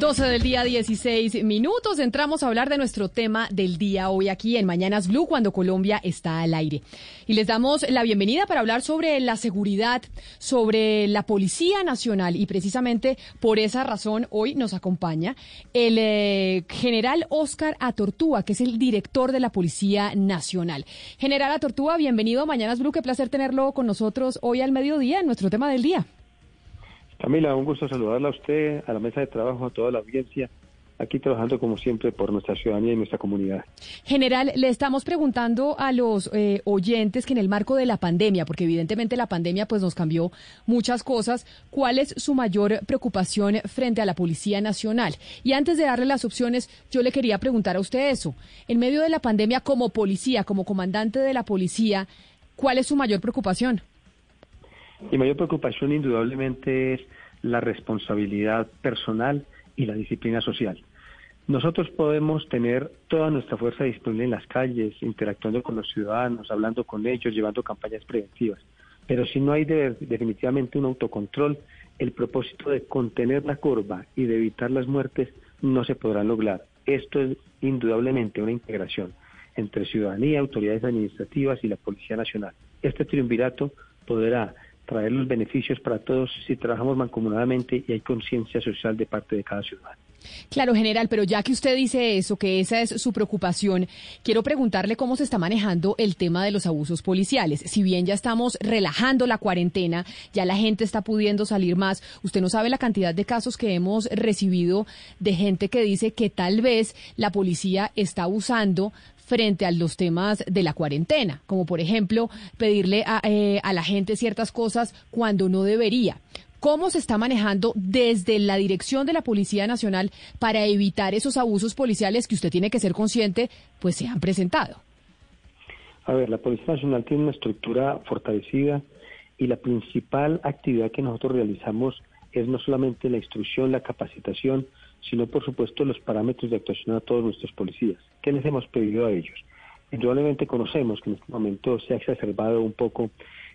12 del día, 16 minutos. Entramos a hablar de nuestro tema del día hoy aquí en Mañanas Blue, cuando Colombia está al aire. Y les damos la bienvenida para hablar sobre la seguridad, sobre la Policía Nacional. Y precisamente por esa razón hoy nos acompaña el eh, general Oscar Atortúa, que es el director de la Policía Nacional. General Atortúa, bienvenido a Mañanas Blue. Qué placer tenerlo con nosotros hoy al mediodía en nuestro tema del día. Camila, un gusto saludarla a usted, a la mesa de trabajo, a toda la audiencia, aquí trabajando como siempre por nuestra ciudadanía y nuestra comunidad. General, le estamos preguntando a los eh, oyentes que en el marco de la pandemia, porque evidentemente la pandemia pues nos cambió muchas cosas, ¿cuál es su mayor preocupación frente a la Policía Nacional? Y antes de darle las opciones, yo le quería preguntar a usted eso. En medio de la pandemia, como policía, como comandante de la policía, ¿cuál es su mayor preocupación? Mi mayor preocupación indudablemente es la responsabilidad personal y la disciplina social. Nosotros podemos tener toda nuestra fuerza disponible en las calles, interactuando con los ciudadanos, hablando con ellos, llevando campañas preventivas. Pero si no hay definitivamente un autocontrol, el propósito de contener la curva y de evitar las muertes no se podrá lograr. Esto es indudablemente una integración entre ciudadanía, autoridades administrativas y la Policía Nacional. Este triunvirato podrá traer los beneficios para todos si trabajamos mancomunadamente y hay conciencia social de parte de cada ciudadano. Claro, general, pero ya que usted dice eso, que esa es su preocupación, quiero preguntarle cómo se está manejando el tema de los abusos policiales. Si bien ya estamos relajando la cuarentena, ya la gente está pudiendo salir más, usted no sabe la cantidad de casos que hemos recibido de gente que dice que tal vez la policía está abusando frente a los temas de la cuarentena, como por ejemplo pedirle a, eh, a la gente ciertas cosas cuando no debería. ¿Cómo se está manejando desde la dirección de la Policía Nacional para evitar esos abusos policiales que usted tiene que ser consciente, pues se han presentado? A ver, la Policía Nacional tiene una estructura fortalecida y la principal actividad que nosotros realizamos es no solamente la instrucción, la capacitación, sino por supuesto los parámetros de actuación a todos nuestros policías. ¿Qué les hemos pedido a ellos? Indudablemente conocemos que en este momento se ha exacerbado un poco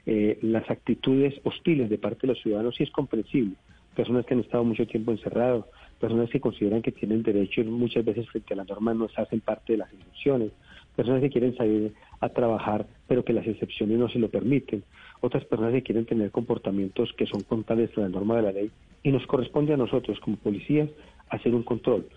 eh, las actitudes hostiles de parte de los ciudadanos y es comprensible. Personas que han estado mucho tiempo encerrados, personas que consideran que tienen derechos muchas veces frente a la norma no se hacen parte de las excepciones, personas que quieren salir a trabajar pero que las excepciones no se lo permiten, otras personas que quieren tener comportamientos que son contrarios a la norma de la ley y nos corresponde a nosotros como policías hacer un control,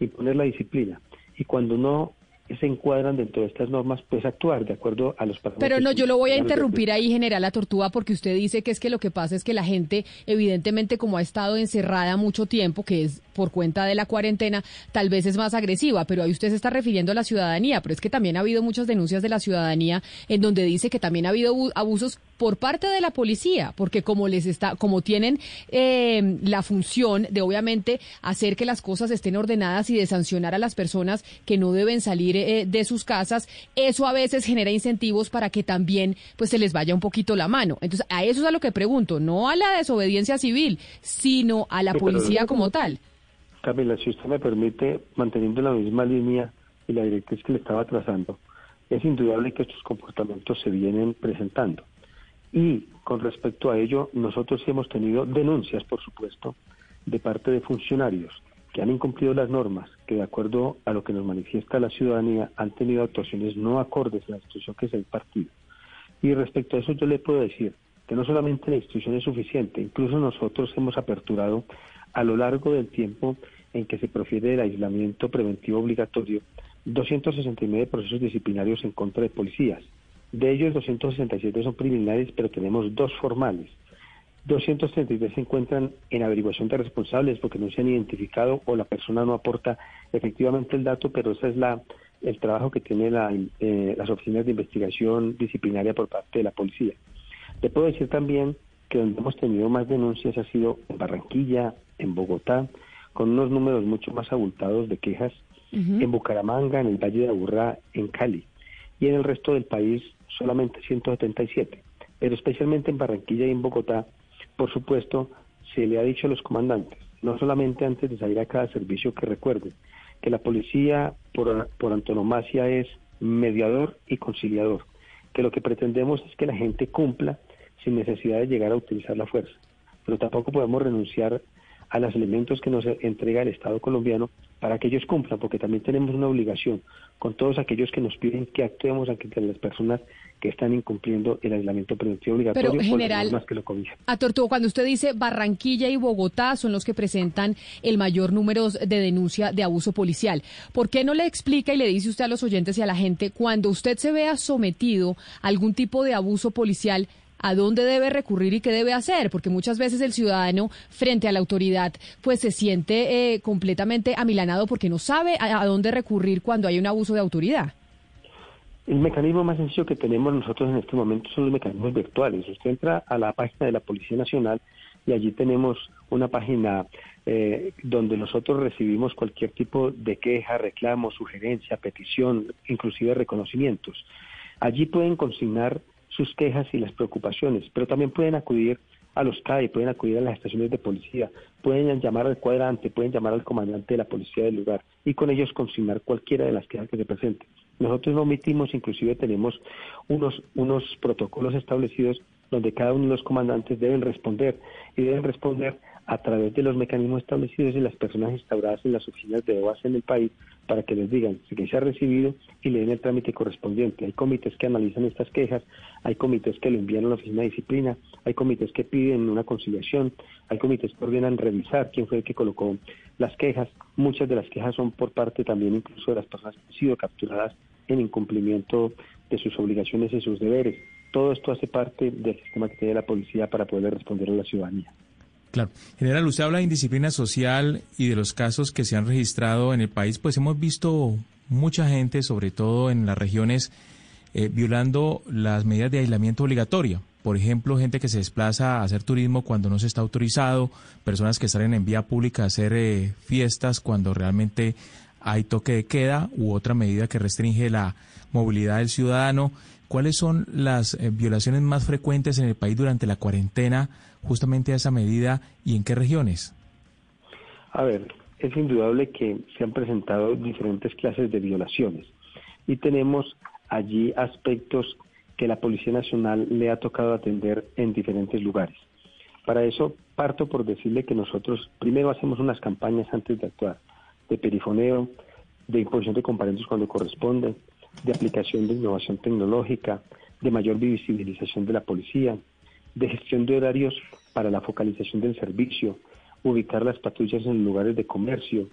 imponer la disciplina. Y cuando no se encuadran dentro de estas normas, pues actuar de acuerdo a los parámetros. Pero no, yo lo voy a interrumpir ahí, general La Tortuga, porque usted dice que es que lo que pasa es que la gente, evidentemente, como ha estado encerrada mucho tiempo, que es por cuenta de la cuarentena, tal vez es más agresiva, pero ahí usted se está refiriendo a la ciudadanía, pero es que también ha habido muchas denuncias de la ciudadanía en donde dice que también ha habido abusos por parte de la policía, porque como les está, como tienen eh, la función de obviamente hacer que las cosas estén ordenadas y de sancionar a las personas que no deben salir eh, de sus casas, eso a veces genera incentivos para que también pues se les vaya un poquito la mano. Entonces a eso es a lo que pregunto, no a la desobediencia civil, sino a la policía como tal. Camila, si usted me permite, manteniendo la misma línea y la directriz que le estaba trazando, es indudable que estos comportamientos se vienen presentando. Y con respecto a ello, nosotros hemos tenido denuncias, por supuesto, de parte de funcionarios que han incumplido las normas, que de acuerdo a lo que nos manifiesta la ciudadanía han tenido actuaciones no acordes a la instrucción que se ha impartido. Y respecto a eso yo le puedo decir que no solamente la instrucción es suficiente, incluso nosotros hemos aperturado a lo largo del tiempo en que se profiere el aislamiento preventivo obligatorio 269 procesos disciplinarios en contra de policías, de ellos, 267 son preliminares, pero tenemos dos formales. 233 se encuentran en averiguación de responsables porque no se han identificado o la persona no aporta efectivamente el dato, pero ese es la, el trabajo que tienen eh, las oficinas de investigación disciplinaria por parte de la policía. Le puedo decir también que donde hemos tenido más denuncias ha sido en Barranquilla, en Bogotá, con unos números mucho más abultados de quejas, en Bucaramanga, en el Valle de Aburrá, en Cali y en el resto del país solamente 177. Pero especialmente en Barranquilla y en Bogotá, por supuesto, se le ha dicho a los comandantes, no solamente antes de salir a cada servicio, que recuerden que la policía por, por antonomasia es mediador y conciliador, que lo que pretendemos es que la gente cumpla sin necesidad de llegar a utilizar la fuerza, pero tampoco podemos renunciar a los elementos que nos entrega el Estado colombiano para que ellos cumplan, porque también tenemos una obligación con todos aquellos que nos piden que actuemos ante las personas que están incumpliendo el aislamiento preventivo obligatorio Pero, general, que lo A Tortugo, cuando usted dice Barranquilla y Bogotá son los que presentan el mayor número de denuncia de abuso policial, ¿por qué no le explica y le dice usted a los oyentes y a la gente cuando usted se vea sometido a algún tipo de abuso policial, a dónde debe recurrir y qué debe hacer, porque muchas veces el ciudadano frente a la autoridad pues se siente eh, completamente amilanado porque no sabe a, dónde recurrir cuando hay un abuso de autoridad. El mecanismo más sencillo que tenemos nosotros en este momento son los mecanismos virtuales. Usted entra a la página de la Policía Nacional y allí tenemos una página eh, donde nosotros recibimos cualquier tipo de queja, reclamo, sugerencia, petición, inclusive reconocimientos. Allí pueden consignar sus quejas y las preocupaciones, pero también pueden acudir a los CAI, pueden acudir a las estaciones de policía, pueden llamar al cuadrante, pueden llamar al comandante de la policía del lugar y con ellos consignar cualquiera de las quejas que se presenten. Nosotros no omitimos, inclusive tenemos unos, unos protocolos establecidos donde cada uno de los comandantes deben responder y deben responder a través de los mecanismos establecidos y las personas instauradas en las oficinas de OAS en el país para que les digan que se ha recibido y le den el trámite correspondiente. Hay comités que analizan estas quejas, hay comités que lo envían a la oficina de disciplina, hay comités que piden una conciliación, hay comités que ordenan revisar quién fue el que colocó las quejas. Muchas de las quejas son por parte también incluso de las personas que han sido capturadas en incumplimiento de sus obligaciones y sus deberes. Todo esto hace parte del sistema que tiene la policía para poder responder a la ciudadanía. Claro. General, usted habla de indisciplina social y de los casos que se han registrado en el país, pues hemos visto mucha gente, sobre todo en las regiones, eh, violando las medidas de aislamiento obligatorio. Por ejemplo, gente que se desplaza a hacer turismo cuando no se está autorizado, personas que salen en vía pública a hacer eh, fiestas cuando realmente hay toque de queda u otra medida que restringe la movilidad del ciudadano. ¿Cuáles son las eh, violaciones más frecuentes en el país durante la cuarentena justamente a esa medida y en qué regiones? A ver, es indudable que se han presentado diferentes clases de violaciones y tenemos allí aspectos que la Policía Nacional le ha tocado atender en diferentes lugares. Para eso parto por decirle que nosotros primero hacemos unas campañas antes de actuar, de perifoneo, de imposición de comparendos cuando corresponde, de aplicación de innovación tecnológica, de mayor visibilización de la policía, de gestión de horarios para la focalización del servicio, ubicar las patrullas en lugares de comercio,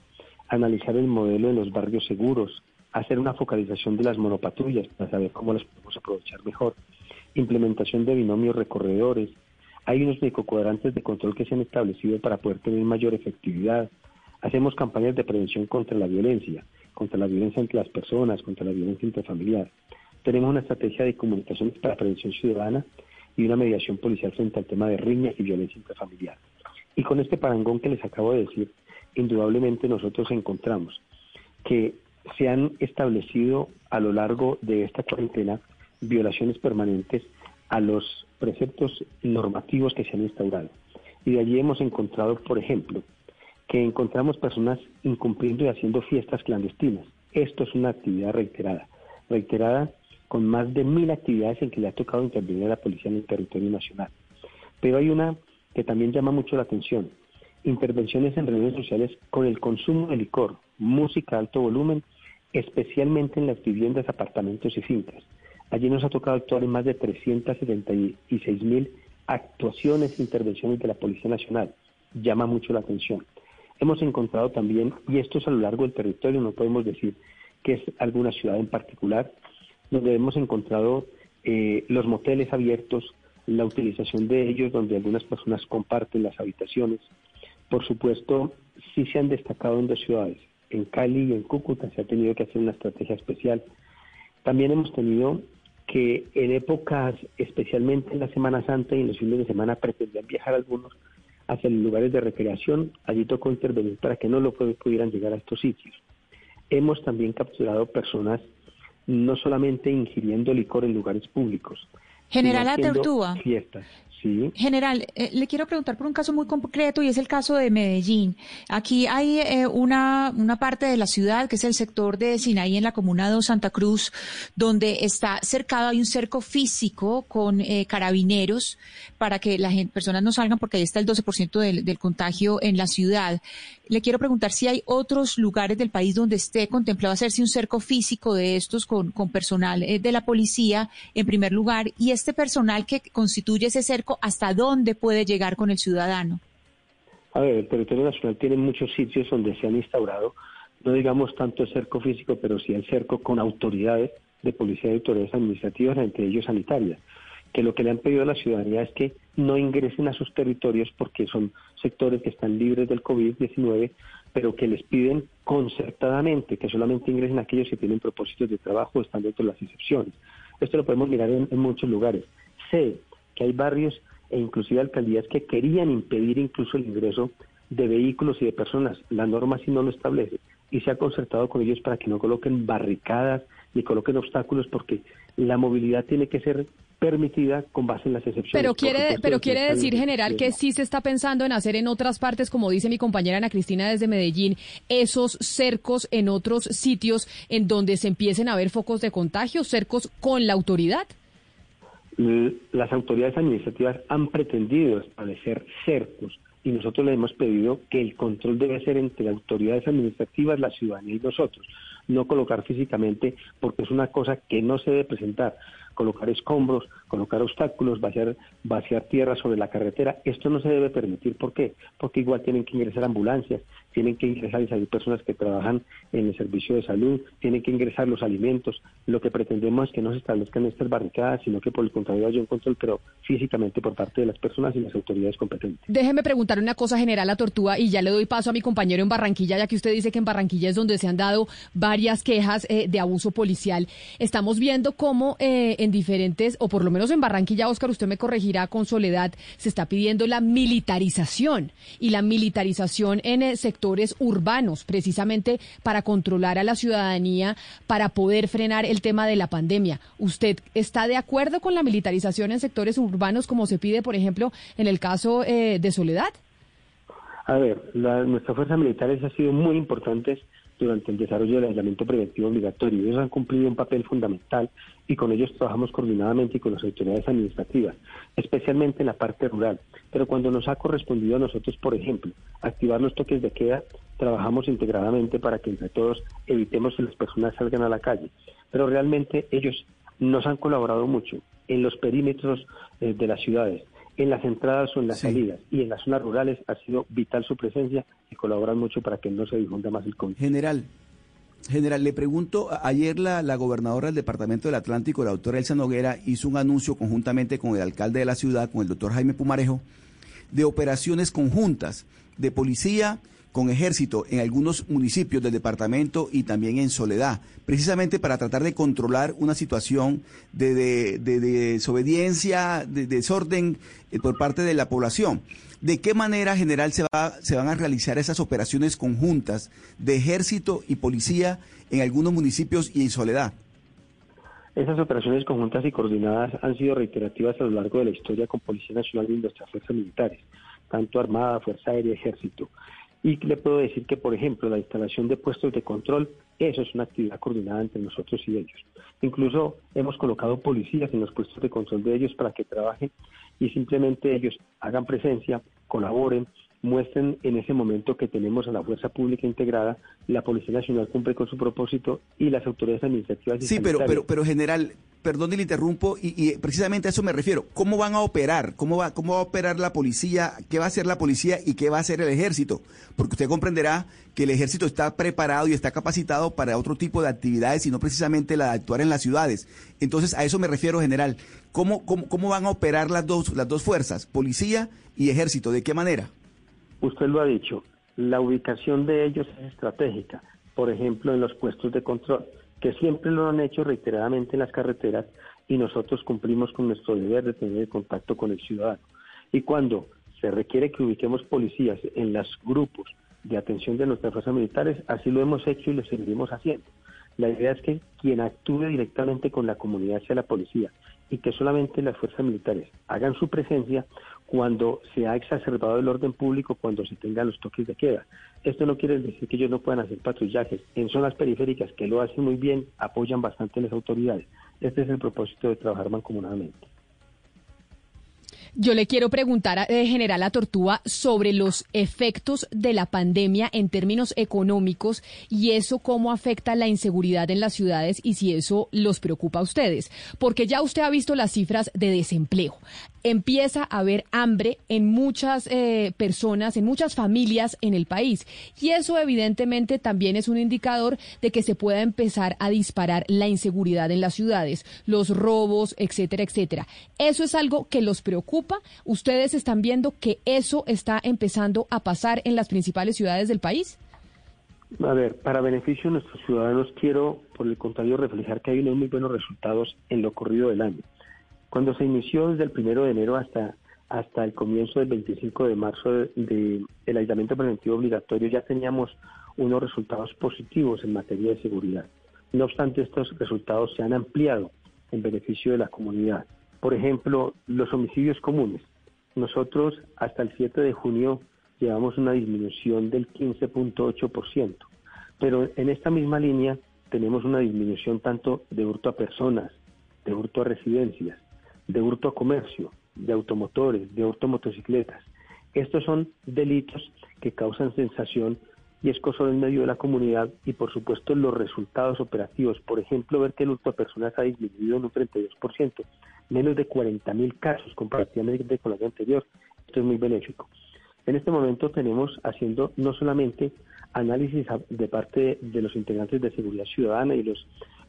analizar el modelo de los barrios seguros, hacer una focalización de las monopatrullas para saber cómo las podemos aprovechar mejor, implementación de binomios recorredores. Hay unos microcuadrantes de control que se han establecido para poder tener mayor efectividad. Hacemos campañas de prevención contra la violencia, contra la violencia entre las personas, contra la violencia intrafamiliar. Tenemos una estrategia de comunicaciones para prevención ciudadana y una mediación policial frente al tema de riñas y violencia intrafamiliar. Y con este parangón que les acabo de decir, indudablemente nosotros encontramos que se han establecido a lo largo de esta cuarentena violaciones permanentes a los preceptos normativos que se han instaurado. Y de allí hemos encontrado, por ejemplo, que encontramos personas incumpliendo y haciendo fiestas clandestinas. Esto es una actividad reiterada, reiterada con más de mil actividades en que le ha tocado intervenir a la policía en el territorio nacional. Pero hay una que también llama mucho la atención, intervenciones en reuniones sociales con el consumo de licor, música a alto volumen, especialmente en las viviendas, apartamentos y fincas. Allí nos ha tocado actuar en más de 376 mil actuaciones e intervenciones de la Policía Nacional. Llama mucho la atención. Hemos encontrado también, y esto es a lo largo del territorio, no podemos decir que es alguna ciudad en particular, donde hemos encontrado eh, los moteles abiertos, la utilización de ellos, donde algunas personas comparten las habitaciones. Por supuesto, sí se han destacado en dos ciudades, en Cali y en Cúcuta se ha tenido que hacer una estrategia especial. También hemos tenido que en épocas, especialmente en la Semana Santa y en los fines de semana, pretendían viajar algunos hacia los lugares de recreación. Allí tocó intervenir para que no lo pudieran llegar a estos sitios. Hemos también capturado personas no solamente ingiriendo licor en lugares públicos. General Atertúa. Fiestas. Sí. General, eh, le quiero preguntar por un caso muy concreto y es el caso de Medellín. Aquí hay eh, una, una parte de la ciudad que es el sector de Sinaí en la comuna de Santa Cruz, donde está cercado, hay un cerco físico con eh, carabineros para que las personas no salgan porque ahí está el 12% del, del contagio en la ciudad. Le quiero preguntar si hay otros lugares del país donde esté contemplado hacerse un cerco físico de estos con, personal de la policía, en primer lugar, y este personal que constituye ese cerco hasta dónde puede llegar con el ciudadano? A ver, el territorio nacional tiene muchos sitios donde se han instaurado, no digamos tanto el cerco físico, pero sí el cerco con autoridades de policía y autoridades administrativas, entre ellos sanitarias, que lo que le han pedido a la ciudadanía es que no ingresen a sus territorios porque son sectores que están libres del COVID-19, pero que les piden concertadamente que solamente ingresen aquellos que tienen propósitos de trabajo, están dentro de las excepciones. Esto lo podemos mirar en, en muchos lugares. Sé que hay barrios e inclusive alcaldías que querían impedir incluso el ingreso de vehículos y de personas. La norma sí no lo establece y se ha concertado con ellos para que no coloquen barricadas ni coloquen obstáculos porque la movilidad tiene que ser permitida con base en las excepciones. Pero quiere, pero quiere decir, general, que sí se está pensando en hacer en otras partes, como dice mi compañera Ana Cristina desde Medellín, esos cercos en otros sitios en donde se empiecen a ver focos de contagio, cercos con la autoridad. Las autoridades administrativas han pretendido establecer cercos y nosotros le hemos pedido que el control debe ser entre autoridades administrativas, la ciudadanía y nosotros, no colocar físicamente porque es una cosa que no se debe presentar colocar escombros, colocar obstáculos, vaciar, vaciar tierra sobre la carretera. Esto no se debe permitir. ¿Por qué? Porque igual tienen que ingresar ambulancias, tienen que ingresar y salir personas que trabajan en el servicio de salud, tienen que ingresar los alimentos. Lo que pretendemos es que no se establezcan estas barricadas, sino que por el contrario haya un control, pero físicamente por parte de las personas y las autoridades competentes. Déjeme preguntar una cosa general a Tortuga y ya le doy paso a mi compañero en Barranquilla, ya que usted dice que en Barranquilla es donde se han dado varias quejas eh, de abuso policial. Estamos viendo cómo eh, en diferentes, o por lo menos en Barranquilla, Oscar, usted me corregirá con Soledad, se está pidiendo la militarización y la militarización en eh, sectores urbanos, precisamente para controlar a la ciudadanía, para poder frenar el tema de la pandemia. ¿Usted está de acuerdo con la militarización en sectores urbanos como se pide, por ejemplo, en el caso eh, de Soledad? A ver, la, nuestras fuerzas militares han sido muy importantes durante el desarrollo del aislamiento preventivo obligatorio. Ellos han cumplido un papel fundamental y con ellos trabajamos coordinadamente y con las autoridades administrativas, especialmente en la parte rural. Pero cuando nos ha correspondido a nosotros, por ejemplo, activar los toques de queda, trabajamos integradamente para que entre todos evitemos que las personas salgan a la calle. Pero realmente ellos nos han colaborado mucho en los perímetros eh, de las ciudades en las entradas o en las salidas y en las zonas rurales ha sido vital su presencia y colaboran mucho para que no se difunda más el COVID. General, General, le pregunto, ayer la, la, gobernadora del Departamento del Atlántico, la doctora Elsa Noguera, hizo un anuncio conjuntamente con el alcalde de la ciudad, con el doctor Jaime Pumarejo, de operaciones conjuntas de policía con ejército en algunos municipios del departamento y también en Soledad, precisamente para tratar de controlar una situación de, de, desobediencia, de, desorden eh, por parte de la población. ¿De qué manera, general, se, va, se van a realizar esas operaciones conjuntas de ejército y policía en algunos municipios y en Soledad? Esas operaciones conjuntas y coordinadas han sido reiterativas a lo largo de la historia con Policía Nacional y nuestras fuerzas militares, tanto Armada, Fuerza Aérea, Ejército. Y le puedo decir que, por ejemplo, la instalación de puestos de control, eso es una actividad coordinada entre nosotros y ellos. Incluso hemos colocado policías en los puestos de control de ellos para que trabajen y simplemente ellos hagan presencia, colaboren, muestren en ese momento que tenemos a la fuerza pública integrada, la Policía Nacional cumple con su propósito y las autoridades administrativas. sí, pero, pero, pero general, perdón y le interrumpo, y, precisamente a eso me refiero. ¿Cómo van a operar? ¿Cómo va, ¿Cómo va a operar la policía? ¿Qué va a hacer la policía y qué va a hacer el ejército? Porque usted comprenderá que el ejército está preparado y está capacitado para otro tipo de actividades y no precisamente la de actuar en las ciudades. Entonces, a eso me refiero, general. ¿Cómo, cómo, cómo van a operar las dos, las dos fuerzas, policía y ejército? ¿De qué manera? Usted lo ha dicho, la ubicación de ellos es estratégica, por ejemplo, en los puestos de control que siempre lo han hecho reiteradamente en las carreteras y nosotros cumplimos con nuestro deber de tener contacto con el ciudadano. Y cuando se requiere que ubiquemos policías en los grupos de atención de nuestras fuerzas militares, así lo hemos hecho y lo seguiremos haciendo. La idea es que quien actúe directamente con la comunidad sea la policía y que solamente las fuerzas militares hagan su presencia cuando se ha exacerbado el orden público, cuando se tengan los toques de queda. Esto no quiere decir que ellos no puedan hacer patrullajes. En zonas periféricas que lo hacen muy bien, apoyan bastante las autoridades. Este es el propósito de trabajar mancomunadamente. Yo le quiero preguntar, a, eh, General La Tortuga, sobre los efectos de la pandemia en términos económicos y eso cómo afecta la inseguridad en las ciudades y si eso los preocupa a ustedes. Porque ya usted ha visto las cifras de desempleo empieza a haber hambre en muchas eh, personas, en muchas familias en el país. Y eso evidentemente también es un indicador de que se pueda empezar a disparar la inseguridad en las ciudades, los robos, etcétera, etcétera. Eso es algo que los preocupa. Ustedes están viendo que eso está empezando a pasar en las principales ciudades del país. A ver, para beneficio de nuestros ciudadanos, quiero, por el contrario, reflejar que hay unos muy buenos resultados en lo ocurrido del año. Cuando se inició desde el primero de enero hasta, hasta el comienzo del 25 de marzo del de, aislamiento preventivo obligatorio, ya teníamos unos resultados positivos en materia de seguridad. No obstante, estos resultados se han ampliado en beneficio de la comunidad. Por ejemplo, los homicidios comunes. Nosotros hasta el 7 de junio llevamos una disminución del 15.8%, pero en esta misma línea tenemos una disminución tanto de hurto a personas, de hurto a residencias, de hurto a comercio, de automotores, de hurto a motocicletas. Estos son delitos que causan sensación y escosor en medio de la comunidad y por supuesto los resultados operativos. Por ejemplo, ver que el hurto a personas ha disminuido en un 32%, menos de 40.000 casos comparativamente con el año anterior. Esto es muy benéfico. En este momento tenemos haciendo no solamente análisis de parte de los integrantes de seguridad ciudadana y los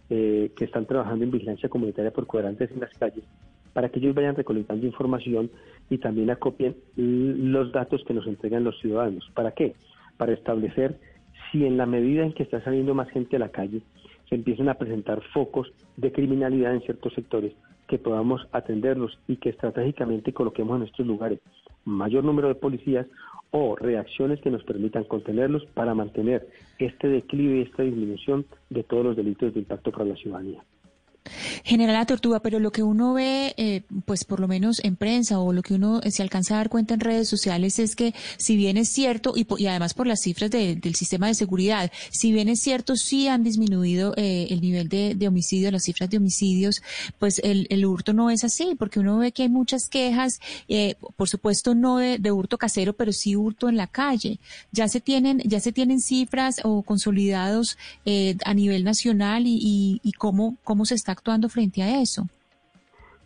eh, que están trabajando en vigilancia comunitaria por cuadrantes en las calles, para que ellos vayan recolectando información y también acopien los datos que nos entregan los ciudadanos. ¿Para qué? Para establecer si en la medida en que está saliendo más gente a la calle, se empiezan a presentar focos de criminalidad en ciertos sectores, que podamos atenderlos y que estratégicamente coloquemos en estos lugares mayor número de policías o reacciones que nos permitan contenerlos para mantener este declive y esta disminución de todos los delitos de impacto para la ciudadanía. General La Tortuga, pero lo que uno ve, eh, pues por lo menos en prensa o lo que uno se alcanza a dar cuenta en redes sociales es que si bien es cierto, y, además por las cifras del sistema de seguridad, si bien es cierto, sí han disminuido eh, el nivel de, de homicidios, las cifras de homicidios, pues el, el, hurto no es así, porque uno ve que hay muchas quejas, eh, por supuesto no de, hurto casero, pero sí hurto en la calle. Ya se tienen, ya se tienen cifras o consolidados eh, a nivel nacional y, y, y cómo, cómo se está actuando frente a eso.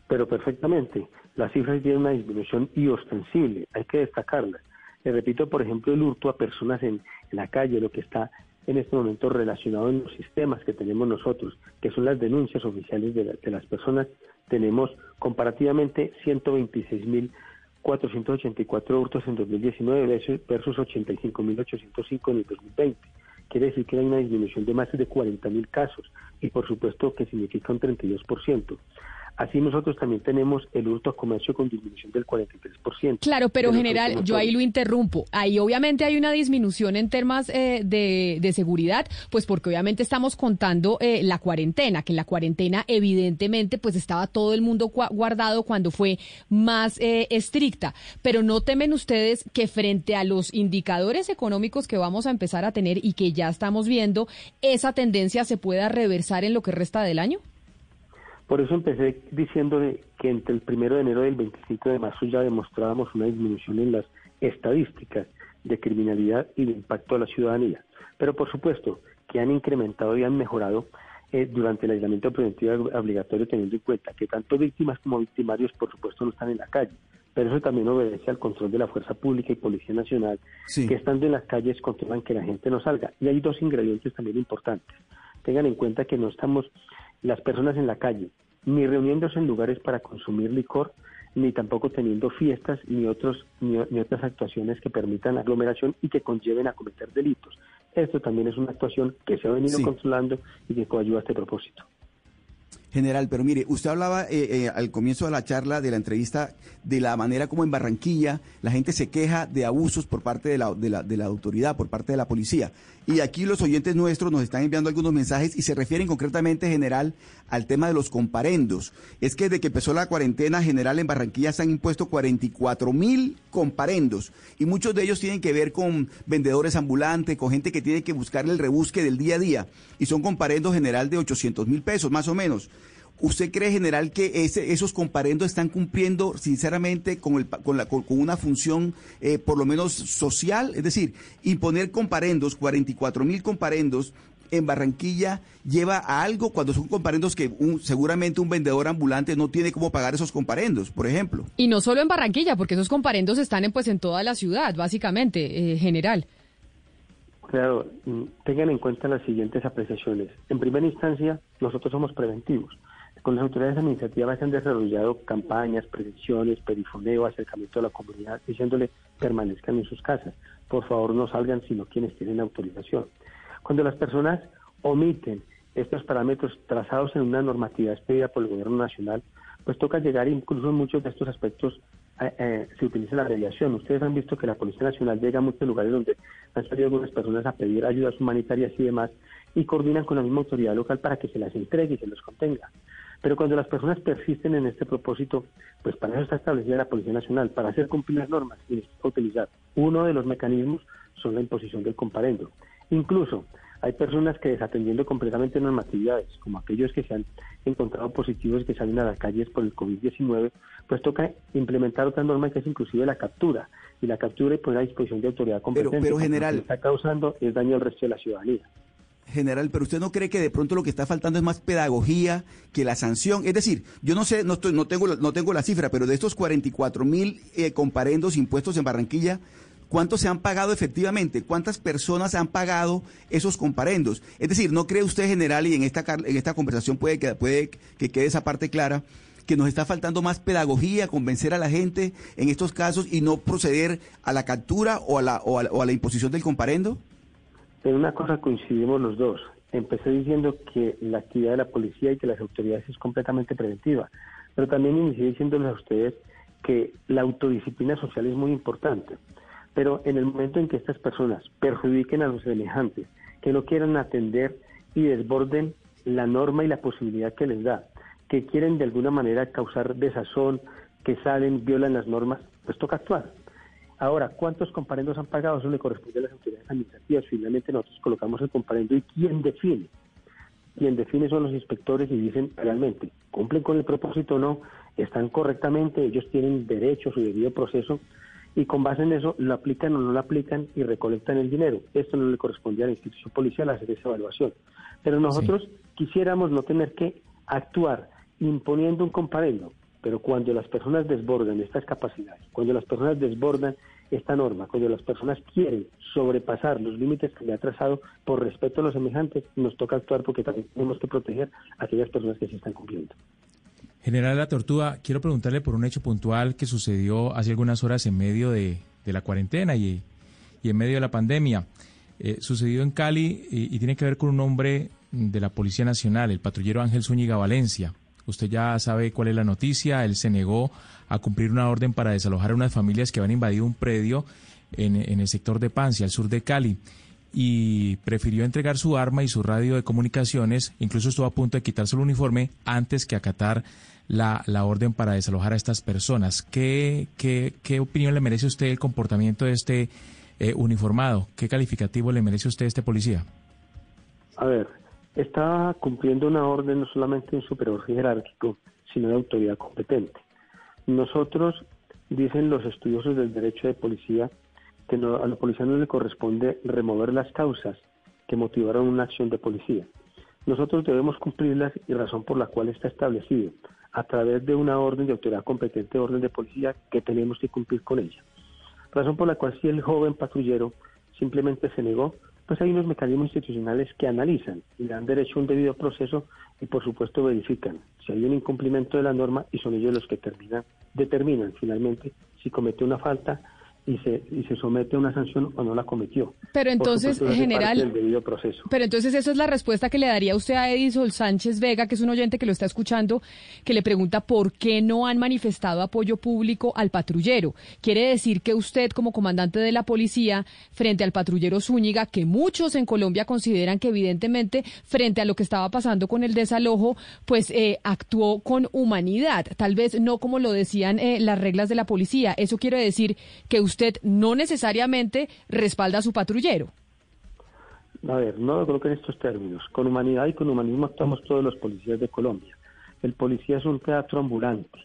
Pero perfectamente, las cifras tienen una disminución y ostensible, hay que destacarlas. Le repito, por ejemplo, el hurto a personas en, la calle, lo que está en este momento relacionado en los sistemas que tenemos nosotros, que son las denuncias oficiales de, de las personas, tenemos comparativamente 126.484 hurtos en 2019 versus 85.805 en el 2020 quiere decir que hay una disminución de más de 40.000 casos y por supuesto que significa un 32%. Así nosotros también tenemos el hurto a comercio con disminución del 43%. Claro, pero general, yo ahí lo interrumpo. Ahí obviamente hay una disminución en temas eh, de, seguridad, pues porque obviamente estamos contando eh, la cuarentena, que en la cuarentena evidentemente pues estaba todo el mundo guardado cuando fue más eh, estricta. Pero no temen ustedes que frente a los indicadores económicos que vamos a empezar a tener y que ya estamos viendo, esa tendencia se pueda reversar en lo que resta del año? Por eso empecé diciendo que entre el primero de enero y el 25 de marzo ya demostrábamos una disminución en las estadísticas de criminalidad y de impacto a la ciudadanía. Pero por supuesto que han incrementado y han mejorado eh, durante el aislamiento preventivo obligatorio teniendo en cuenta que tanto víctimas como victimarios por supuesto no están en la calle. Pero eso también obedece al control de la Fuerza Pública y Policía Nacional, que estando en las calles controlan que la gente no salga. Y hay dos ingredientes también importantes. Tengan en cuenta que no estamos las personas en la calle, ni reuniéndose en lugares para consumir licor, ni tampoco teniendo fiestas ni otros ni, otras actuaciones que permitan aglomeración y que conlleven a cometer delitos. Esto también es una actuación que se ha venido controlando y que coayuda a este propósito. General, pero mire, usted hablaba eh, eh, al comienzo de la charla, de la entrevista, de la manera como en Barranquilla la gente se queja de abusos por parte de la, de la, de la autoridad, por parte de la policía. Y aquí los oyentes nuestros nos están enviando algunos mensajes y se refieren concretamente, general, al tema de los comparendos. Es que desde que empezó la cuarentena general en Barranquilla se han impuesto 44 mil comparendos y muchos de ellos tienen que ver con vendedores ambulantes, con gente que tiene que buscar el rebusque del día a día y son comparendos general de 800 mil pesos, más o menos. ¿Usted cree, general, que ese, esos comparendos están cumpliendo sinceramente con, el, con, la, con, una función eh, por lo menos social? Es decir, imponer comparendos, 44 mil comparendos en Barranquilla lleva a algo cuando son comparendos que un, seguramente un vendedor ambulante no tiene cómo pagar esos comparendos, por ejemplo. Y no solo en Barranquilla, porque esos comparendos están en, pues en toda la ciudad, básicamente, eh, general. Claro, mm, tengan en cuenta las siguientes apreciaciones. En primera instancia, nosotros somos preventivos. Con las autoridades administrativas se han desarrollado campañas, predicciones, perifoneo, acercamiento a la comunidad, diciéndole permanezcan en sus casas. Por favor, no salgan sino quienes tienen autorización. Cuando las personas omiten estos parámetros trazados en una normatividad expedida por el Gobierno Nacional, pues toca llegar incluso en muchos de estos aspectos eh, eh, se utiliza la mediación. Ustedes han visto que la Policía Nacional llega a muchos lugares donde han salido algunas personas a pedir ayudas humanitarias y demás y coordinan con la misma autoridad local para que se las entregue y se los contenga. Pero cuando las personas persisten en este propósito, pues para eso está establecida la Policía Nacional, para hacer cumplir las normas y utilizar. Uno de los mecanismos son la imposición del comparendo. Incluso hay personas que desatendiendo completamente normatividades, como aquellos que se han encontrado positivos y que salen a las calles por el COVID-19, pues toca implementar otra norma que es inclusive la captura. Y la captura y poner a disposición de autoridad competente. Pero, pero general... Lo que está causando es daño al resto de la ciudadanía general, pero usted no cree que de pronto lo que está faltando es más pedagogía que la sanción. Es decir, yo no sé, no estoy, no tengo, no tengo la cifra, pero de estos 44 mil eh, comparendos impuestos en Barranquilla, ¿cuántos se han pagado efectivamente? ¿Cuántas personas han pagado esos comparendos? Es decir, ¿no cree usted, general, y en esta, en esta conversación puede que, puede que quede esa parte clara, que nos está faltando más pedagogía, convencer a la gente en estos casos y no proceder a la captura o a la, o a la imposición del comparendo? En una cosa coincidimos los dos. Empecé diciendo que la actividad de la policía y que las autoridades es completamente preventiva, pero también inicié diciéndoles a ustedes que la autodisciplina social es muy importante. Pero en el momento en que estas personas perjudiquen a los semejantes, que no quieran atender y desborden la norma y la posibilidad que les da, que quieren de alguna manera causar desazón, que salen, violan las normas, pues toca actuar. Ahora, ¿cuántos comparendos han pagado? Eso le corresponde a las autoridades administrativas. Finalmente nosotros colocamos el comparendo y ¿quién define? Quien define son los inspectores y dicen realmente, cumplen con el propósito o no, están correctamente, ellos tienen derecho a su debido proceso y con base en eso lo aplican o no lo aplican y recolectan el dinero. Esto no le corresponde a la institución policial hacer esa evaluación. Pero nosotros quisiéramos no tener que actuar imponiendo un comparendo, pero cuando las personas desbordan estas capacidades, cuando las personas desbordan esta norma, cuando las personas quieren sobrepasar los límites que le ha trazado por respeto a los semejantes, nos toca actuar porque también tenemos que proteger a aquellas personas que se están cumpliendo. General La Tortuga, quiero preguntarle por un hecho puntual que sucedió hace algunas horas en medio de, la cuarentena y, en medio de la pandemia. Eh, sucedió en Cali y, y, tiene que ver con un hombre de la Policía Nacional, el patrullero Ángel Zúñiga Valencia. Usted ya sabe cuál es la noticia. Él se negó a cumplir una orden para desalojar a unas familias que habían invadido un predio en, el sector de Pancia, al sur de Cali y prefirió entregar su arma y su radio de comunicaciones, incluso estuvo a punto de quitarse el uniforme antes que acatar la, la orden para desalojar a estas personas. ¿Qué, qué, qué opinión le merece usted el comportamiento de este eh, uniformado? ¿Qué calificativo le merece usted este policía? A ver, está cumpliendo una orden no solamente de un superior jerárquico, sino de autoridad competente. Nosotros, dicen los estudiosos del derecho de policía, que a la policía no le corresponde remover las causas que motivaron una acción de policía. Nosotros debemos cumplirlas y razón por la cual está establecido, a través de una orden de autoridad competente, orden de policía, que tenemos que cumplir con ella. Razón por la cual si el joven patrullero simplemente se negó, pues hay unos mecanismos institucionales que analizan y dan derecho a un debido proceso y por supuesto verifican si hay un incumplimiento de la norma y son ellos los que determinan finalmente si comete una falta y se, y se somete a una sanción o no la cometió. Pero entonces, general, proceso. pero entonces eso es la respuesta que le daría usted a Edison Sánchez Vega, que es un oyente que lo está escuchando, que le pregunta por qué no han manifestado apoyo público al patrullero. Quiere decir que usted, como comandante de la policía, frente al patrullero Zúñiga, que muchos en Colombia consideran que evidentemente, frente a lo que estaba pasando con el desalojo, pues eh, actuó con humanidad, tal vez no como lo decían eh, las reglas de la policía. Eso quiere decir que usted no necesariamente respalda a su patrullero. A ver, no lo coloque en estos términos. Con humanidad y con humanismo actuamos todos los policías de Colombia. El policía es un teatro ambulante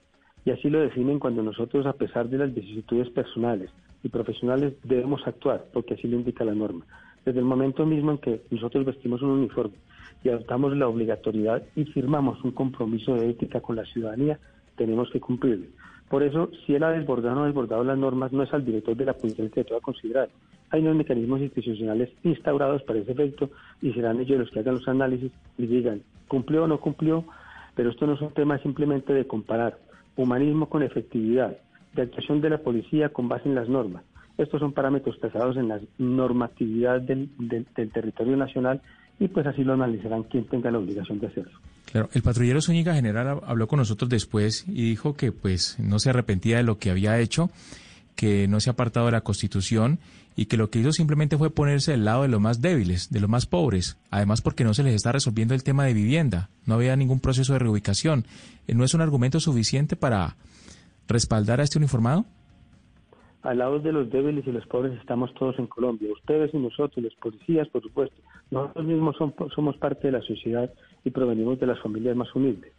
y así lo definen cuando nosotros, a pesar de las vicisitudes personales y profesionales, debemos actuar, porque así lo indica la norma. Desde el momento mismo en que nosotros vestimos un uniforme y adoptamos la obligatoriedad y firmamos un compromiso de ética con la ciudadanía, tenemos que cumplirlo. Por eso, si él ha desbordado o no ha desbordado las normas, no es al director de la policía el que debe considerar. Hay unos mecanismos institucionales instaurados para ese efecto y serán ellos los que hagan los análisis y digan, cumplió o no cumplió, pero esto no es un tema simplemente de comparar humanismo con efectividad, de actuación de la policía con base en las normas. Estos son parámetros trazados en la normatividad del, del territorio nacional y pues así lo analizarán quien tenga la obligación de hacerlo. El patrullero Zúñiga General habló con nosotros después y dijo que pues no se arrepentía de lo que había hecho, que no se ha apartado de la Constitución y que lo que hizo simplemente fue ponerse del lado de los más débiles, de los más pobres, además porque no se les está resolviendo el tema de vivienda, no había ningún proceso de reubicación. ¿No es un argumento suficiente para respaldar a este uniformado? al lado de los débiles y los pobres estamos todos en Colombia, ustedes y nosotros, los policías, por supuesto. Nosotros mismos somos parte de la sociedad y provenimos de las familias más humildes.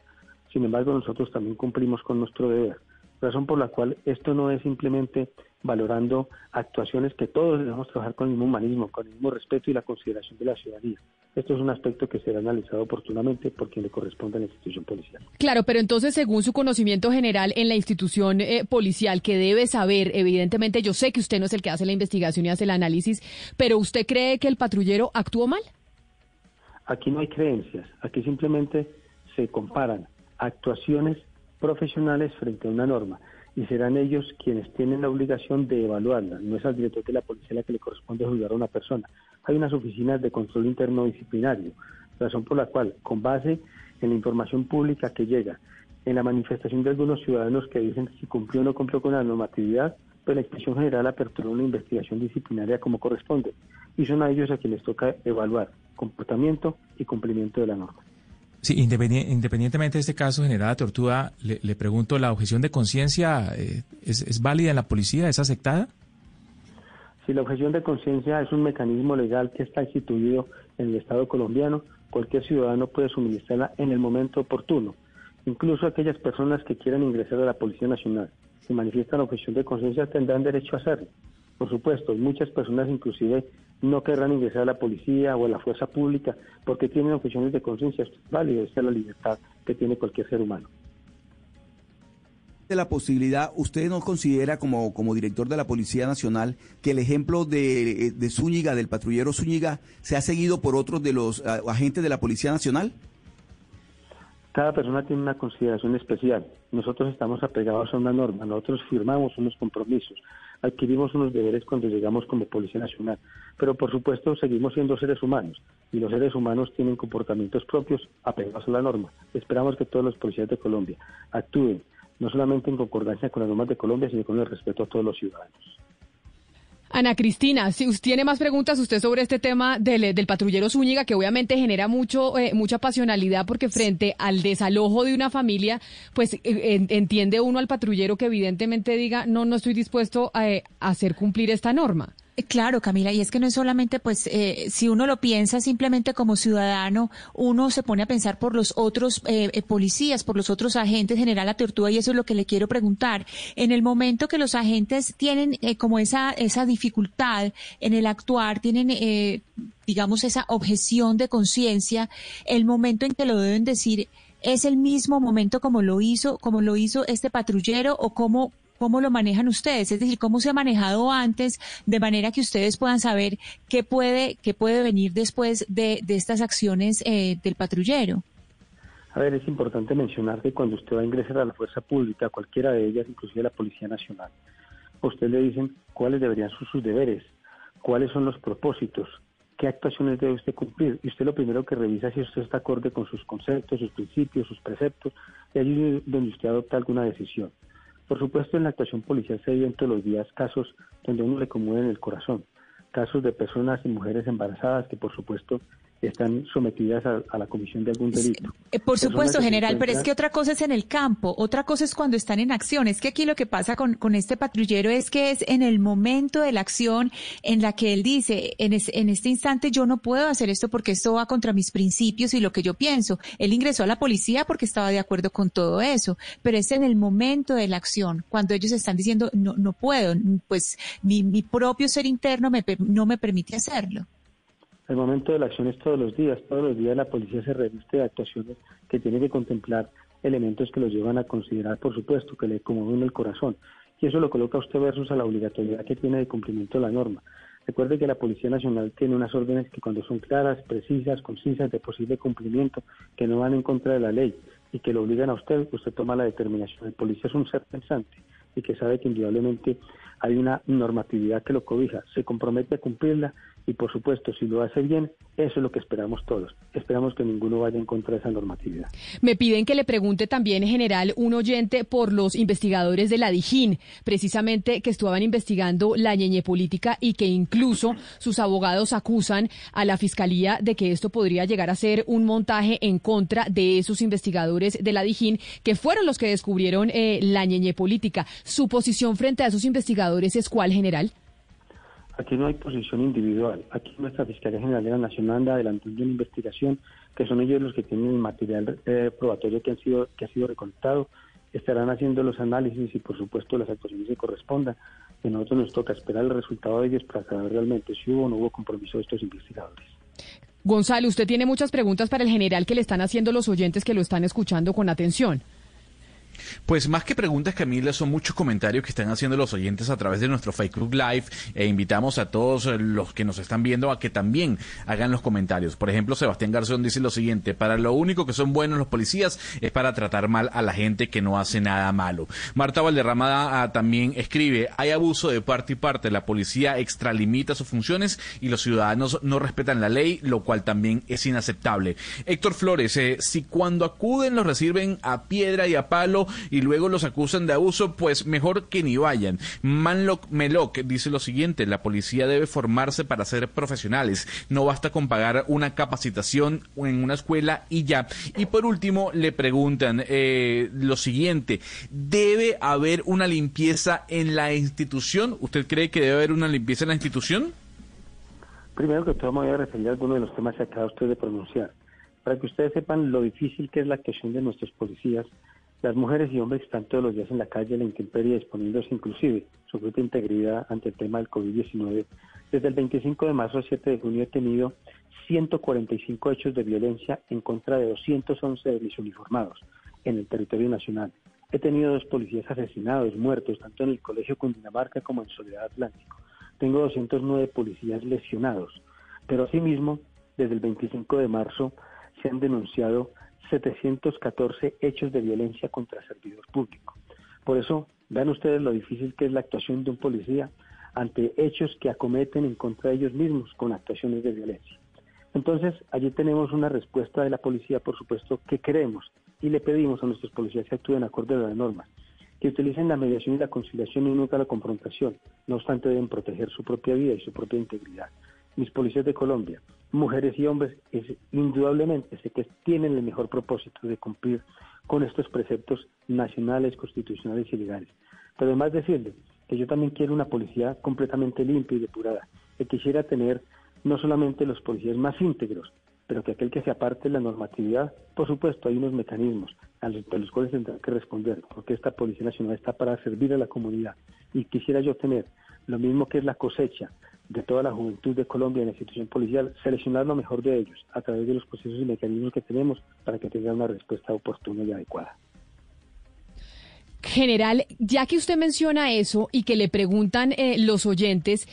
Sin embargo, nosotros también cumplimos con nuestro deber, razón por la cual esto no es simplemente valorando actuaciones que todos debemos trabajar con el mismo humanismo, con el mismo respeto y la consideración de la ciudadanía. Esto es un aspecto que será analizado oportunamente por quien le corresponde a la institución policial. Claro, pero entonces, según su conocimiento general en la institución eh, policial, que debe saber, evidentemente, yo sé que usted no es el que hace la investigación y hace el análisis, pero ¿usted cree que el patrullero actuó mal? Aquí no hay creencias, aquí simplemente se comparan actuaciones profesionales frente a una norma y serán ellos quienes tienen la obligación de evaluarla. No es al director de la policía la que le corresponde juzgar a una persona. Hay unas oficinas de control interno disciplinario, razón por la cual, con base en la información pública que llega, en la manifestación de algunos ciudadanos que dicen si cumplió o no cumplió con la normatividad, pues la Inspección General aperturó una investigación disciplinaria como corresponde y son a ellos a quienes toca evaluar comportamiento y cumplimiento de la norma. Sí, independientemente de este caso, generada Tortuga, le, pregunto, ¿la objeción de conciencia eh, es, válida en la policía? ¿Es aceptada? Si la objeción de conciencia es un mecanismo legal que está instituido en el Estado colombiano, cualquier ciudadano puede suministrarla en el momento oportuno. Incluso aquellas personas que quieran ingresar a la Policía Nacional, si manifiestan objeción de conciencia, tendrán derecho a hacerlo. Por supuesto, muchas personas inclusive no querrán ingresar a la policía o a la fuerza pública porque tienen objeciones de conciencia. Válido, esa es la libertad que tiene cualquier ser humano. De la posibilidad, ¿usted no considera como, como director de la Policía Nacional que el ejemplo de, de Zúñiga, del patrullero Zúñiga, se ha seguido por otros de los agentes de la Policía Nacional? Cada persona tiene una consideración especial. Nosotros estamos apegados a una norma, nosotros firmamos unos compromisos adquirimos unos deberes cuando llegamos como Policía Nacional. Pero por supuesto seguimos siendo seres humanos y los seres humanos tienen comportamientos propios apegados a la norma. Esperamos que todos los policías de Colombia actúen no solamente en concordancia con las normas de Colombia, sino con el respeto a todos los ciudadanos. Ana Cristina, si usted tiene más preguntas usted sobre este tema del, del patrullero Zúñiga, que obviamente genera mucho eh, mucha pasionalidad porque frente al desalojo de una familia, pues eh, entiende uno al patrullero que evidentemente diga, no, no estoy dispuesto a eh, hacer cumplir esta norma. Claro, Camila, y es que no es solamente, pues, eh, si uno lo piensa simplemente como ciudadano, uno se pone a pensar por los otros eh, eh, policías, por los otros agentes, general la tortuga, y eso es lo que le quiero preguntar. En el momento que los agentes tienen como esa, esa dificultad en el actuar, tienen, digamos, esa objeción de conciencia, el momento en que lo deben decir, ¿es el mismo momento como lo hizo, como lo hizo este patrullero o cómo, ¿Cómo lo manejan ustedes? Es decir, ¿cómo se ha manejado antes de manera que ustedes puedan saber qué puede, qué puede venir después de, estas acciones eh, del patrullero? A ver, es importante mencionar que cuando usted va a ingresar a la fuerza pública, cualquiera de ellas, inclusive la Policía Nacional, a usted le dicen cuáles deberían ser sus deberes, cuáles son los propósitos, qué actuaciones debe usted cumplir. Y usted lo primero que revisa es si usted está acorde con sus conceptos, sus principios, sus preceptos, y allí es donde usted adopta alguna decisión. Por supuesto, en la actuación policial se ven todos los días casos donde uno le conmueve el corazón, casos de personas y mujeres embarazadas que, por supuesto, están sometidas a, la comisión de algún delito. Eh, por supuesto, general, pero es que otra cosa es en el campo, otra cosa es cuando están en acción. Es que aquí lo que pasa con, con este patrullero es que es en el momento de la acción en la que él dice, en, en este instante yo no puedo hacer esto porque esto va contra mis principios y lo que yo pienso. Él ingresó a la policía porque estaba de acuerdo con todo eso, pero es en el momento de la acción, cuando ellos están diciendo, no, no puedo, pues mi, mi propio ser interno me, no me permite hacerlo. El momento de la acción es todos los días. Todos los días la policía se reviste de actuaciones que tiene que contemplar elementos que los llevan a considerar, por supuesto, que le conmueven el corazón. Y eso lo coloca usted versus a la obligatoriedad que tiene de cumplimiento de la norma. Recuerde que la Policía Nacional tiene unas órdenes que cuando son claras, precisas, concisas, de posible cumplimiento, que no van en contra de la ley y que lo obligan a usted, usted toma la determinación. El policía es un ser pensante y que sabe que indudablemente hay una normatividad que lo cobija, se compromete a cumplirla y por supuesto, si lo hace bien, eso es lo que esperamos todos. Esperamos que ninguno vaya en contra de esa normatividad. Me piden que le pregunte también, en general, un oyente por los investigadores de la Dijín, precisamente que estaban investigando la ñeñe política y que incluso sus abogados acusan a la Fiscalía de que esto podría llegar a ser un montaje en contra de esos investigadores de la Dijín, que fueron los que descubrieron eh, la ñeñe política. ¿Su posición frente a esos investigadores es cuál, general? Aquí no hay posición individual. Aquí nuestra Fiscalía General de la Nación anda adelantando una investigación que son ellos los que tienen el material eh, probatorio que, han sido, que ha sido recolectado. Estarán haciendo los análisis y, por supuesto, las actuaciones que correspondan. Y nosotros nos toca esperar el resultado de ellos para saber realmente si hubo o no hubo compromiso de estos investigadores. Gonzalo, usted tiene muchas preguntas para el general que le están haciendo los oyentes que lo están escuchando con atención. Pues más que preguntas, Camila, son muchos comentarios que están haciendo los oyentes a través de nuestro Facebook Live e invitamos a todos los que nos están viendo a que también hagan los comentarios. Por ejemplo, Sebastián Garzón dice lo siguiente, para lo único que son buenos los policías es para tratar mal a la gente que no hace nada malo. Marta Valderrama ah, también escribe, hay abuso de parte y parte, la policía extralimita sus funciones y los ciudadanos no respetan la ley, lo cual también es inaceptable. Héctor Flores, eh, si cuando acuden los reciben a piedra y a palo, y luego los acusan de abuso, pues mejor que ni vayan. Manlock Meloc dice lo siguiente, la policía debe formarse para ser profesionales, no basta con pagar una capacitación en una escuela y ya. Y por último le preguntan eh, lo siguiente, ¿debe haber una limpieza en la institución? ¿Usted cree que debe haber una limpieza en la institución? Primero que todo me voy a referir a algunos de los temas que acaba usted de pronunciar, para que ustedes sepan lo difícil que es la actuación de nuestros policías las mujeres y hombres están todos los días en la calle, en la intemperie, exponiéndose inclusive su propia integridad ante el tema del COVID-19. Desde el 25 de marzo al 7 de junio he tenido 145 hechos de violencia en contra de 211 de mis uniformados en el territorio nacional. He tenido dos policías asesinados, muertos, tanto en el Colegio Cundinamarca como en Soledad Atlántico. Tengo 209 policías lesionados. Pero asimismo, desde el 25 de marzo se han denunciado 714 hechos de violencia contra servidor público. Por eso, vean ustedes lo difícil que es la actuación de un policía ante hechos que acometen en contra de ellos mismos con actuaciones de violencia. Entonces, allí tenemos una respuesta de la policía, por supuesto, que queremos y le pedimos a nuestros policías que actúen acorde a las normas, que utilicen la mediación y la conciliación y nunca la confrontación. No obstante, deben proteger su propia vida y su propia integridad. Mis policías de Colombia, mujeres y hombres, es, indudablemente sé que tienen el mejor propósito de cumplir con estos preceptos nacionales, constitucionales y legales. Pero además decirle que yo también quiero una policía completamente limpia y depurada, que quisiera tener no solamente los policías más íntegros, pero que aquel que se aparte de la normatividad, por supuesto, hay unos mecanismos a los, a los cuales tendrán que responder, porque esta Policía Nacional está para servir a la comunidad. Y quisiera yo tener lo mismo que es la cosecha de toda la juventud de Colombia en la institución policial, seleccionar lo mejor de ellos a través de los procesos y mecanismos que tenemos para que tengan una respuesta oportuna y adecuada. General, ya que usted menciona eso y que le preguntan eh, los oyentes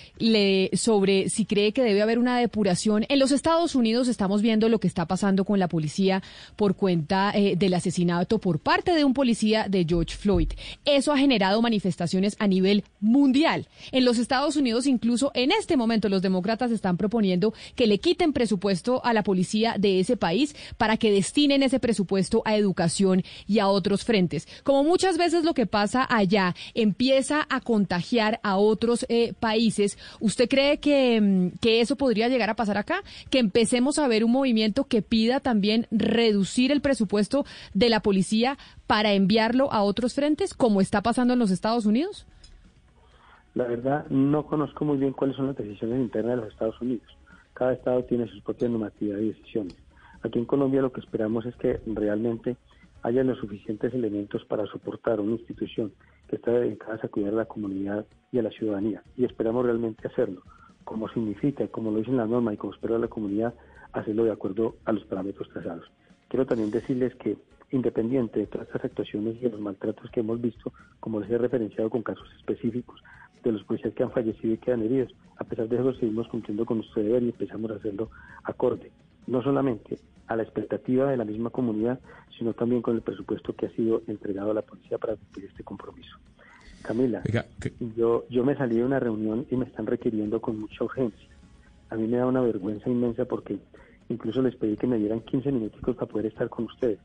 sobre si cree que debe haber una depuración, en los Estados Unidos estamos viendo lo que está pasando con la policía por cuenta eh, del asesinato por parte de un policía de George Floyd. Eso ha generado manifestaciones a nivel mundial. En los Estados Unidos, incluso en este momento, los demócratas están proponiendo que le quiten presupuesto a la policía de ese país para que destinen ese presupuesto a educación y a otros frentes. Como muchas veces lo que pasa allá empieza a contagiar a otros eh, países, ¿usted cree que, mm, que eso podría llegar a pasar acá? Que empecemos a ver un movimiento que pida también reducir el presupuesto de la policía para enviarlo a otros frentes, como está pasando en los Estados Unidos? La verdad, no conozco muy bien cuáles son las decisiones internas de los Estados Unidos. Cada estado tiene sus propias normatividades y decisiones. Aquí en Colombia lo que esperamos es que realmente haya los suficientes elementos para soportar una institución que está dedicada a cuidar a la comunidad y a la ciudadanía. Y esperamos realmente hacerlo, como significa, como lo dice la norma y como espera la comunidad, hacerlo de acuerdo a los parámetros trazados. Quiero también decirles que, independiente de todas estas actuaciones y de los maltratos que hemos visto, como les he referenciado con casos específicos de los policías que han fallecido y quedan heridos, a pesar de eso seguimos cumpliendo con nuestro deber y empezamos a hacerlo acorde, no solamente a la expectativa de la misma comunidad, sino también con el presupuesto que ha sido entregado a la policía para cumplir este compromiso. Camila, yo, yo me salí de una reunión y me están requiriendo con mucha urgencia. A mí me da una vergüenza inmensa porque incluso les pedí que me dieran 15 minutos para poder estar con ustedes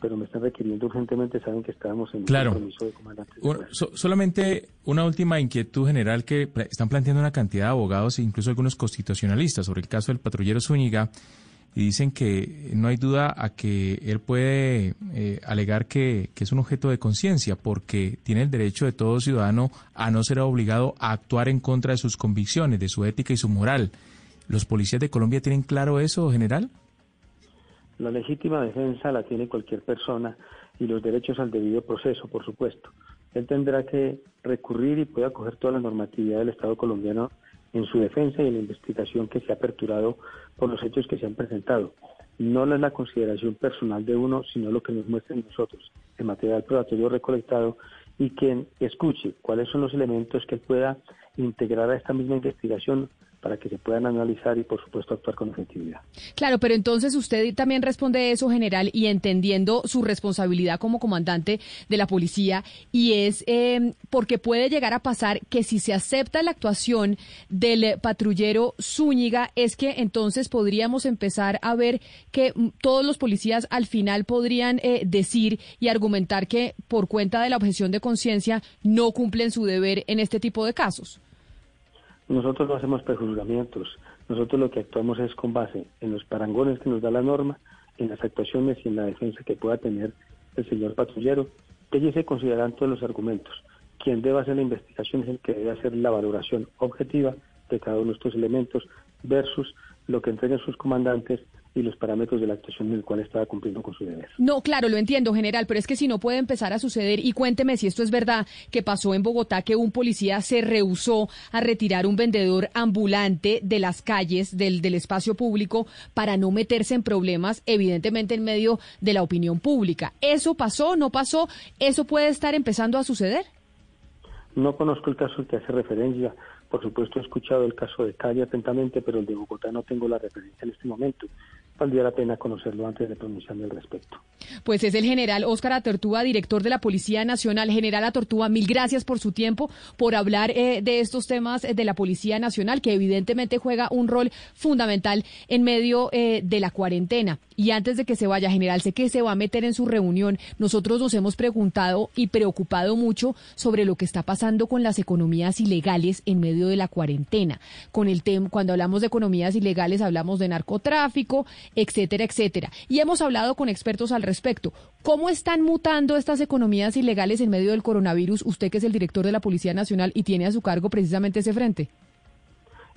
pero me están requiriendo urgentemente, saben que estábamos en claro. compromiso de comandantes. solamente una última inquietud general que están planteando una cantidad de abogados e incluso algunos constitucionalistas sobre el caso del patrullero Zúñiga y dicen que no hay duda a que él puede eh, alegar que, es un objeto de conciencia porque tiene el derecho de todo ciudadano a no ser obligado a actuar en contra de sus convicciones, de su ética y su moral. ¿Los policías de Colombia tienen claro eso, general? La legítima defensa la tiene cualquier persona y los derechos al debido proceso, por supuesto. Él tendrá que recurrir y puede acoger toda la normatividad del Estado colombiano en su defensa y en la investigación que se ha aperturado por los hechos que se han presentado. No es la consideración personal de uno, sino lo que nos muestren nosotros, el material probatorio recolectado y quien escuche cuáles son los elementos que pueda integrar a esta misma investigación para que se puedan analizar y, por supuesto, actuar con efectividad. Claro, pero entonces usted también responde eso, general, y entendiendo su responsabilidad como comandante de la policía, y es eh, porque puede llegar a pasar que si se acepta la actuación del patrullero Zúñiga, es que entonces podríamos empezar a ver que mm, todos los policías al final podrían eh, decir y argumentar que por cuenta de la objeción de conciencia no cumplen su deber en este tipo de casos. Nosotros no hacemos prejuzgamientos, nosotros lo que actuamos es con base en los parangones que nos da la norma, en las actuaciones y en la defensa que pueda tener el señor patrullero, que se consideran todos los argumentos. Quien debe hacer la investigación es el que debe hacer la valoración objetiva de cada uno de estos elementos versus lo que entreguen sus comandantes y los parámetros de la actuación en el cual estaba cumpliendo con su deber. No, claro, lo entiendo, general, pero es que si no puede empezar a suceder, y cuénteme si esto es verdad, que pasó en Bogotá que un policía se rehusó a retirar un vendedor ambulante de las calles, del, del espacio público, para no meterse en problemas, evidentemente en medio de la opinión pública. ¿Eso pasó, no pasó? ¿Eso puede estar empezando a suceder? No conozco el caso al que hace referencia. Por supuesto, he escuchado el caso de Cali atentamente, pero el de Bogotá no tengo la referencia en este momento valdría la pena conocerlo antes de pronunciarme al respecto. Pues es el general Óscar Atortúa, director de la Policía Nacional. General Atortúa, mil gracias por su tiempo, por hablar eh, de estos temas de la Policía Nacional, que evidentemente juega un rol fundamental en medio eh, de la cuarentena. Y antes de que se vaya, general, sé que se va a meter en su reunión. Nosotros nos hemos preguntado y preocupado mucho sobre lo que está pasando con las economías ilegales en medio de la cuarentena. Con el tema, cuando hablamos de economías ilegales, hablamos de narcotráfico, etcétera, etcétera. Y hemos hablado con expertos al respecto. ¿Cómo están mutando estas economías ilegales en medio del coronavirus? Usted que es el director de la Policía Nacional y tiene a su cargo precisamente ese frente.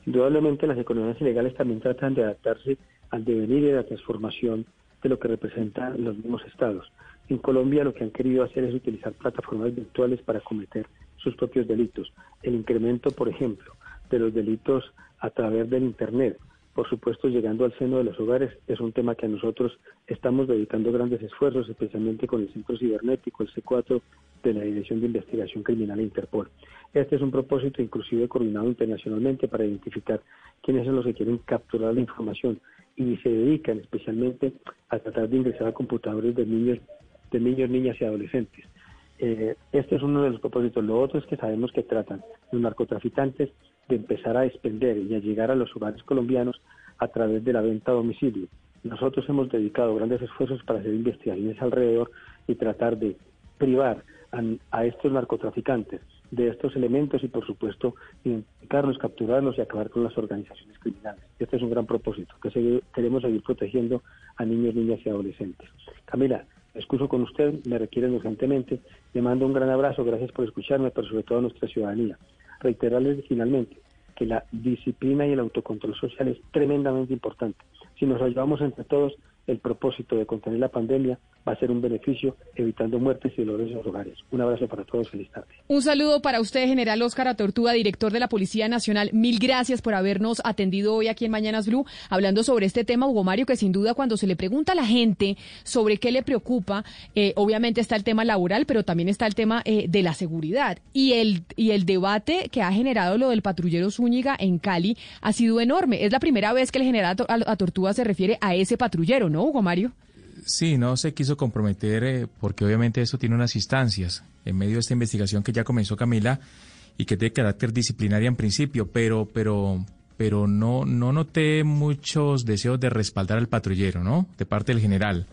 Indudablemente las economías ilegales también tratan de adaptarse al devenir y la transformación de lo que representan los mismos estados. En Colombia lo que han querido hacer es utilizar plataformas virtuales para cometer sus propios delitos. El incremento, por ejemplo, de los delitos a través del Internet, por supuesto, llegando al seno de los hogares, es un tema que a nosotros estamos dedicando grandes esfuerzos, especialmente con el Centro Cibernético, el C4 de la Dirección de Investigación Criminal e Interpol. Este es un propósito inclusive coordinado internacionalmente para identificar quiénes son los que quieren capturar la información y se dedican especialmente a tratar de ingresar a computadores de niños, de niños, niñas y adolescentes. Eh, este es uno de los propósitos. Lo otro es que sabemos que tratan los narcotraficantes de empezar a expender y a llegar a los hogares colombianos a través de la venta a domicilio. Nosotros hemos dedicado grandes esfuerzos para hacer investigaciones alrededor y tratar de privar a, estos narcotraficantes de estos elementos y, por supuesto, identificarlos, capturarlos y acabar con las organizaciones criminales. Este es un gran propósito, que queremos seguir protegiendo a niños, niñas y adolescentes. Camila, excuso con usted, me requieren urgentemente. Le mando un gran abrazo, gracias por escucharme, pero sobre todo a nuestra ciudadanía reiterarles finalmente que la disciplina y el autocontrol social es tremendamente importante. Si nos ayudamos entre todos, el propósito de contener la pandemia va a ser un beneficio evitando muertes y dolores en los hogares. Un abrazo para todos, feliz tarde. Un saludo para usted, general Óscar Tortuga, director de la Policía Nacional. Mil gracias por habernos atendido hoy aquí en Mañanas Blue, hablando sobre este tema, Hugo Mario, que sin duda cuando se le pregunta a la gente sobre qué le preocupa, eh, obviamente está el tema laboral, pero también está el tema eh, de la seguridad. Y el, y el debate que ha generado lo del patrullero Zúñiga en Cali ha sido enorme. Es la primera vez que el general a Tortuga se refiere a ese patrullero, ¿no, Hugo Mario? Sí, no se quiso comprometer eh, porque obviamente eso tiene unas instancias en medio de esta investigación que ya comenzó Camila y que tiene carácter disciplinaria en principio, pero pero pero no no noté muchos deseos de respaldar al patrullero, ¿no? De parte del general.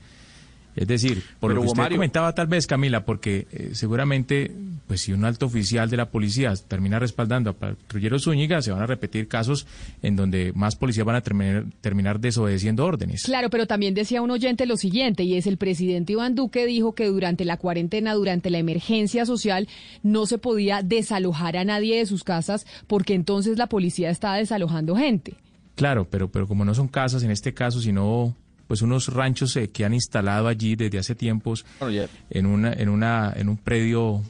Es decir, por lo que usted comentaba tal vez, Camila, porque eh, seguramente, pues si un alto oficial de la policía termina respaldando a patrulleros Zúñiga, se van a repetir casos en donde más policías van a terminar, terminar desobedeciendo órdenes. Claro, pero también decía un oyente lo siguiente, y es el presidente Iván Duque dijo que durante la cuarentena, durante la emergencia social, no se podía desalojar a nadie de sus casas porque entonces la policía estaba desalojando gente. Claro, pero, pero como no son casas en este caso, sino pues unos ranchos eh, que han instalado allí desde hace tiempos en una en una en un predio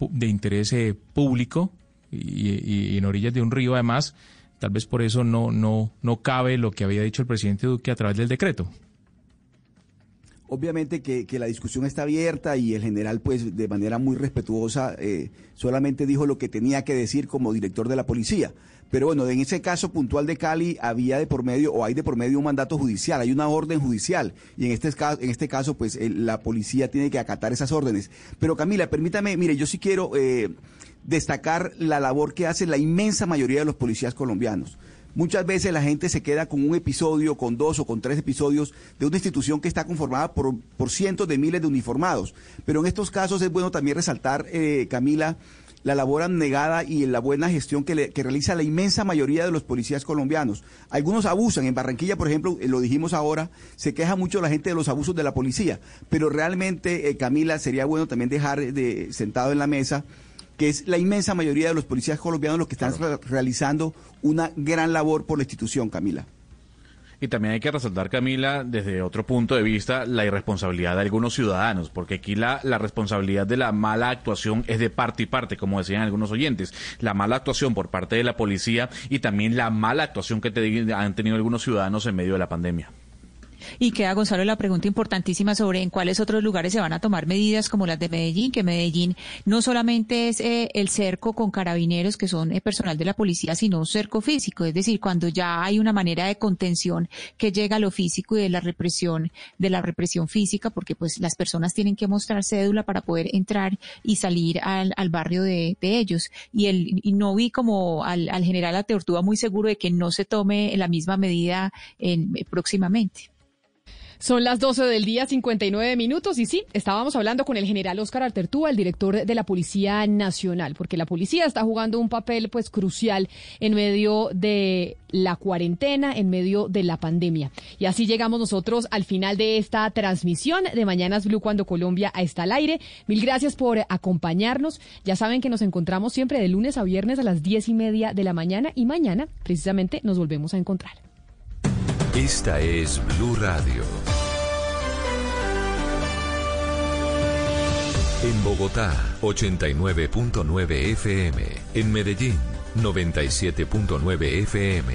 de interés eh, público y, en orillas de un río además tal vez por eso no no no cabe lo que había dicho el presidente Duque a través del decreto obviamente que, la discusión está abierta y el general, pues, de manera muy respetuosa, eh, solamente dijo lo que tenía que decir como director de la policía. Pero bueno, en ese caso puntual de Cali había de por medio o hay de por medio un mandato judicial, hay una orden judicial y en este caso, en este caso pues la policía tiene que acatar esas órdenes. Pero Camila, permítame, mire, yo sí quiero eh, destacar la labor que hace la inmensa mayoría de los policías colombianos. Muchas veces la gente se queda con un episodio, con dos o con tres episodios de una institución que está conformada por, por cientos de miles de uniformados. Pero en estos casos es bueno también resaltar, eh, Camila, la labor abnegada y la buena gestión que, realiza la inmensa mayoría de los policías colombianos. Algunos abusan. En Barranquilla, por ejemplo, eh, lo dijimos ahora, se queja mucho la gente de los abusos de la policía. Pero realmente, eh, Camila, sería bueno también dejar de, sentado en la mesa que es la inmensa mayoría de los policías colombianos los que están realizando una gran labor por la institución, Camila. Y también hay que resaltar, Camila, desde otro punto de vista, la irresponsabilidad de algunos ciudadanos, porque aquí la, responsabilidad de la mala actuación es de parte y parte, como decían algunos oyentes. La mala actuación por parte de la policía y también la mala actuación que han tenido algunos ciudadanos en medio de la pandemia. Y queda, Gonzalo, la pregunta importantísima sobre en cuáles otros lugares se van a tomar medidas como las de Medellín, que Medellín no solamente es eh, el cerco con carabineros, que son eh, personal de la policía, sino un cerco físico. Es decir, cuando ya hay una manera de contención que llega a lo físico y de la represión, de la represión física, porque pues las personas tienen que mostrar cédula para poder entrar y salir al, barrio de, ellos. Y, el, y no vi como al, general Ateortúa muy seguro de que no se tome la misma medida en, próximamente. Son las 12 del día, 59 minutos, y sí, estábamos hablando con el general Oscar Altertúa, el director de la Policía Nacional, porque la policía está jugando un papel pues crucial en medio de la cuarentena, en medio de la pandemia. Y así llegamos nosotros al final de esta transmisión de Mañanas Blue cuando Colombia está al aire. Mil gracias por acompañarnos. Ya saben que nos encontramos siempre de lunes a viernes a las diez y media de la mañana y mañana precisamente nos volvemos a encontrar. Esta es Blue Radio. En Bogotá, 89.9 FM. En Medellín, 97.9 FM.